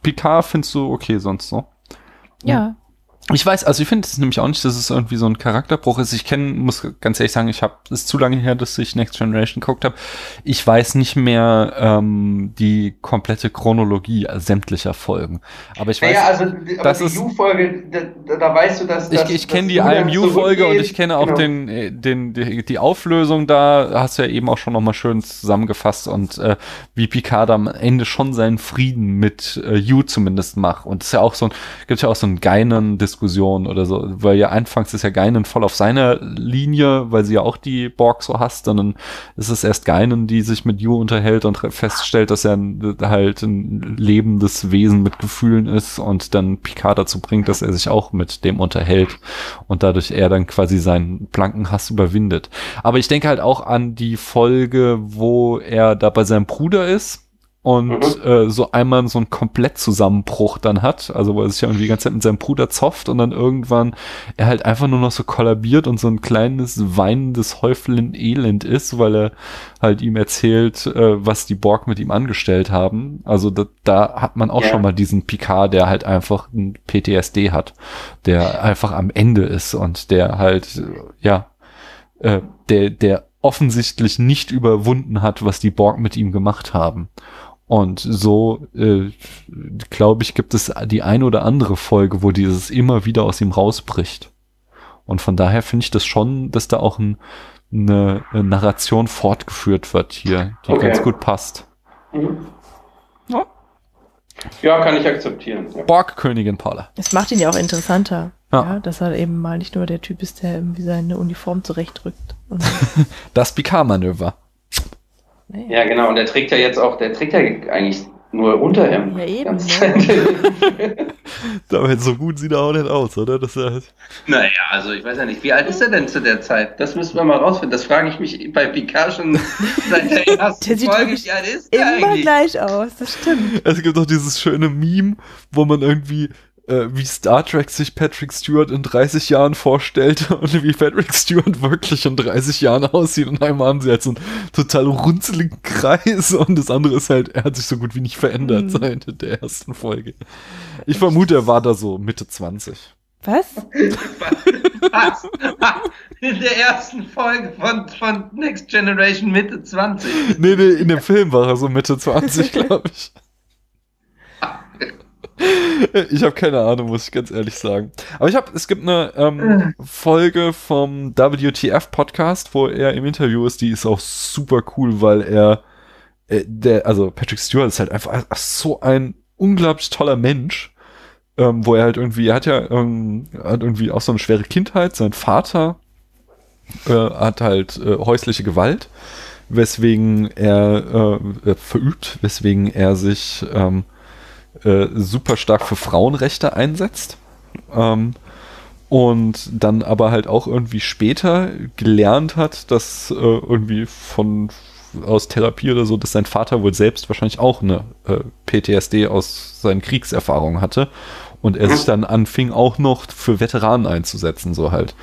Picard findest du okay sonst so? Ja. Ich weiß, also ich finde es nämlich auch nicht, dass es irgendwie so ein Charakterbruch ist. Ich kenne, muss ganz ehrlich sagen, ich habe es ist zu lange her, dass ich Next Generation geguckt habe. Ich weiß nicht mehr ähm, die komplette Chronologie sämtlicher Folgen. Aber ich weiß, Naja, also das die U-Folge, da, da, weißt du, dass ich, dass- ich kenne dass die IMU-Folge und ich kenne auch Genau. den, äh, den, die, die Auflösung da, hast du ja eben auch schon nochmal schön zusammengefasst und äh, wie Picard am Ende schon seinen Frieden mit äh, You zumindest macht. Und es ist ja auch so ein, gibt ja auch so einen geinen Diskussion oder so, weil ja anfangs ist ja Geinen voll auf seiner Linie, weil sie ja auch die Borg so hasst, und dann ist es erst Geinen, die sich mit You unterhält und feststellt, dass er ein, halt ein lebendes Wesen mit Gefühlen ist und dann Picard dazu bringt, dass er sich auch mit dem unterhält und dadurch er dann quasi seinen blanken Hass überwindet. Aber ich denke halt auch an die Folge, wo er da bei seinem Bruder ist und Mhm. äh, so einmal so einen Komplettzusammenbruch dann hat, also wo er sich ja irgendwie die ganze Zeit mit seinem Bruder zofft und dann irgendwann er halt einfach nur noch so kollabiert und so ein kleines weinendes Häuflein Elend ist, weil er halt ihm erzählt, äh, was die Borg mit ihm angestellt haben. Also da, da hat man auch Ja. schon mal diesen Picard, der halt einfach ein PTSD hat, der einfach am Ende ist und der halt, ja, äh, der, der offensichtlich nicht überwunden hat, was die Borg mit ihm gemacht haben. Und so, äh, glaube ich, gibt es die ein oder andere Folge, wo dieses immer wieder aus ihm rausbricht. Und von daher finde ich das schon, dass da auch ein, eine, eine Narration fortgeführt wird hier, die Okay. ganz gut passt. Mhm. Ja. Ja, kann ich akzeptieren. Ja. Borg-Königin Paula. Es macht ihn ja auch interessanter. Ja. Ja. dass er eben mal nicht nur der Typ ist, der irgendwie seine Uniform zurechtrückt. Und, *laughs* Das Picard-Manöver. Nee. ja, genau. Und der trägt ja jetzt auch, der trägt ja eigentlich nur Unterhemd. Ja, eben, Ganz *laughs* ne? Aber *laughs* so gut sieht er auch nicht aus, oder? Das halt naja, also ich weiß ja nicht, wie alt ist er denn zu der Zeit? Das müssen wir mal rausfinden. Das frage ich mich bei Picard schon *laughs* seit der ersten Der sieht Folge. wirklich Wie alt ist der Immer eigentlich? gleich aus, das stimmt. Es gibt auch dieses schöne Meme, wo man irgendwie äh, wie Star Trek sich Patrick Stewart in 30 Jahren vorstellt *laughs* und wie Patrick Stewart wirklich in 30 Jahren aussieht. Und einmal haben sie halt so einen total runzeligen *laughs* Kreis und das andere ist halt, er hat sich so gut wie nicht verändert Mhm. seit der ersten Folge. Ich vermute, er war da so Mitte 20. *laughs* Was? Was? In der ersten Folge von, von Next Generation Mitte 20. Nee, nee, in dem Film war er so Mitte 20, glaube ich. Ich habe keine Ahnung, muss ich ganz ehrlich sagen. Aber ich habe, es gibt eine ähm, Folge vom WTF Podcast, wo er im Interview ist, die ist auch super cool, weil er, äh, der, also Patrick Stewart ist halt einfach so ein unglaublich toller Mensch, ähm, wo er halt irgendwie, er hat ja ähm, hat irgendwie auch so eine schwere Kindheit, sein Vater äh, hat halt äh, häusliche Gewalt, weswegen er äh, äh, verübt, weswegen er sich ähm, äh, super stark für Frauenrechte einsetzt. Ähm, und dann aber halt auch irgendwie später gelernt hat, dass äh, irgendwie von aus Therapie oder so, dass sein Vater wohl selbst wahrscheinlich auch eine äh, PTSD aus seinen Kriegserfahrungen hatte und er sich dann anfing auch noch für Veteranen einzusetzen, so halt,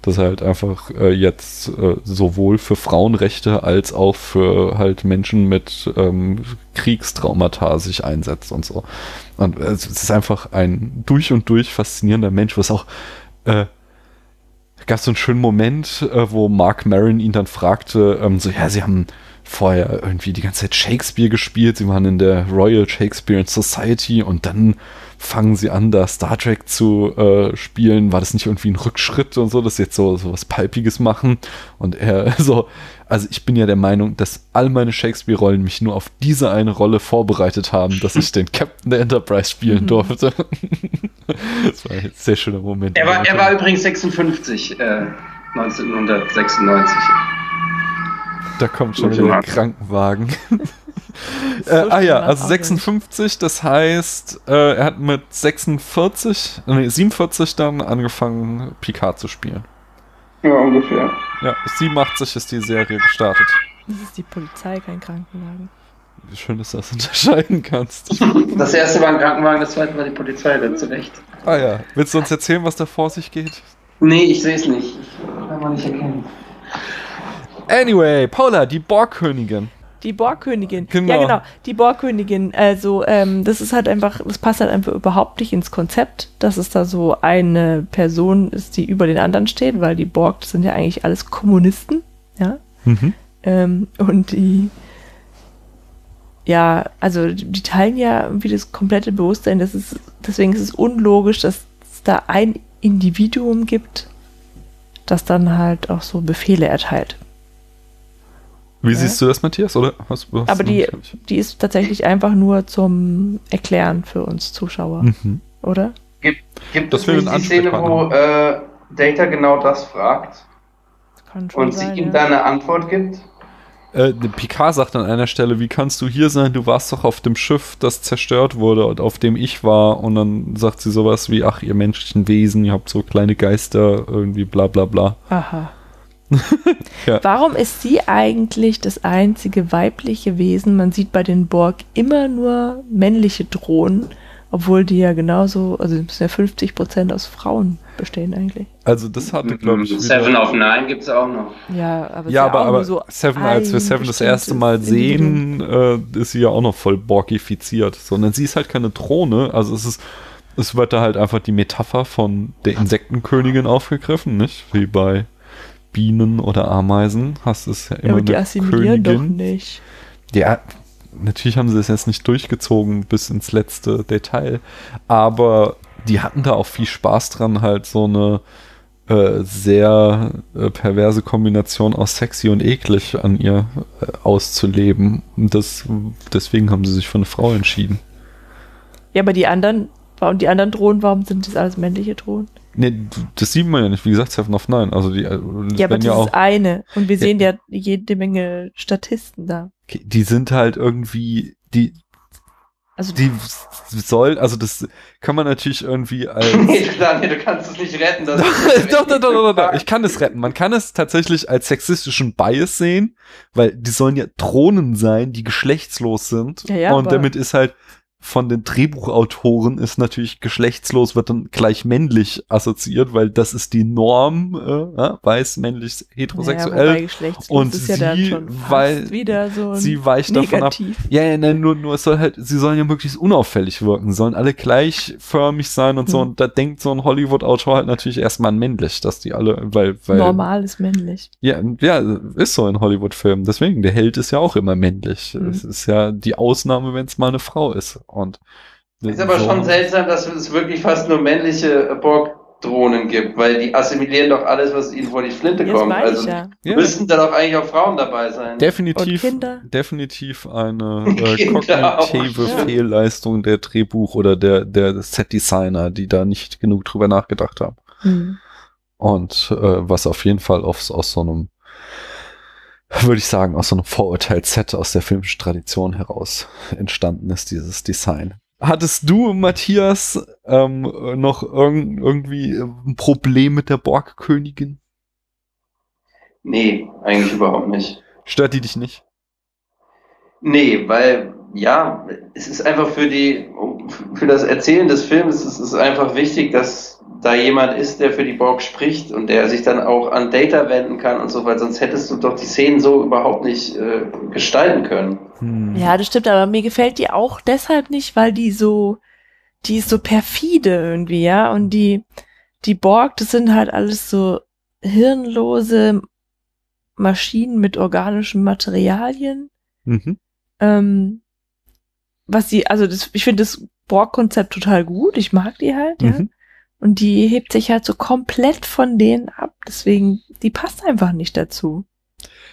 dass er halt einfach äh, jetzt äh, sowohl für Frauenrechte als auch für halt Menschen mit ähm, Kriegstraumata sich einsetzt und so. Und äh, es ist einfach ein durch und durch faszinierender Mensch, was auch äh, gab so einen schönen Moment, äh, wo Mark Maron ihn dann fragte, ähm, so, ja, sie haben vorher irgendwie die ganze Zeit Shakespeare gespielt, sie waren in der Royal Shakespeare Society und dann fangen sie an, da Star Trek zu äh, spielen. War das nicht irgendwie ein Rückschritt und so, dass sie jetzt so, so was Palpiges machen? Und er *laughs* so, also ich bin ja der Meinung, dass all meine Shakespeare-Rollen mich nur auf diese eine Rolle vorbereitet haben, dass ich *laughs* den Captain der Enterprise spielen durfte. *laughs* das war ein sehr schöner Moment. Er war, er war übrigens 56, äh, 1996. Da kommt schon wieder der. Krankenwagen. *laughs* So äh, ah ja, also war's auch 56, das heißt, äh, er hat mit 46, nee, 47 dann angefangen, Picard zu spielen. Ja, ungefähr. Ja, bis 87 ist die Serie gestartet. Das ist die Polizei, kein Krankenwagen. Wie schön, dass du das unterscheiden kannst. Das erste war ein Krankenwagen, das zweite war die Polizei, da zu Recht. ah ja, willst du uns erzählen, was da vor sich geht? Nee, ich sehe es nicht. Ich kann man nicht erkennen. Anyway, Paula, die Borgkönigin. Die Borgkönigin. Genau. Ja, genau. Die Borgkönigin. Also, ähm, das ist halt einfach, das passt halt einfach überhaupt nicht ins Konzept, dass es da so eine Person ist, die über den anderen steht, weil die Borg, sind ja eigentlich alles Kommunisten, ja. Mhm. Ähm, und die, ja, also die teilen ja irgendwie das komplette Bewusstsein. Das ist, deswegen ist es unlogisch, dass es da ein Individuum gibt, das dann halt auch so Befehle erteilt. Wie Ja. siehst du das, Matthias? Oder hast, hast Aber die, die ist tatsächlich einfach nur zum Erklären für uns Zuschauer, Mhm. oder? Gibt, gibt Das es nicht die Szene, wo äh, Data genau das fragt Das kann schon und sie sein. ihm ja. da eine Antwort gibt? Äh, Picard sagt an einer Stelle, wie kannst du hier sein? Du warst doch auf dem Schiff, das zerstört wurde und auf dem ich war. Und dann sagt sie sowas wie, ach, ihr menschlichen Wesen, ihr habt so kleine Geister, irgendwie bla bla bla. Aha. *laughs* Ja. Warum ist sie eigentlich das einzige weibliche Wesen? Man sieht bei den Borg immer nur männliche Drohnen, obwohl die ja genauso, also es müssen ja 50 Prozent aus Frauen bestehen eigentlich. Also das hatte, glaube ich, Seven of Nine gibt es auch noch. Ja, aber ja, aber, auch aber so Seven, als wir Seven das erste Mal sehen, äh, ist sie ja auch noch voll borgifiziert. Sondern sie ist halt keine Drohne, also es ist, es wird da halt einfach die Metapher von der Insektenkönigin aufgegriffen, nicht? Wie bei Bienen oder Ameisen hast es ja Ja, immer aber die assimilieren doch Königin. nicht. Ja, natürlich haben sie das jetzt nicht durchgezogen bis ins letzte Detail, aber die hatten da auch viel Spaß dran, halt so eine äh, sehr äh, perverse Kombination aus sexy und eklig an ihr äh, auszuleben. Und das, deswegen haben sie sich für eine Frau entschieden. Ja, aber die anderen, warum die anderen Drohnen, warum sind das alles männliche Drohnen? Nee, das sieht man ja nicht. Wie gesagt, Seven of Nine. Also die, äh, Ja, aber das ja auch, ist eine. Und wir Ja. sehen ja jede Menge Statisten da. okay, die sind halt irgendwie, die, Also die soll, also das kann man natürlich irgendwie als *laughs* Nee, Daniel, du kannst es nicht retten. Das *laughs* doch, doch, doch, doch, doch, ich kann es retten. Man kann es tatsächlich als sexistischen Bias sehen, weil die sollen ja Drohnen sein, die geschlechtslos sind. Ja, ja, und damit ist halt von den Drehbuchautoren ist natürlich geschlechtslos, wird dann gleich männlich assoziiert, weil das ist die Norm, äh, ja, weiß, männlich, Naja, heterosexuell. geschlechtslos Und ja sie, fast weil wieder so ein sie weicht davon ab. negativ. Ja, ja, nein, nur, nur es soll halt, sie sollen ja möglichst unauffällig wirken, sollen alle gleichförmig sein und so. Hm. Und da denkt so ein Hollywood-Autor halt natürlich erstmal an männlich, dass die alle, weil, weil. Normal ist männlich. Ja, ja, ist so in Hollywood-Filmen. Deswegen, der Held ist ja auch immer männlich. Es ist ja die Ausnahme, wenn es mal eine Frau ist. Und ist aber so- schon seltsam, dass es wirklich fast nur männliche Borg-Drohnen gibt, weil die assimilieren doch alles, was ihnen vor die Flinte Ja, das kommt. Also ja. Ja, müssten da doch eigentlich auch Frauen dabei sein. definitiv, definitiv eine *laughs* äh, kognitive Ja. Fehlleistung der Drehbuch- oder der, der Set-Designer, die da nicht genug drüber nachgedacht haben. Hm. Und äh, was auf jeden Fall aus, aus so einem, würde ich sagen, aus so einem Vorurteilsset aus der filmischen Tradition heraus entstanden ist, dieses Design. Hattest du, Matthias, ähm, noch irg irgendwie ein Problem mit der Borgkönigin? Nee, eigentlich überhaupt nicht. Stört die dich nicht? Nee, weil, ja, es ist einfach für die, für das Erzählen des Films, es ist einfach wichtig, dass da jemand ist, der für die Borg spricht und der sich dann auch an Data wenden kann und so, weil sonst hättest du doch die Szenen so überhaupt nicht äh, gestalten können. Hm. Ja, das stimmt, aber mir gefällt die auch deshalb nicht, weil die so, die ist so perfide irgendwie, ja, und die, die Borg, das sind halt alles so hirnlose Maschinen mit organischen Materialien. Mhm. Ähm, was sie, also das, ich finde das Borg-Konzept total gut, ich mag die halt, ja. Mhm. Und die hebt sich halt so komplett von denen ab, deswegen, die passt einfach nicht dazu.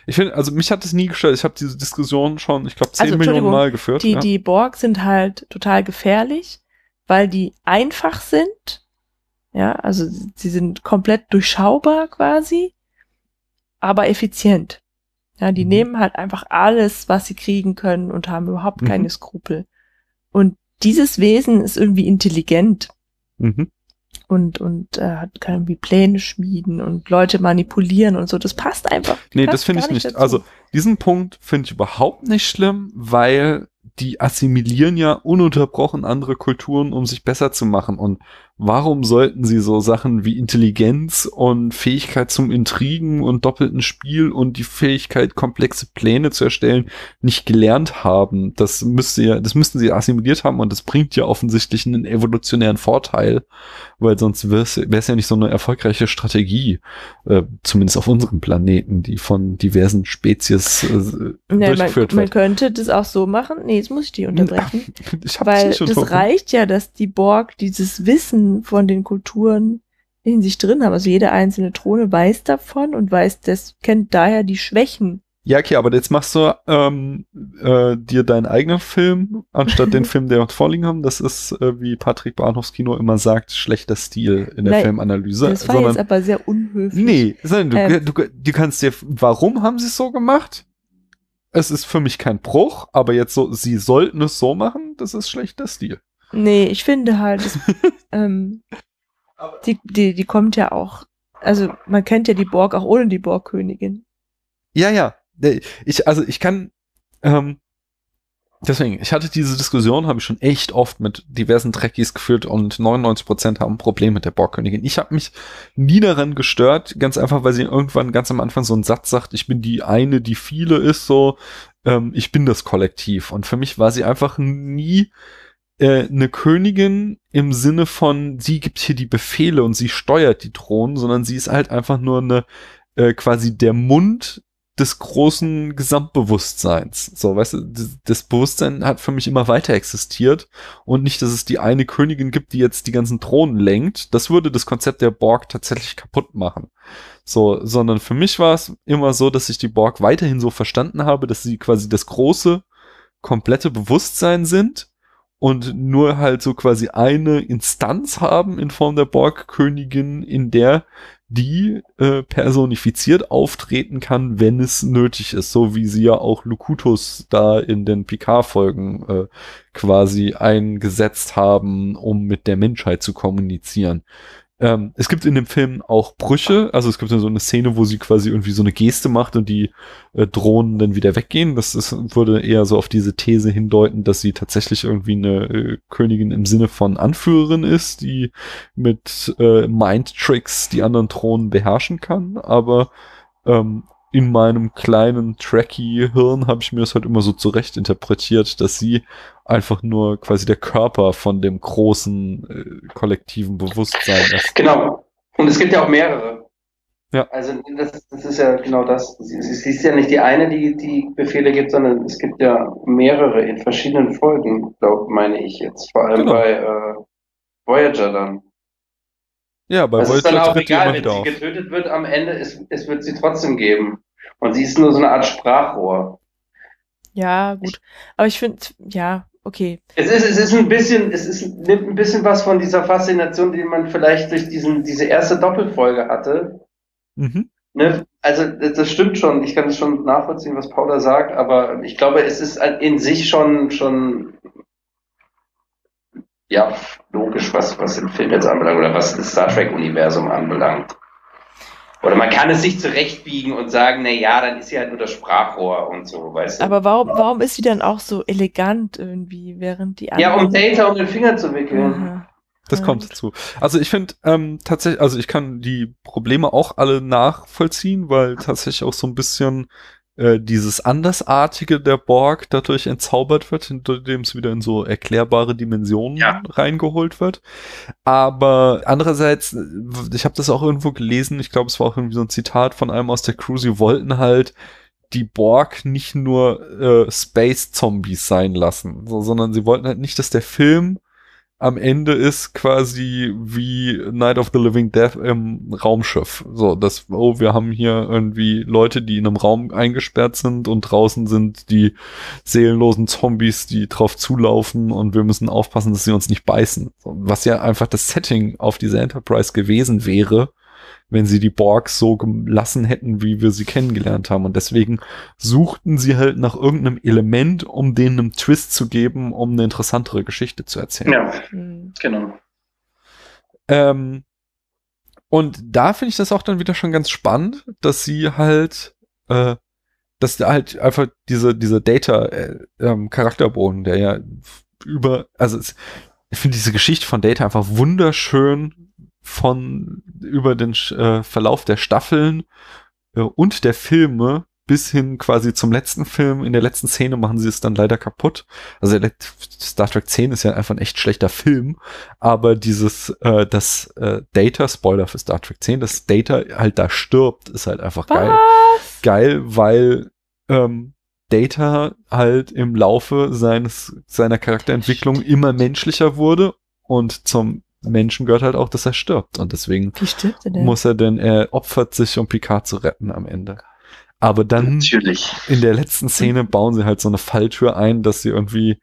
Ich finde, also mich hat das nie gestört. Ich habe diese Diskussion schon, ich glaube, zehn Also, Millionen Mal geführt. Die, ja. die Borg sind halt total gefährlich, weil die einfach sind. Ja, also sie sind komplett durchschaubar quasi, aber effizient. Ja, die Mhm. nehmen halt einfach alles, was sie kriegen können und haben überhaupt Mhm. keine Skrupel. Und dieses Wesen ist irgendwie intelligent mhm. Und, und äh, hat- kann irgendwie Pläne schmieden und Leute manipulieren und so. Das passt einfach. Nee, passt das finde ich nicht. dazu. Also, diesen Punkt finde ich überhaupt nicht schlimm, weil die assimilieren ja ununterbrochen andere Kulturen, um sich besser zu machen. Und warum sollten sie so Sachen wie Intelligenz und Fähigkeit zum Intrigen und doppelten Spiel und die Fähigkeit, komplexe Pläne zu erstellen, nicht gelernt haben? Das müsste ja, das müssten sie assimiliert haben und das bringt ja offensichtlich einen evolutionären Vorteil, weil sonst wäre es ja nicht so eine erfolgreiche Strategie, äh, zumindest auf unserem Planeten, die von diversen Spezies äh, Nee, durchgeführt man, man wird. könnte das auch so machen. Nee, jetzt muss ich die unterbrechen. *laughs* Ich Weil das reicht ja, dass die Borg dieses Wissen von den Kulturen in sich drin haben. Also jede einzelne Drohne weiß davon und weiß, das kennt daher die Schwächen. Ja, okay, aber jetzt machst du ähm, äh, dir deinen eigenen Film, anstatt den *laughs* Film, der wir vorliegen haben. Das ist, äh, wie Patrick Bahnhofs Kino immer sagt, schlechter Stil in der Nein, Filmanalyse. Das war sondern, jetzt aber sehr unhöflich. nee, sondern du, Ähm. du, du kannst dir, warum haben sie es so gemacht? Es ist für mich kein Bruch, aber jetzt so, sie sollten es so machen, das ist schlechter Stil. Nee, ich finde halt, das, *laughs* ähm, die, die, die kommt ja auch, also man kennt ja die Borg auch ohne die Borgkönigin. Ja, ja. Ich, also ich kann, ähm, deswegen, ich hatte diese Diskussion, habe ich schon echt oft mit diversen Trekkies geführt und 99% haben ein Problem mit der Borgkönigin. Ich habe mich nie daran gestört, ganz einfach, weil sie irgendwann ganz am Anfang so einen Satz sagt, ich bin die eine, die viele ist, so, ähm, ich bin das Kollektiv. Und für mich war sie einfach nie äh, eine Königin im Sinne von, sie gibt hier die Befehle und sie steuert die Thronen, sondern sie ist halt einfach nur eine, äh, quasi der Mund des großen Gesamtbewusstseins. So, weißt du, das, Bewusstsein hat für mich immer weiter existiert und nicht, dass es die eine Königin gibt, die jetzt die ganzen Thronen lenkt. Das würde das Konzept der Borg tatsächlich kaputt machen. So, sondern für mich war es immer so, dass ich die Borg weiterhin so verstanden habe, dass sie quasi das große, komplette Bewusstsein sind und nur halt so quasi eine Instanz haben in Form der Borg-Königin, in der die äh, personifiziert auftreten kann, wenn es nötig ist, so wie sie ja auch Lukutus da in den Picard-Folgen äh, quasi eingesetzt haben, um mit der Menschheit zu kommunizieren. Ähm, es gibt in dem Film auch Brüche, also es gibt so eine Szene, wo sie quasi irgendwie so eine Geste macht und die äh, Drohnen dann wieder weggehen. Das ist, würde eher so auf diese These hindeuten, dass sie tatsächlich irgendwie eine äh, Königin im Sinne von Anführerin ist, die mit äh, Mind-Tricks die anderen Thronen beherrschen kann. Aber ähm, in meinem kleinen Tracky-Hirn habe ich mir das halt immer so zurecht interpretiert, dass sie einfach nur quasi der Körper von dem großen äh, kollektiven Bewusstsein ist. Genau. Und es gibt ja auch mehrere. Ja. Also das, das ist ja genau das. Sie, sie sie ist ja nicht die eine, die die Befehle gibt, sondern es gibt ja mehrere in verschiedenen Folgen, glaube meine ich jetzt. Vor allem Genau. bei äh, Voyager dann. Ja, bei Es ist dann auch egal, wenn sie auf. getötet wird am Ende, es, es wird sie trotzdem geben. Und sie ist nur so eine Art Sprachrohr. Ja, gut. Aber ich finde, ja, okay. Es ist, es ist ein bisschen, es ist, nimmt ein bisschen was von dieser Faszination, die man vielleicht durch diesen, diese erste Doppelfolge hatte. Mhm. Ne? Also, das das stimmt schon. Ich kann es schon nachvollziehen, was Paula sagt, aber ich glaube, es ist in sich schon, schon, ja, logisch, was, was den Film jetzt anbelangt oder was das Star Trek-Universum anbelangt. Oder man kann es sich zurechtbiegen und sagen, na ja, dann ist sie halt nur das Sprachrohr und so, weißt du. Aber warum, warum ist sie dann auch so elegant irgendwie, während die ja, um anderen... Data um den Finger zu wickeln. Aha. Das kommt dazu. Also ich finde ähm, tatsächlich, also ich kann die Probleme auch alle nachvollziehen, weil tatsächlich auch so ein bisschen äh, dieses Andersartige der Borg dadurch entzaubert wird, indem es wieder in so erklärbare Dimensionen Ja. reingeholt wird. Aber andererseits, ich habe das auch irgendwo gelesen, ich glaube, es war auch irgendwie so ein Zitat von einem aus der Crew, sie wollten halt die Borg nicht nur äh, Space-Zombies sein lassen, so, sondern sie wollten halt nicht, dass der Film am Ende ist quasi wie Night of the Living Death im Raumschiff. So, das, oh, wir haben hier irgendwie Leute, die in einem Raum eingesperrt sind und draußen sind die seelenlosen Zombies, die drauf zulaufen und wir müssen aufpassen, dass sie uns nicht beißen. Was ja einfach das Setting auf dieser Enterprise gewesen wäre, wenn sie die Borgs so gelassen hätten, wie wir sie kennengelernt haben. Und deswegen suchten sie halt nach irgendeinem Element, um denen einen Twist zu geben, um eine interessantere Geschichte zu erzählen. Ja, Hm. genau. Ähm, und da finde ich das auch dann wieder schon ganz spannend, dass sie halt, äh, dass da halt einfach diese, diese Data, äh, ähm, Charakterbogen, der ja über, also es, ich finde diese Geschichte von Data einfach wunderschön von über den äh, Verlauf der Staffeln äh, und der Filme bis hin quasi zum letzten Film. In der letzten Szene machen sie es dann leider kaputt. Also Star Trek 10 ist ja einfach ein echt schlechter Film, aber dieses, äh, das äh, Data, Spoiler für Star Trek 10, das Data halt da stirbt, ist halt einfach geil. Was? Geil, weil ähm, Data halt im Laufe seines seiner Charakterentwicklung immer menschlicher wurde und zum Menschen gehört halt auch, dass er stirbt und deswegen Wie stirbt er denn? muss er denn, er opfert sich, um Picard zu retten am Ende. Aber dann Natürlich. in der letzten Szene bauen sie halt so eine Falltür ein, dass sie irgendwie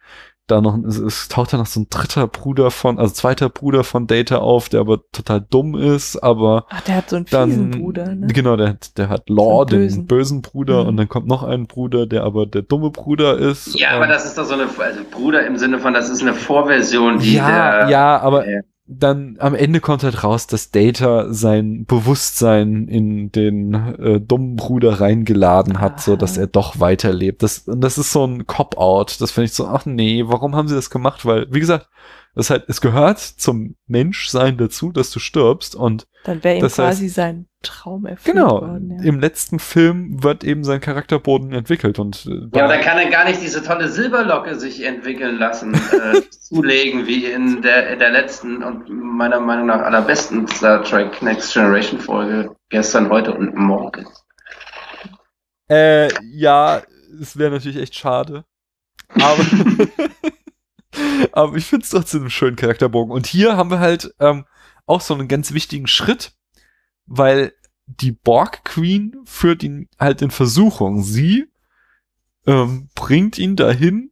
da noch, es, es taucht da noch so ein dritter Bruder von, also zweiter Bruder von Data auf, der aber total dumm ist, aber Ach, der hat so einen dann, fiesen Bruder, ne? genau, der, hat- der hat Law, So den bösen. bösen Bruder, Mhm. und dann kommt noch ein Bruder, der aber der dumme Bruder ist. Ja, aber das ist doch so eine, also Bruder im Sinne von, das ist eine Vorversion, die ja, der, ja, aber äh, dann am Ende kommt halt raus, dass Data sein Bewusstsein in den äh, dummen Bruder reingeladen hat, so dass Aha. er doch weiterlebt. Das, und das ist so ein Cop-out. Das finde ich so, ach nee, warum haben sie das gemacht? Weil, wie gesagt, das halt, es gehört zum Menschsein dazu, dass du stirbst und Dann wäre ihm Das heißt- quasi sein Traum erfüllt genau, worden. Ja. im letzten Film wird eben sein Charakterboden entwickelt und äh, ja, aber da kann er gar nicht diese tolle Silberlocke sich entwickeln lassen, äh, *laughs* zulegen, wie in der, in der letzten und meiner Meinung nach allerbesten Star Trek Next Generation Folge gestern, heute und morgen. Äh, ja, es wäre natürlich echt schade. Aber, *laughs* *laughs* *laughs* aber ich finde es trotzdem einen schönen Charakterbogen. Und hier haben wir halt ähm, auch so einen ganz wichtigen Schritt, weil die Borg Queen führt ihn halt in Versuchung. Sie ähm, bringt ihn dahin,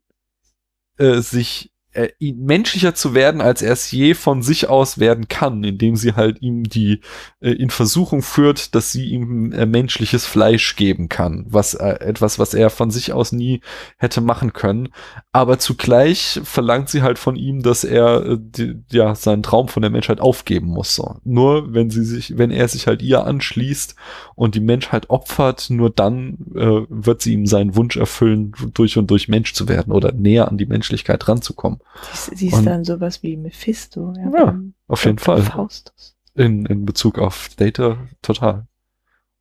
äh, sich äh, menschlicher zu werden, als er es je von sich aus werden kann, indem sie halt ihm die äh, in Versuchung führt, dass sie ihm äh, menschliches Fleisch geben kann, was äh, etwas, was er von sich aus nie hätte machen können. Aber zugleich verlangt sie halt von ihm, dass er äh, die, ja seinen Traum von der Menschheit aufgeben muss. So. Nur wenn sie sich, wenn er sich halt ihr anschließt und die Menschheit opfert, nur dann äh, wird sie ihm seinen Wunsch erfüllen, durch und durch Mensch zu werden oder näher an die Menschlichkeit ranzukommen. Sie ist, sie ist dann sowas wie Mephisto. Ja, Ja, Auf jeden. Fall. Faustus. in, in Bezug auf Data total.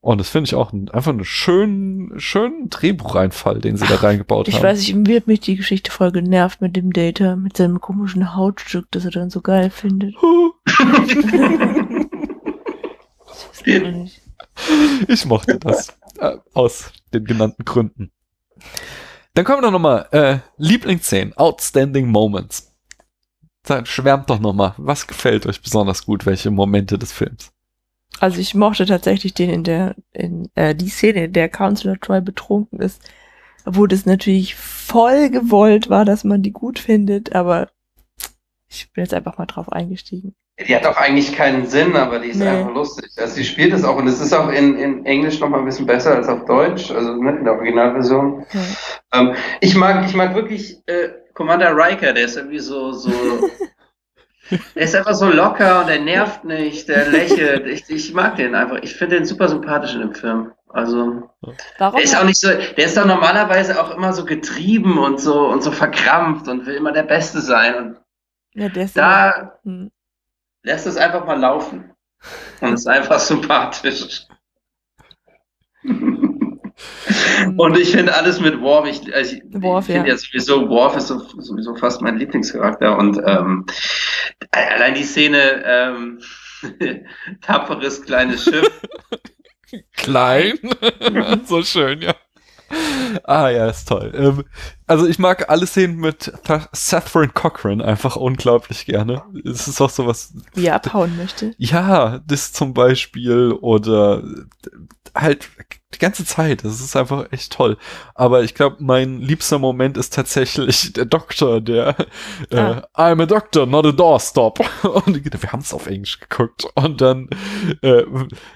Und das finde ich auch ein, einfach einen schönen, schönen Drehbucheinfall, den sie da reingebaut Ich haben. weiß nicht, mir hat mich die Geschichte voll genervt mit dem Data, mit seinem komischen Hautstück, das er dann so geil findet. *laughs* Ich. Ich mochte das. Äh, aus den genannten Gründen. Dann kommen wir noch mal äh, Lieblingsszenen, Outstanding Moments. Dann schwärmt doch noch mal. Was gefällt euch besonders gut? Welche Momente des Films? Also ich mochte tatsächlich den in der, in, äh, die Szene, in der Counselor Troy betrunken ist, wo das natürlich voll gewollt war, dass man die gut findet, aber ich bin jetzt einfach mal drauf eingestiegen. Die hat auch eigentlich keinen Sinn, aber die ist Nee. einfach lustig. Also sie spielt es auch und es ist auch in, in Englisch noch mal ein bisschen besser als auf Deutsch, also ne, in der Originalversion. Ja. Ähm, ich mag, ich mag wirklich äh, Commander Riker, der ist irgendwie so, so, *laughs* der ist einfach so locker und der nervt nicht, der lächelt. Ich, ich mag den einfach. Ich finde den super sympathisch in dem Film. Also Warum? der ist auch nicht so, der ist doch normalerweise auch immer so getrieben und so und so verkrampft und will immer der Beste sein und ja, der ist da Hm. Lässt es einfach mal laufen und ist einfach sympathisch. *laughs* Und ich finde alles mit Worf, ich, also ich, Worf, ich finde ja. ja sowieso, Worf ist so, sowieso fast mein Lieblingscharakter und ähm, allein die Szene, ähm, *laughs* tapferes kleines Schiff, *laughs* Klein. so schön, ja. Ah ja, ist toll. Ähm, also ich mag alle Szenen mit Saffron Cochran einfach unglaublich gerne. Es ist auch sowas, wie er abhauen möchte. ja, das zum Beispiel oder halt die ganze Zeit. Das ist einfach echt toll. Aber ich glaube, mein liebster Moment ist tatsächlich *laughs* der Doktor, der äh, Ah. I'm a doctor, not a doorstop. *laughs* Und wir haben es auf Englisch geguckt. Und dann, äh,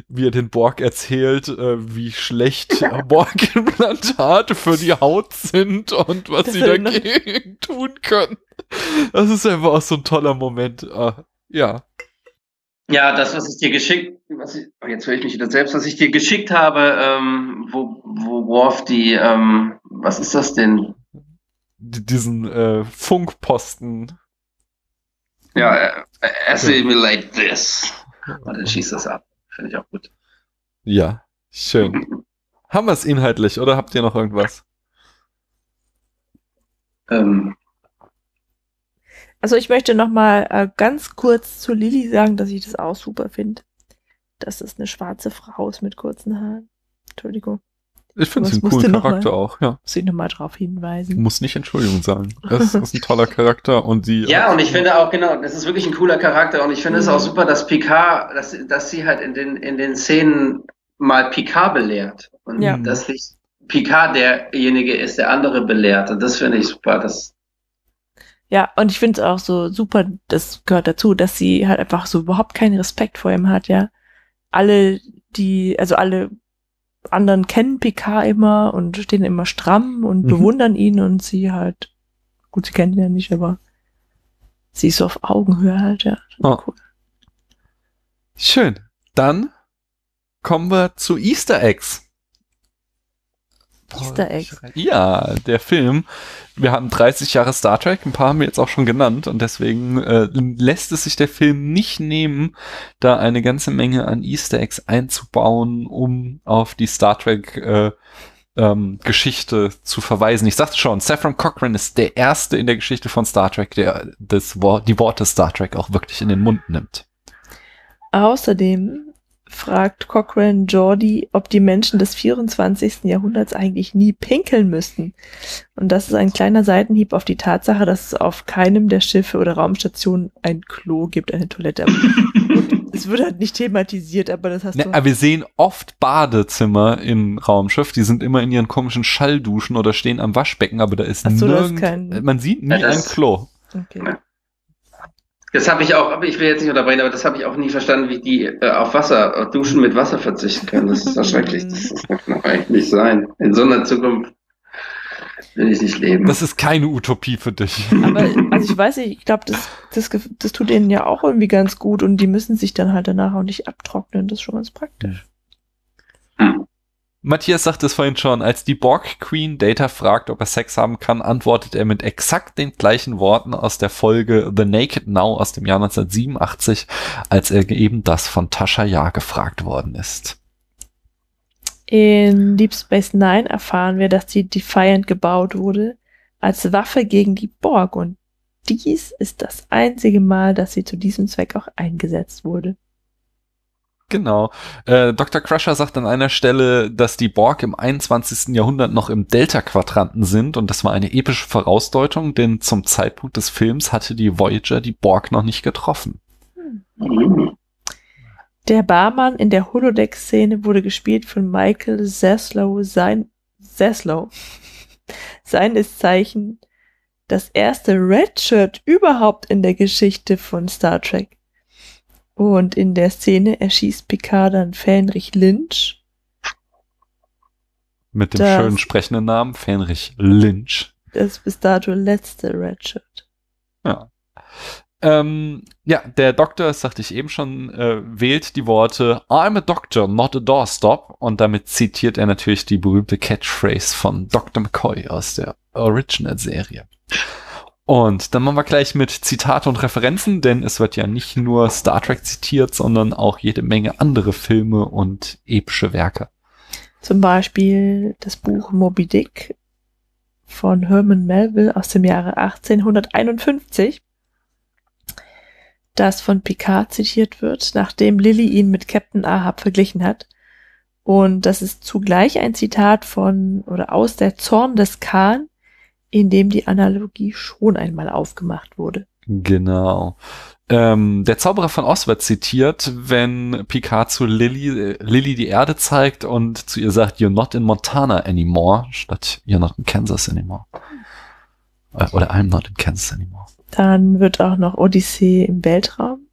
wie er den Borg erzählt, äh, wie schlecht *laughs* Borg-Implantate für die Haut sind und was Das sie erinnert- dagegen tun können. Das ist einfach auch so ein toller Moment. Ah, ja. Ja, das, was ich dir geschickt, was ich, oh, jetzt höre ich mich wieder selbst, was ich dir geschickt habe, ähm, wo, wo Worf die, ähm, was ist das denn? Diesen äh, Funkposten Ja, äh, assimilate this. Und dann schießt das ab. Finde ich auch gut. Ja, schön. *laughs* Haben wir es inhaltlich oder habt ihr noch irgendwas? Ähm, Also ich möchte noch mal äh, ganz kurz zu Lilly sagen, dass ich das auch super finde. Dass es eine schwarze Frau ist mit kurzen Haaren. Entschuldigung, Ich finde sie einen coolen Charakter mal? auch, ja. muss ich noch mal drauf hinweisen. Muss nicht Entschuldigung sagen. *laughs* Das ist ein toller Charakter und sie. ja, und ich finde auch, genau, das ist wirklich ein cooler Charakter und ich finde es Mhm. auch super, dass Picard, dass, dass sie halt in den, in den Szenen mal Picard belehrt. Und Ja. dass nicht Picard derjenige ist, der andere belehrt. Und das finde ich super. Das, Ja, und ich finde es auch so super, das gehört dazu, dass sie halt einfach so überhaupt keinen Respekt vor ihm hat, ja. Alle, die, also alle anderen kennen Picard immer und stehen immer stramm und Mhm. bewundern ihn und sie halt, gut, sie kennen ihn ja nicht, aber sie ist so auf Augenhöhe halt, ja. Ah. Cool. Schön. Dann kommen wir zu Easter Eggs. Easter Eggs. Ja, der Film. Wir hatten 30 Jahre Star Trek, ein paar haben wir jetzt auch schon genannt und deswegen äh, lässt es sich der Film nicht nehmen, da eine ganze Menge an Easter Eggs einzubauen, um auf die Star Trek äh, ähm, Geschichte zu verweisen. Ich sagte schon, Saffron Cochran ist der erste in der Geschichte von Star Trek, der das Wort, die Worte Star Trek auch wirklich in den Mund nimmt. Außerdem fragt Cochrane Geordi, ob die Menschen des 24. Jahrhunderts eigentlich nie pinkeln müssten. Und das ist ein kleiner Seitenhieb auf die Tatsache, dass es auf keinem der Schiffe oder Raumstationen ein Klo gibt, eine Toilette. *laughs* Und es wird halt nicht thematisiert, aber das hast Ne, du. aber wir sehen oft Badezimmer im Raumschiff, die sind immer in ihren komischen Schallduschen oder stehen am Waschbecken, aber da ist Ach so, nirgend, kein- man sieht nie ein Klo. Okay. Das habe ich auch, aber ich will jetzt nicht unterbrechen, aber das habe ich auch nie verstanden, wie die äh, auf Wasser, auf Duschen mit Wasser verzichten können. Das ist doch schrecklich. Das, das kann doch eigentlich nicht sein. In so einer Zukunft will ich nicht leben. Das ist keine Utopie für dich. Aber also ich weiß nicht, ich glaube, das, das, das tut denen ja auch irgendwie ganz gut und die müssen sich dann halt danach auch nicht abtrocknen. Das ist schon ganz praktisch. Hm. Matthias sagte es vorhin schon, als die Borg Queen Data fragt, ob er Sex haben kann, antwortet er mit exakt den gleichen Worten aus der Folge The Naked Now aus dem Jahr 1987, als er eben das von Tascha Ja gefragt worden ist. In Deep Space Nine erfahren wir, dass die Defiant gebaut wurde als Waffe gegen die Borg und dies ist das einzige Mal, dass sie zu diesem Zweck auch eingesetzt wurde. Genau. Äh, Dr. Crusher sagt an einer Stelle, dass die Borg im 21. Jahrhundert noch im Delta-Quadranten sind und das war eine epische Vorausdeutung, denn zum Zeitpunkt des Films hatte die Voyager die Borg noch nicht getroffen. Der Barmann in der Holodeck-Szene wurde gespielt von Michael Zaslow, sein Zaslow. Seines Zeichen das erste Redshirt überhaupt in der Geschichte von Star Trek. Und in der Szene erschießt Picard dann Fähnrich Lynch. Mit dem Das- schönen sprechenden Namen Fenrich Lynch. Das bis dato letzte Redshirt. Ja. Ähm, ja, der Doktor, das sagte ich eben schon, äh, wählt die Worte I'm a doctor, not a doorstop und damit zitiert er natürlich die berühmte Catchphrase von Dr. McCoy aus der Original-Serie. Und dann machen wir gleich mit Zitate und Referenzen, denn es wird ja nicht nur Star Trek zitiert, sondern auch jede Menge andere Filme und epische Werke. Zum Beispiel das Buch Moby Dick von Herman Melville aus dem Jahre 1851, das von Picard zitiert wird, nachdem Lilly ihn mit Captain Ahab verglichen hat. Und das ist zugleich ein Zitat von oder aus der Zorn des Khan, in dem die Analogie schon einmal aufgemacht wurde. Genau. Ähm, der Zauberer von Oz wird zitiert, wenn Picard zu Lily, äh, Lily die Erde zeigt und zu ihr sagt, you're not in Montana anymore, statt you're not in Kansas anymore. Äh, Oder I'm not in Kansas anymore. Dann wird auch noch Odyssee im Weltraum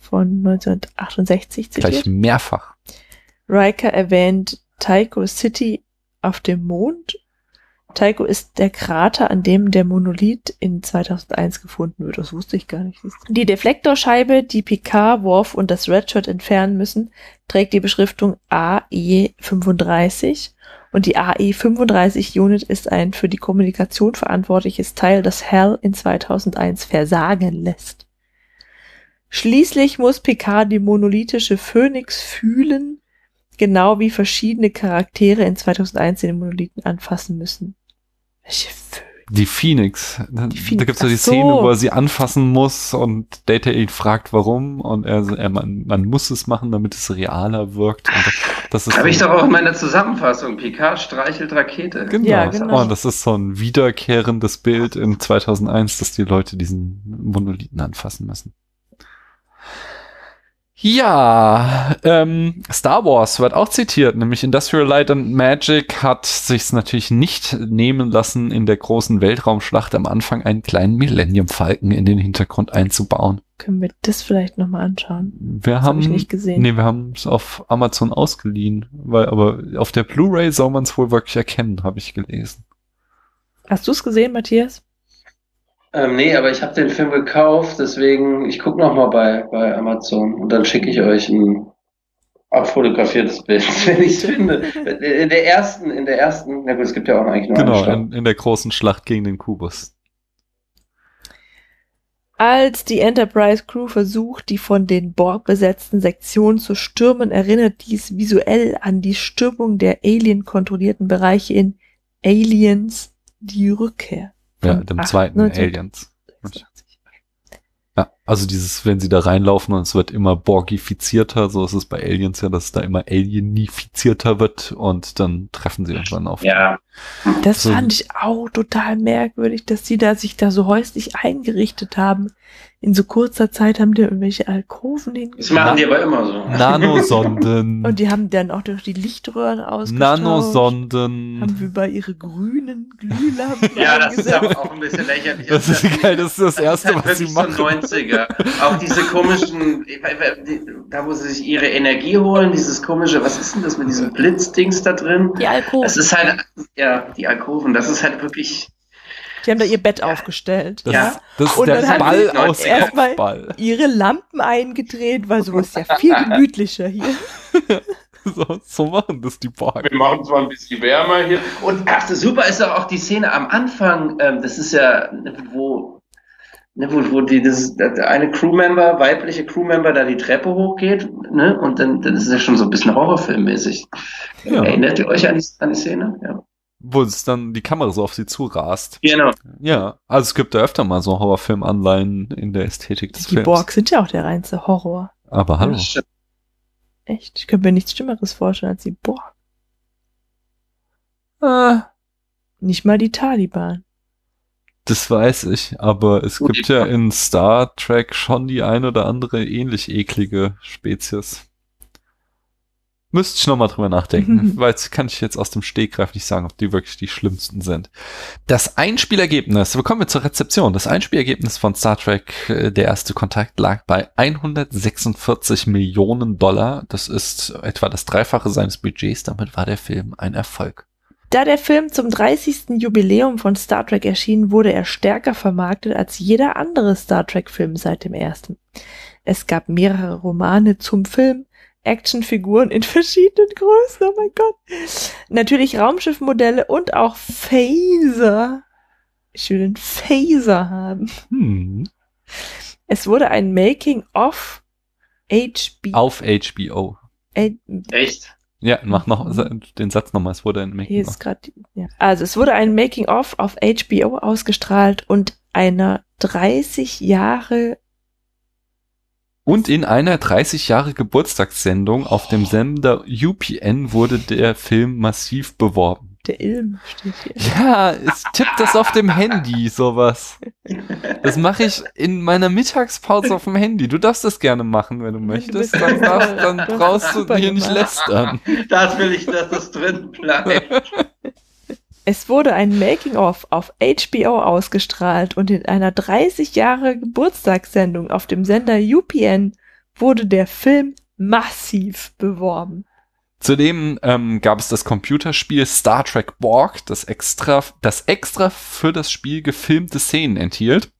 von 1968 zitiert. Gleich mehrfach. Riker erwähnt Tycho City auf dem Mond. Tycho ist der Krater, an dem der Monolith in 2001 gefunden wird. Das wusste ich gar nicht. Die Deflektorscheibe, die Picard, Worf und das Redshirt entfernen müssen, trägt die Beschriftung AE35 und die AE35 Unit ist ein für die Kommunikation verantwortliches Teil, das HAL in 2001 versagen lässt. Schließlich muss Picard die monolithische Phönix fühlen, genau wie verschiedene Charaktere in 2001 den Monolithen anfassen müssen. Welche Phönix? Die Phoenix. Da, Die Phoenix, da gibt's ja die so. Szene, wo er sie anfassen muss und Data ihn fragt, warum. Und er, er man, man muss es machen, damit es realer wirkt. Und das ist Habe ich doch auch in meiner Zusammenfassung. Picard streichelt Rakete. Genau. Ja, genau. Und das ist so ein wiederkehrendes Bild in 2001, dass die Leute diesen Monolithen anfassen müssen. Ja, ähm, Star Wars wird auch zitiert, nämlich Industrial Light and Magic hat sich's natürlich nicht nehmen lassen, in der großen Weltraumschlacht am Anfang einen kleinen Millennium Falken in den Hintergrund einzubauen. Können wir das vielleicht nochmal anschauen? Wir Das haben habe ich nicht gesehen. Nee, wir haben es auf Amazon ausgeliehen, weil aber auf der Blu-ray soll man es wohl wirklich erkennen, habe ich gelesen. Hast du es gesehen, Matthias? Ähm, nee, aber ich habe den Film gekauft, deswegen, ich gucke nochmal bei, bei Amazon und dann schicke ich euch ein abfotografiertes Bild, *laughs* wenn ich es finde. In der ersten, in der ersten, na gut, es gibt ja auch eigentlich nur Genau, eine Stadt. in, in der großen Schlacht gegen den Kubus. Als die Enterprise Crew versucht, die von den Borg besetzten Sektionen zu stürmen, erinnert dies visuell an die Stürmung der Alien-kontrollierten Bereiche in Aliens die Rückkehr. Ja, dem acht- zweiten 19 Aliens. Ja, also dieses, wenn sie da reinlaufen und es wird immer borgifizierter, so ist es bei Aliens ja, dass es da immer alienifizierter wird und dann treffen sie irgendwann auf. Ja, Das So. fand ich auch total merkwürdig, dass die da sich da so häuslich eingerichtet haben. In so kurzer Zeit haben die irgendwelche Alkoven das hingestellt. machen die aber immer so. Nanosonden. *laughs* Und die haben dann auch durch die Lichtröhren ausgestauscht. Nanosonden. Haben wir über ihre grünen Glühlampen *laughs* Ja, das ist aber auch ein bisschen lächerlich. Das ist geil, das ist das, Das Erste, ist halt was sie machen. so 90er. Auch diese komischen, da wo sie sich ihre Energie holen, dieses komische, was ist denn das mit diesem Blitzdings da drin? Die Alkoven. Das ist halt, ja, die Alkoven, das ist halt wirklich, Die haben da ihr Bett aufgestellt. Das, Ja. ist- das ist Und der dann haben Ball sie aus erstmal- Kopfball. Ihre Lampen eingedreht, weil sowas ist ja viel *laughs* gemütlicher hier. *laughs* So, so machen das die Borg. wir machen zwar ein bisschen wärmer hier. Und ach, das super ist doch auch die Szene am Anfang, ähm, das ist ja, wo, ne, wo, wo die, das, der eine Crewmember, weibliche Crewmember da die Treppe hochgeht, ne, und dann, dann ist es ja schon so ein bisschen Horrorfilmmäßig. Ja. Erinnert ihr euch an die, an die Szene? Ja. Wo es dann die Kamera so auf sie zurast. Genau. Ja, also es gibt da öfter mal so Horrorfilm-Anleihen in der Ästhetik des Die Films. Borg sind ja auch der reinste Horror. Aber hallo. Echt? Ich könnte mir nichts Schlimmeres vorstellen als die Borg. Äh, Nicht mal die Taliban. das weiß ich, aber es Gut, gibt ja in Star Trek schon die ein oder andere ähnlich eklige Spezies. Müsste ich nochmal drüber nachdenken, *laughs* weil das kann ich jetzt aus dem Stegreif nicht sagen, ob die wirklich die schlimmsten sind. Das Einspielergebnis, wir kommen wir zur Rezeption. Das Einspielergebnis von Star Trek, äh, der erste Kontakt, lag bei 146 Millionen Dollar. Das ist etwa das Dreifache seines Budgets. Damit war der Film ein Erfolg. Da der Film zum 30. Jubiläum von Star Trek erschien, wurde er stärker vermarktet als jeder andere Star Trek-Film seit dem ersten. Es gab mehrere Romane zum Film, Actionfiguren in *laughs* verschiedenen Größen, oh mein Gott. Natürlich Raumschiffmodelle und auch Phaser. Ich will einen Phaser haben. Hm. Es wurde ein Making-of HB. Auf HBO. Äh, Echt? Ja, mach noch den Satz nochmal. Es wurde ein Hier Making ist gerade, ja. Also es wurde ein Making-of auf HBO ausgestrahlt und einer 30 Jahre, Und in einer 30 Jahre Geburtstagssendung auf dem Sender UPN wurde der Film massiv beworben. der Ilm steht hier. Ja, es tippt das auf dem Handy, sowas. Das mache ich in meiner Mittagspause auf dem Handy. Du darfst das gerne machen, wenn du möchtest. Dann, darfst, dann brauchst du hier nicht lästern. Das will ich, dass das drin bleibt. Es wurde ein Making-of auf HBO ausgestrahlt und in einer 30 Jahre Geburtstagssendung auf dem Sender UPN wurde der Film massiv beworben. Zudem ähm, gab es das Computerspiel Star Trek Borg, das extra, das extra für das Spiel gefilmte Szenen enthielt.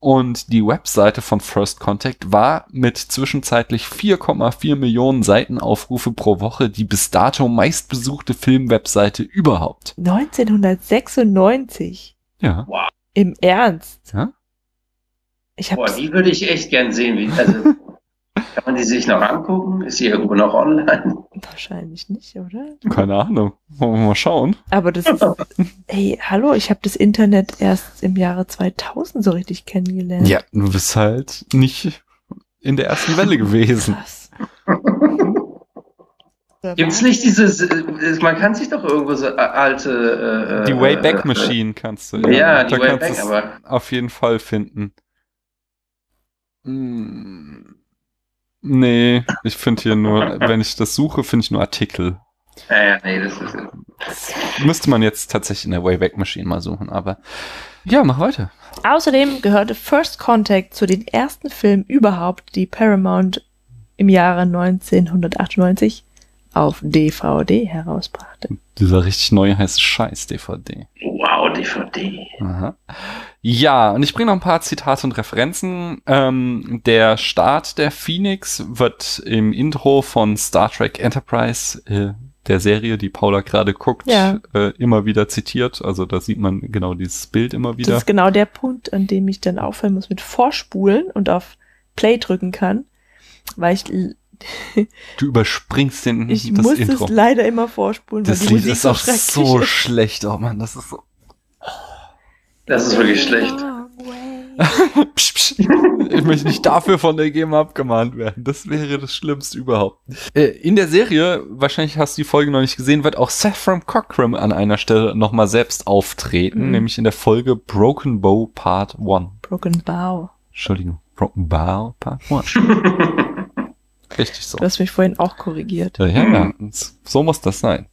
Und die Webseite von First Contact war mit zwischenzeitlich 4,4 Millionen Seitenaufrufe pro Woche die bis dato meistbesuchte Filmwebseite überhaupt. 1996. Ja. Im Ernst. ja? Ich Boah, die würde ich echt gern sehen. Wie, also, *laughs* kann man die sich noch angucken? Ist sie irgendwo noch online? wahrscheinlich nicht, oder? Keine Ahnung. Wollen wir mal schauen. Aber das ist, *laughs* ey, hallo, ich habe das Internet erst im Jahre 2000 so richtig kennengelernt. Ja, du bist halt nicht in der ersten Welle *laughs* gewesen. Krass. *laughs* Gibt's nicht dieses, äh, man kann sich doch irgendwo so äh, alte, äh, Die äh, Wayback äh, Machine kannst du. Ja, die da kannst Wayback, du es aber auf jeden Fall finden. Hm, Nee, ich finde hier nur, wenn ich das suche, finde ich nur Artikel. ja, ja, nee, das ist Müsste man jetzt tatsächlich in der Wayback Machine mal suchen, aber ja, mach weiter. Außerdem gehörte First Contact zu den ersten Filmen überhaupt, die Paramount im Jahre 1998 auf DVD herausbrachte. Dieser richtig neue heiße Scheiß DVD. wow, DVD. Aha. Ja, und ich bringe noch ein paar Zitate und Referenzen. Ähm, der Start der Phoenix wird im Intro von Star Trek Enterprise, äh, der Serie, die Paula gerade guckt, Ja. äh, immer wieder zitiert. Also da sieht man genau dieses Bild immer Das wieder. ist genau der Punkt, an dem ich dann aufhören muss mit Vorspulen und auf Play drücken kann, weil ich, Du überspringst den, ich das muss Intro. es leider immer vorspulen, Das weil die Lied Musik ist auch so ist. schlecht. Oh man, das ist so. Das ist wirklich schlecht. *laughs* Psch, psch. Ich möchte nicht dafür von der GEMA abgemahnt werden. Das wäre das Schlimmste überhaupt. Äh, in der Serie, wahrscheinlich hast du die Folge noch nicht gesehen, wird auch Saffron Cockram an einer Stelle nochmal selbst auftreten, Mhm. nämlich in der Folge Broken Bow Part 1. Broken Bow. Entschuldigung, Broken Bow Part 1. *laughs* Richtig so. Du hast mich vorhin auch korrigiert. Ja, ja, ja. So muss das sein.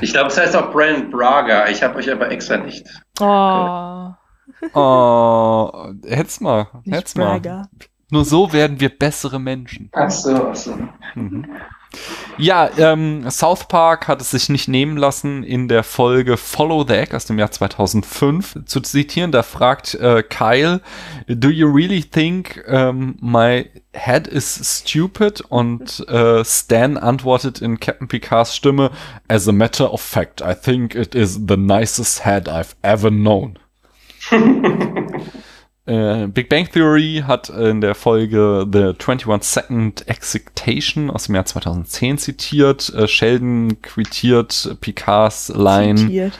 Ich glaube, es heißt auch Brandon Braga. Ich habe euch aber extra nicht. Oh, Oh, hätt's mal, nicht hätt's mal. Braga. Nur so werden wir bessere Menschen. Ach so, ach so. Mhm. Ja, ähm, South Park hat es sich nicht nehmen lassen, in der Folge Follow the Egg aus dem Jahr 2005 zu zitieren. Da fragt äh, Kyle, Do you really think um, my head is stupid? Und äh, Stan antwortet in Captain Picards Stimme, As a matter of fact, I think it is the nicest head I've ever known. *laughs* Äh, Big Bang Theory hat in der Folge The 21 Second Excitation aus dem Jahr 2010 zitiert. Äh, Sheldon quittiert Picards Line. Zitiert.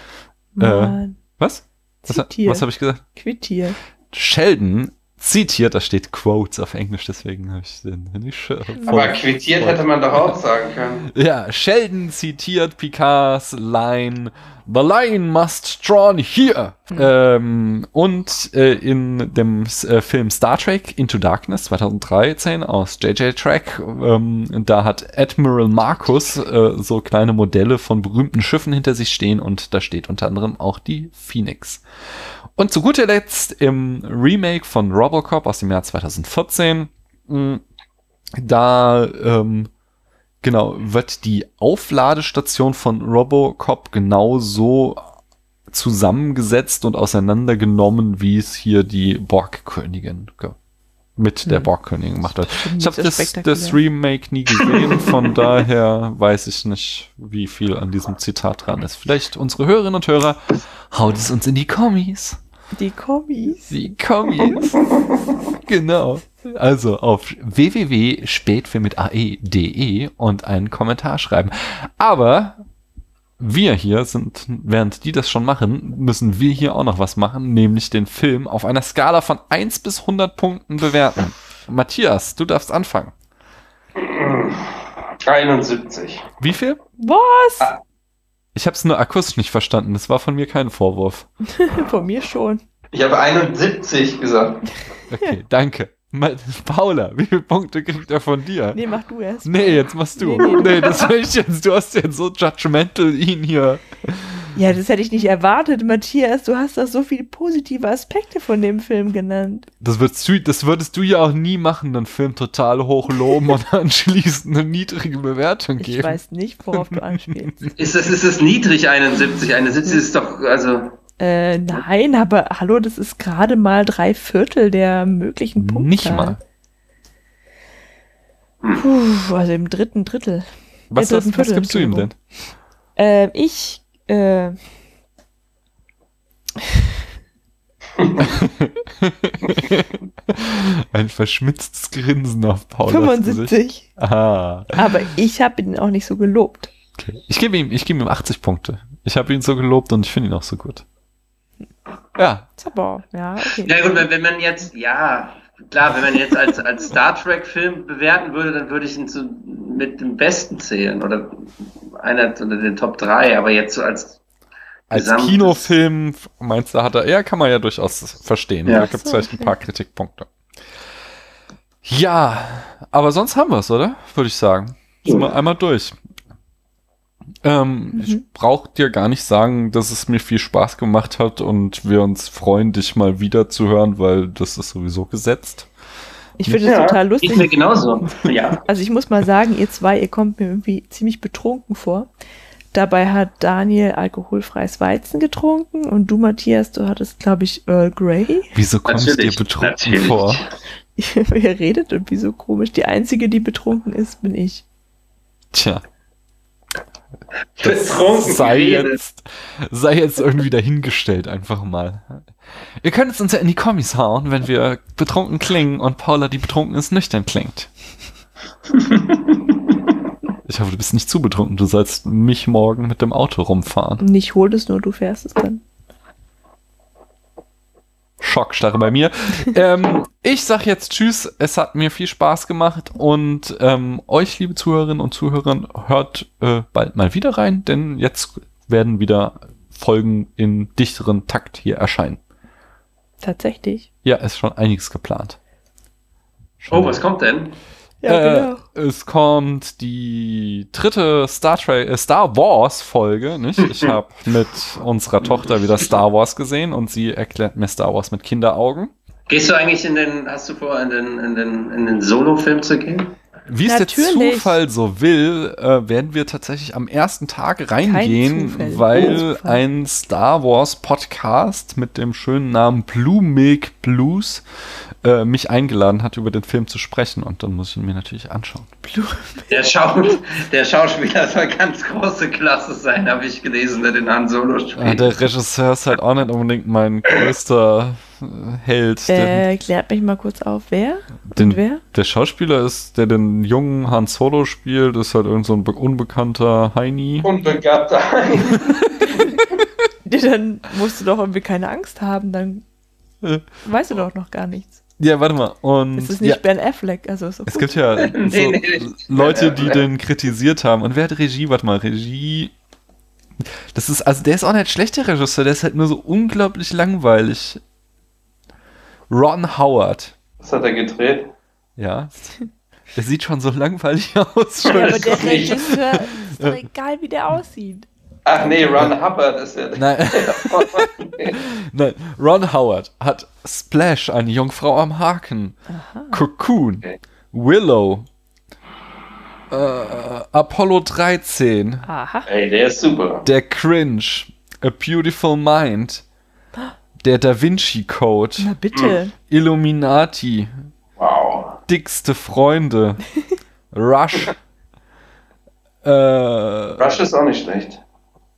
Äh, Was? Was, Zitiert. was habe ich gesagt? quittiert. Sheldon zitiert, da steht Quotes auf Englisch, deswegen habe ich den nicht. äh, Aber quittiert hätte man doch auch sagen können. *laughs* Ja, Sheldon zitiert Picards Line, The line must drawn here. Ähm, und äh, in dem äh, Film Star Trek Into Darkness 2013 aus JJ Track, ähm, da hat Admiral Marcus äh, so kleine Modelle von berühmten Schiffen hinter sich stehen und da steht unter anderem auch die Phoenix. Und zu guter Letzt im Remake von Robocop aus dem Jahr 2014, mh, da ähm, genau wird die Aufladestation von Robocop genauso zusammengesetzt und auseinandergenommen, wie es hier die Borgkönigin mit der Hm. Borgkönigin gemacht hat. Ich habe das, das Remake nie gesehen, *laughs* von daher weiß ich nicht, wie viel an diesem Zitat dran ist. Vielleicht unsere Hörerinnen und Hörer haut es uns in die Kommis. Die Kommis. Die Kommis. *laughs* genau. Also auf www.spätfilm mit ae.de und einen Kommentar schreiben. Aber wir hier sind, während die das schon machen, müssen wir hier auch noch was machen, nämlich den Film auf einer Skala von 1 bis 100 Punkten bewerten. Matthias, du darfst anfangen. 71. Wie viel? Was? Ich habe es nur akustisch nicht verstanden. Das war von mir kein Vorwurf. *laughs* Von mir schon. Ich habe 71 gesagt. Okay, danke. Paula, wie viele Punkte kriegt er von dir? Nee, mach du erst. Nee, jetzt machst du. Nee, nee, du- Nee, das will ich jetzt. Du hast jetzt so judgmental ihn hier. Ja, das hätte ich nicht erwartet, Matthias. Du hast doch so viele positive Aspekte von dem Film genannt. Das würdest du, das würdest du ja auch nie machen, einen Film total hoch loben und *laughs* anschließend eine niedrige Bewertung Ich geben. weiß nicht, worauf du anspielst. *laughs* Ist das, ist das niedrig 71? 71 ist doch, also, Äh, nein, aber hallo, das ist gerade mal drei Viertel der möglichen Punkte. Nicht mal. Puh, also im dritten Drittel. Was, Der was, was gibst du ihm denn? Äh, ich, äh, *laughs* ein verschmitztes Grinsen auf Gesicht. 75. Ah. Aber ich habe ihn auch nicht so gelobt. Okay. Ich gebe ihm, ich gebe ihm 80 Punkte. Ich habe ihn so gelobt und ich finde ihn auch so gut. Ja, aber, ja, okay. Na gut, wenn, wenn man jetzt, ja, klar, wenn man jetzt als, als Star Trek-Film bewerten würde, dann würde ich ihn zu, mit dem Besten zählen oder einer unter den Top 3, aber jetzt so als als Kinofilm meinst du, hat er, ja, kann man ja durchaus verstehen. Ja. Da gibt es vielleicht ein paar Kritikpunkte. Ja, aber sonst haben wir es, oder? Würde ich sagen. Sind wir einmal durch. Ähm, Ich brauche dir gar nicht sagen, dass es mir viel Spaß gemacht hat und wir uns freuen, dich mal wieder zu hören, weil das ist sowieso gesetzt. Ich finde es total lustig. Ich mir genauso. Ja. Also ich muss mal sagen, ihr zwei, ihr kommt mir irgendwie ziemlich betrunken vor. Dabei hat Daniel alkoholfreies Weizen getrunken und du, Matthias, du hattest, glaube ich, Earl Grey. Wieso kommst du dir betrunken natürlich. vor? *laughs* ihr redet irgendwie so komisch. Die einzige, die betrunken ist, bin ich. Tja. Betrunken sei geredet. jetzt, sei jetzt irgendwie dahingestellt, einfach mal. Ihr könnt es uns ja in die Kommis hauen, wenn wir betrunken klingen und Paula, die betrunken ist, nüchtern klingt. *laughs* Ich hoffe, du bist nicht zu betrunken. Du sollst mich morgen mit dem Auto rumfahren. Nicht hol es nur, du fährst es dann. Schockstarre bei mir. ähm, ich sag jetzt Tschüss. Es hat mir viel Spaß gemacht und ähm, euch, liebe Zuhörerinnen und Zuhörer, hört äh, bald mal wieder rein, denn jetzt werden wieder Folgen in dichteren Takt hier erscheinen. Tatsächlich. Ja, ist schon einiges geplant. Oh, was kommt denn? Ja, äh, genau. Es kommt die dritte Star Trek, äh, Star Wars Folge, nicht? Ich *laughs* habe mit unserer Tochter wieder Star Wars gesehen und sie erklärt mir Star Wars mit Kinderaugen. Gehst du eigentlich in den, hast du vor, in den, in den, in den Solo-Film zu gehen? Wie es der. Zufall so will, äh, werden wir tatsächlich am ersten Tag reingehen, Zufall. weil Oh, ein Star Wars Podcast mit dem schönen Namen Blue Milk Blues äh, mich eingeladen hat, über den Film zu sprechen. Und dann muss ich ihn mir natürlich anschauen. Der, Schau der Schauspieler soll ganz große Klasse sein, habe ich gelesen, der den Han Solo Ah, spielt. der Regisseur ist halt auch nicht unbedingt mein größter äh, Held. Der, Äh, klärt mich mal kurz auf, wer? den, Und wer? der Schauspieler ist, der den jungen Han Solo spielt, ist halt irgend so ein unbekannter Heini. Unbegabter. *laughs* Ja, Dann musst du doch irgendwie keine Angst haben, dann Äh. weißt du doch noch gar nichts. Ja, warte mal. Und Es ist nicht ja, Ben Affleck, also ist es gibt ja so *laughs* Nee, nee. Leute, die den kritisiert haben. Und wer hat Regie? Warte mal, Regie. Das ist, also der ist auch nicht schlecht, der Regisseur, der ist halt nur so unglaublich langweilig. Ron Howard. Was hat er gedreht? Ja. Der sieht schon so langweilig *laughs* aus. Ja, aber der. Regisseur ist doch egal, wie der aussieht. Ach nee, Ron Hubbard ist ja. Nein. *laughs* Nein, Ron Howard hat Splash, eine Jungfrau am Haken, Cocoon, Okay. Willow, äh, Apollo 13, Aha. Ey, der ist super. Der Cringe, A Beautiful Mind, Der Da Vinci Code, Na bitte. Illuminati, Wow. Dickste Freunde, *laughs* Rush, äh, Rush ist auch nicht schlecht.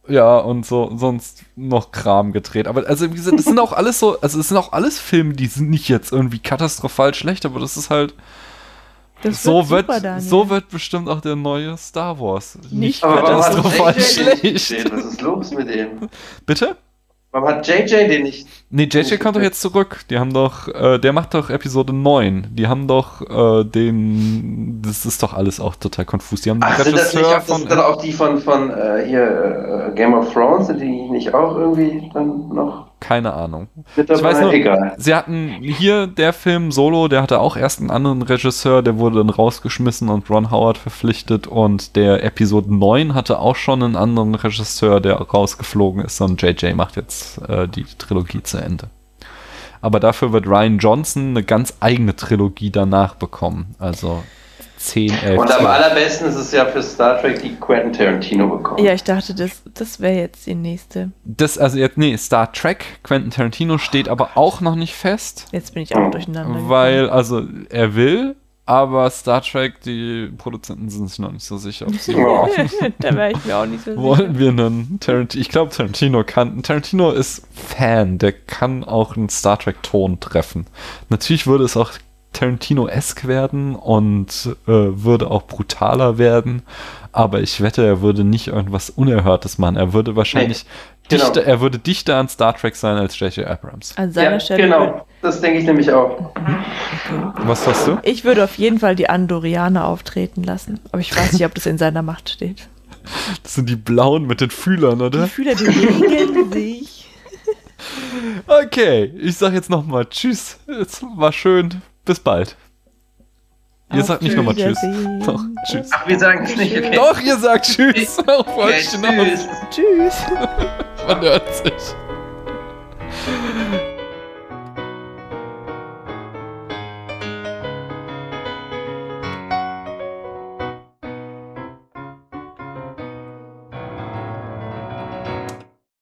Ja, und so, sonst noch Kram gedreht. Aber also, wie gesagt, das sind auch alles so, also es sind auch alles Filme, die sind nicht jetzt irgendwie katastrophal schlecht, aber das ist halt, Das so wird, super, Daniel. so wird bestimmt auch der neue Star Wars. Nicht hat katastrophal nicht schlecht. Was ist los mit dem? Bitte? Warum hat JJ den nicht? Nee, JJ kommt doch jetzt zurück. Die haben doch, äh, der macht doch Episode 9. Die haben doch äh, den, das ist doch alles auch total konfus. Die haben Ach, sind das nicht auch, das von, sind dann auch die von, von äh, hier äh, Game of Thrones? Sind die nicht auch irgendwie dann noch keine Ahnung. Ich weiß nur, Egal. sie hatten hier der Film Solo, der hatte auch erst einen anderen Regisseur, der wurde dann rausgeschmissen und Ron Howard verpflichtet und der Episode 9 hatte auch schon einen anderen Regisseur, der rausgeflogen ist und JJ macht jetzt äh, die Trilogie zu Ende. Aber dafür wird Ryan Johnson eine ganz eigene Trilogie danach bekommen. Also 10, 11, Und am 12. allerbesten ist es ja für Star Trek, die Quentin Tarantino bekommen. Ja, ich dachte, das, das wäre jetzt die nächste. Das, also jetzt, nee, Star Trek, Quentin Tarantino steht aber auch noch nicht fest. Jetzt bin ich auch durcheinander. Weil, also, er will, aber Star Trek, die Produzenten sind sich noch nicht so sicher, ob sie *laughs* gekommen. da wäre ich mir auch nicht so sicher. wollen wir einen Tarantino. Ich glaube, Tarantino kann. Tarantino ist Fan, der kann auch einen Star Trek-Ton treffen. Natürlich würde es auch Tarantino-esque werden und äh, würde auch brutaler werden. Aber ich wette, er würde nicht irgendwas Unerhörtes machen. Er würde wahrscheinlich genau. dichter, er würde dichter an Star Trek sein als J.J. Abrams. An seiner Ja, Stelle. genau. Das denke ich nämlich auch. Was hast du? Ich würde auf jeden Fall die Andorianer auftreten lassen. Aber ich weiß nicht, ob das in seiner Macht steht. *laughs* Das sind die blauen mit den Fühlern, Die oder? Fühler bewegen *laughs* sich. Okay, ich sag jetzt nochmal Tschüss. Es war schön. Bis bald. Ihr Auf sagt nicht nochmal Tschüss. Doch, tschüss. Ach, wir sagen es nicht, okay. Doch, ihr sagt Tschüss. Okay, tschüss. tschüss. Man hört sich.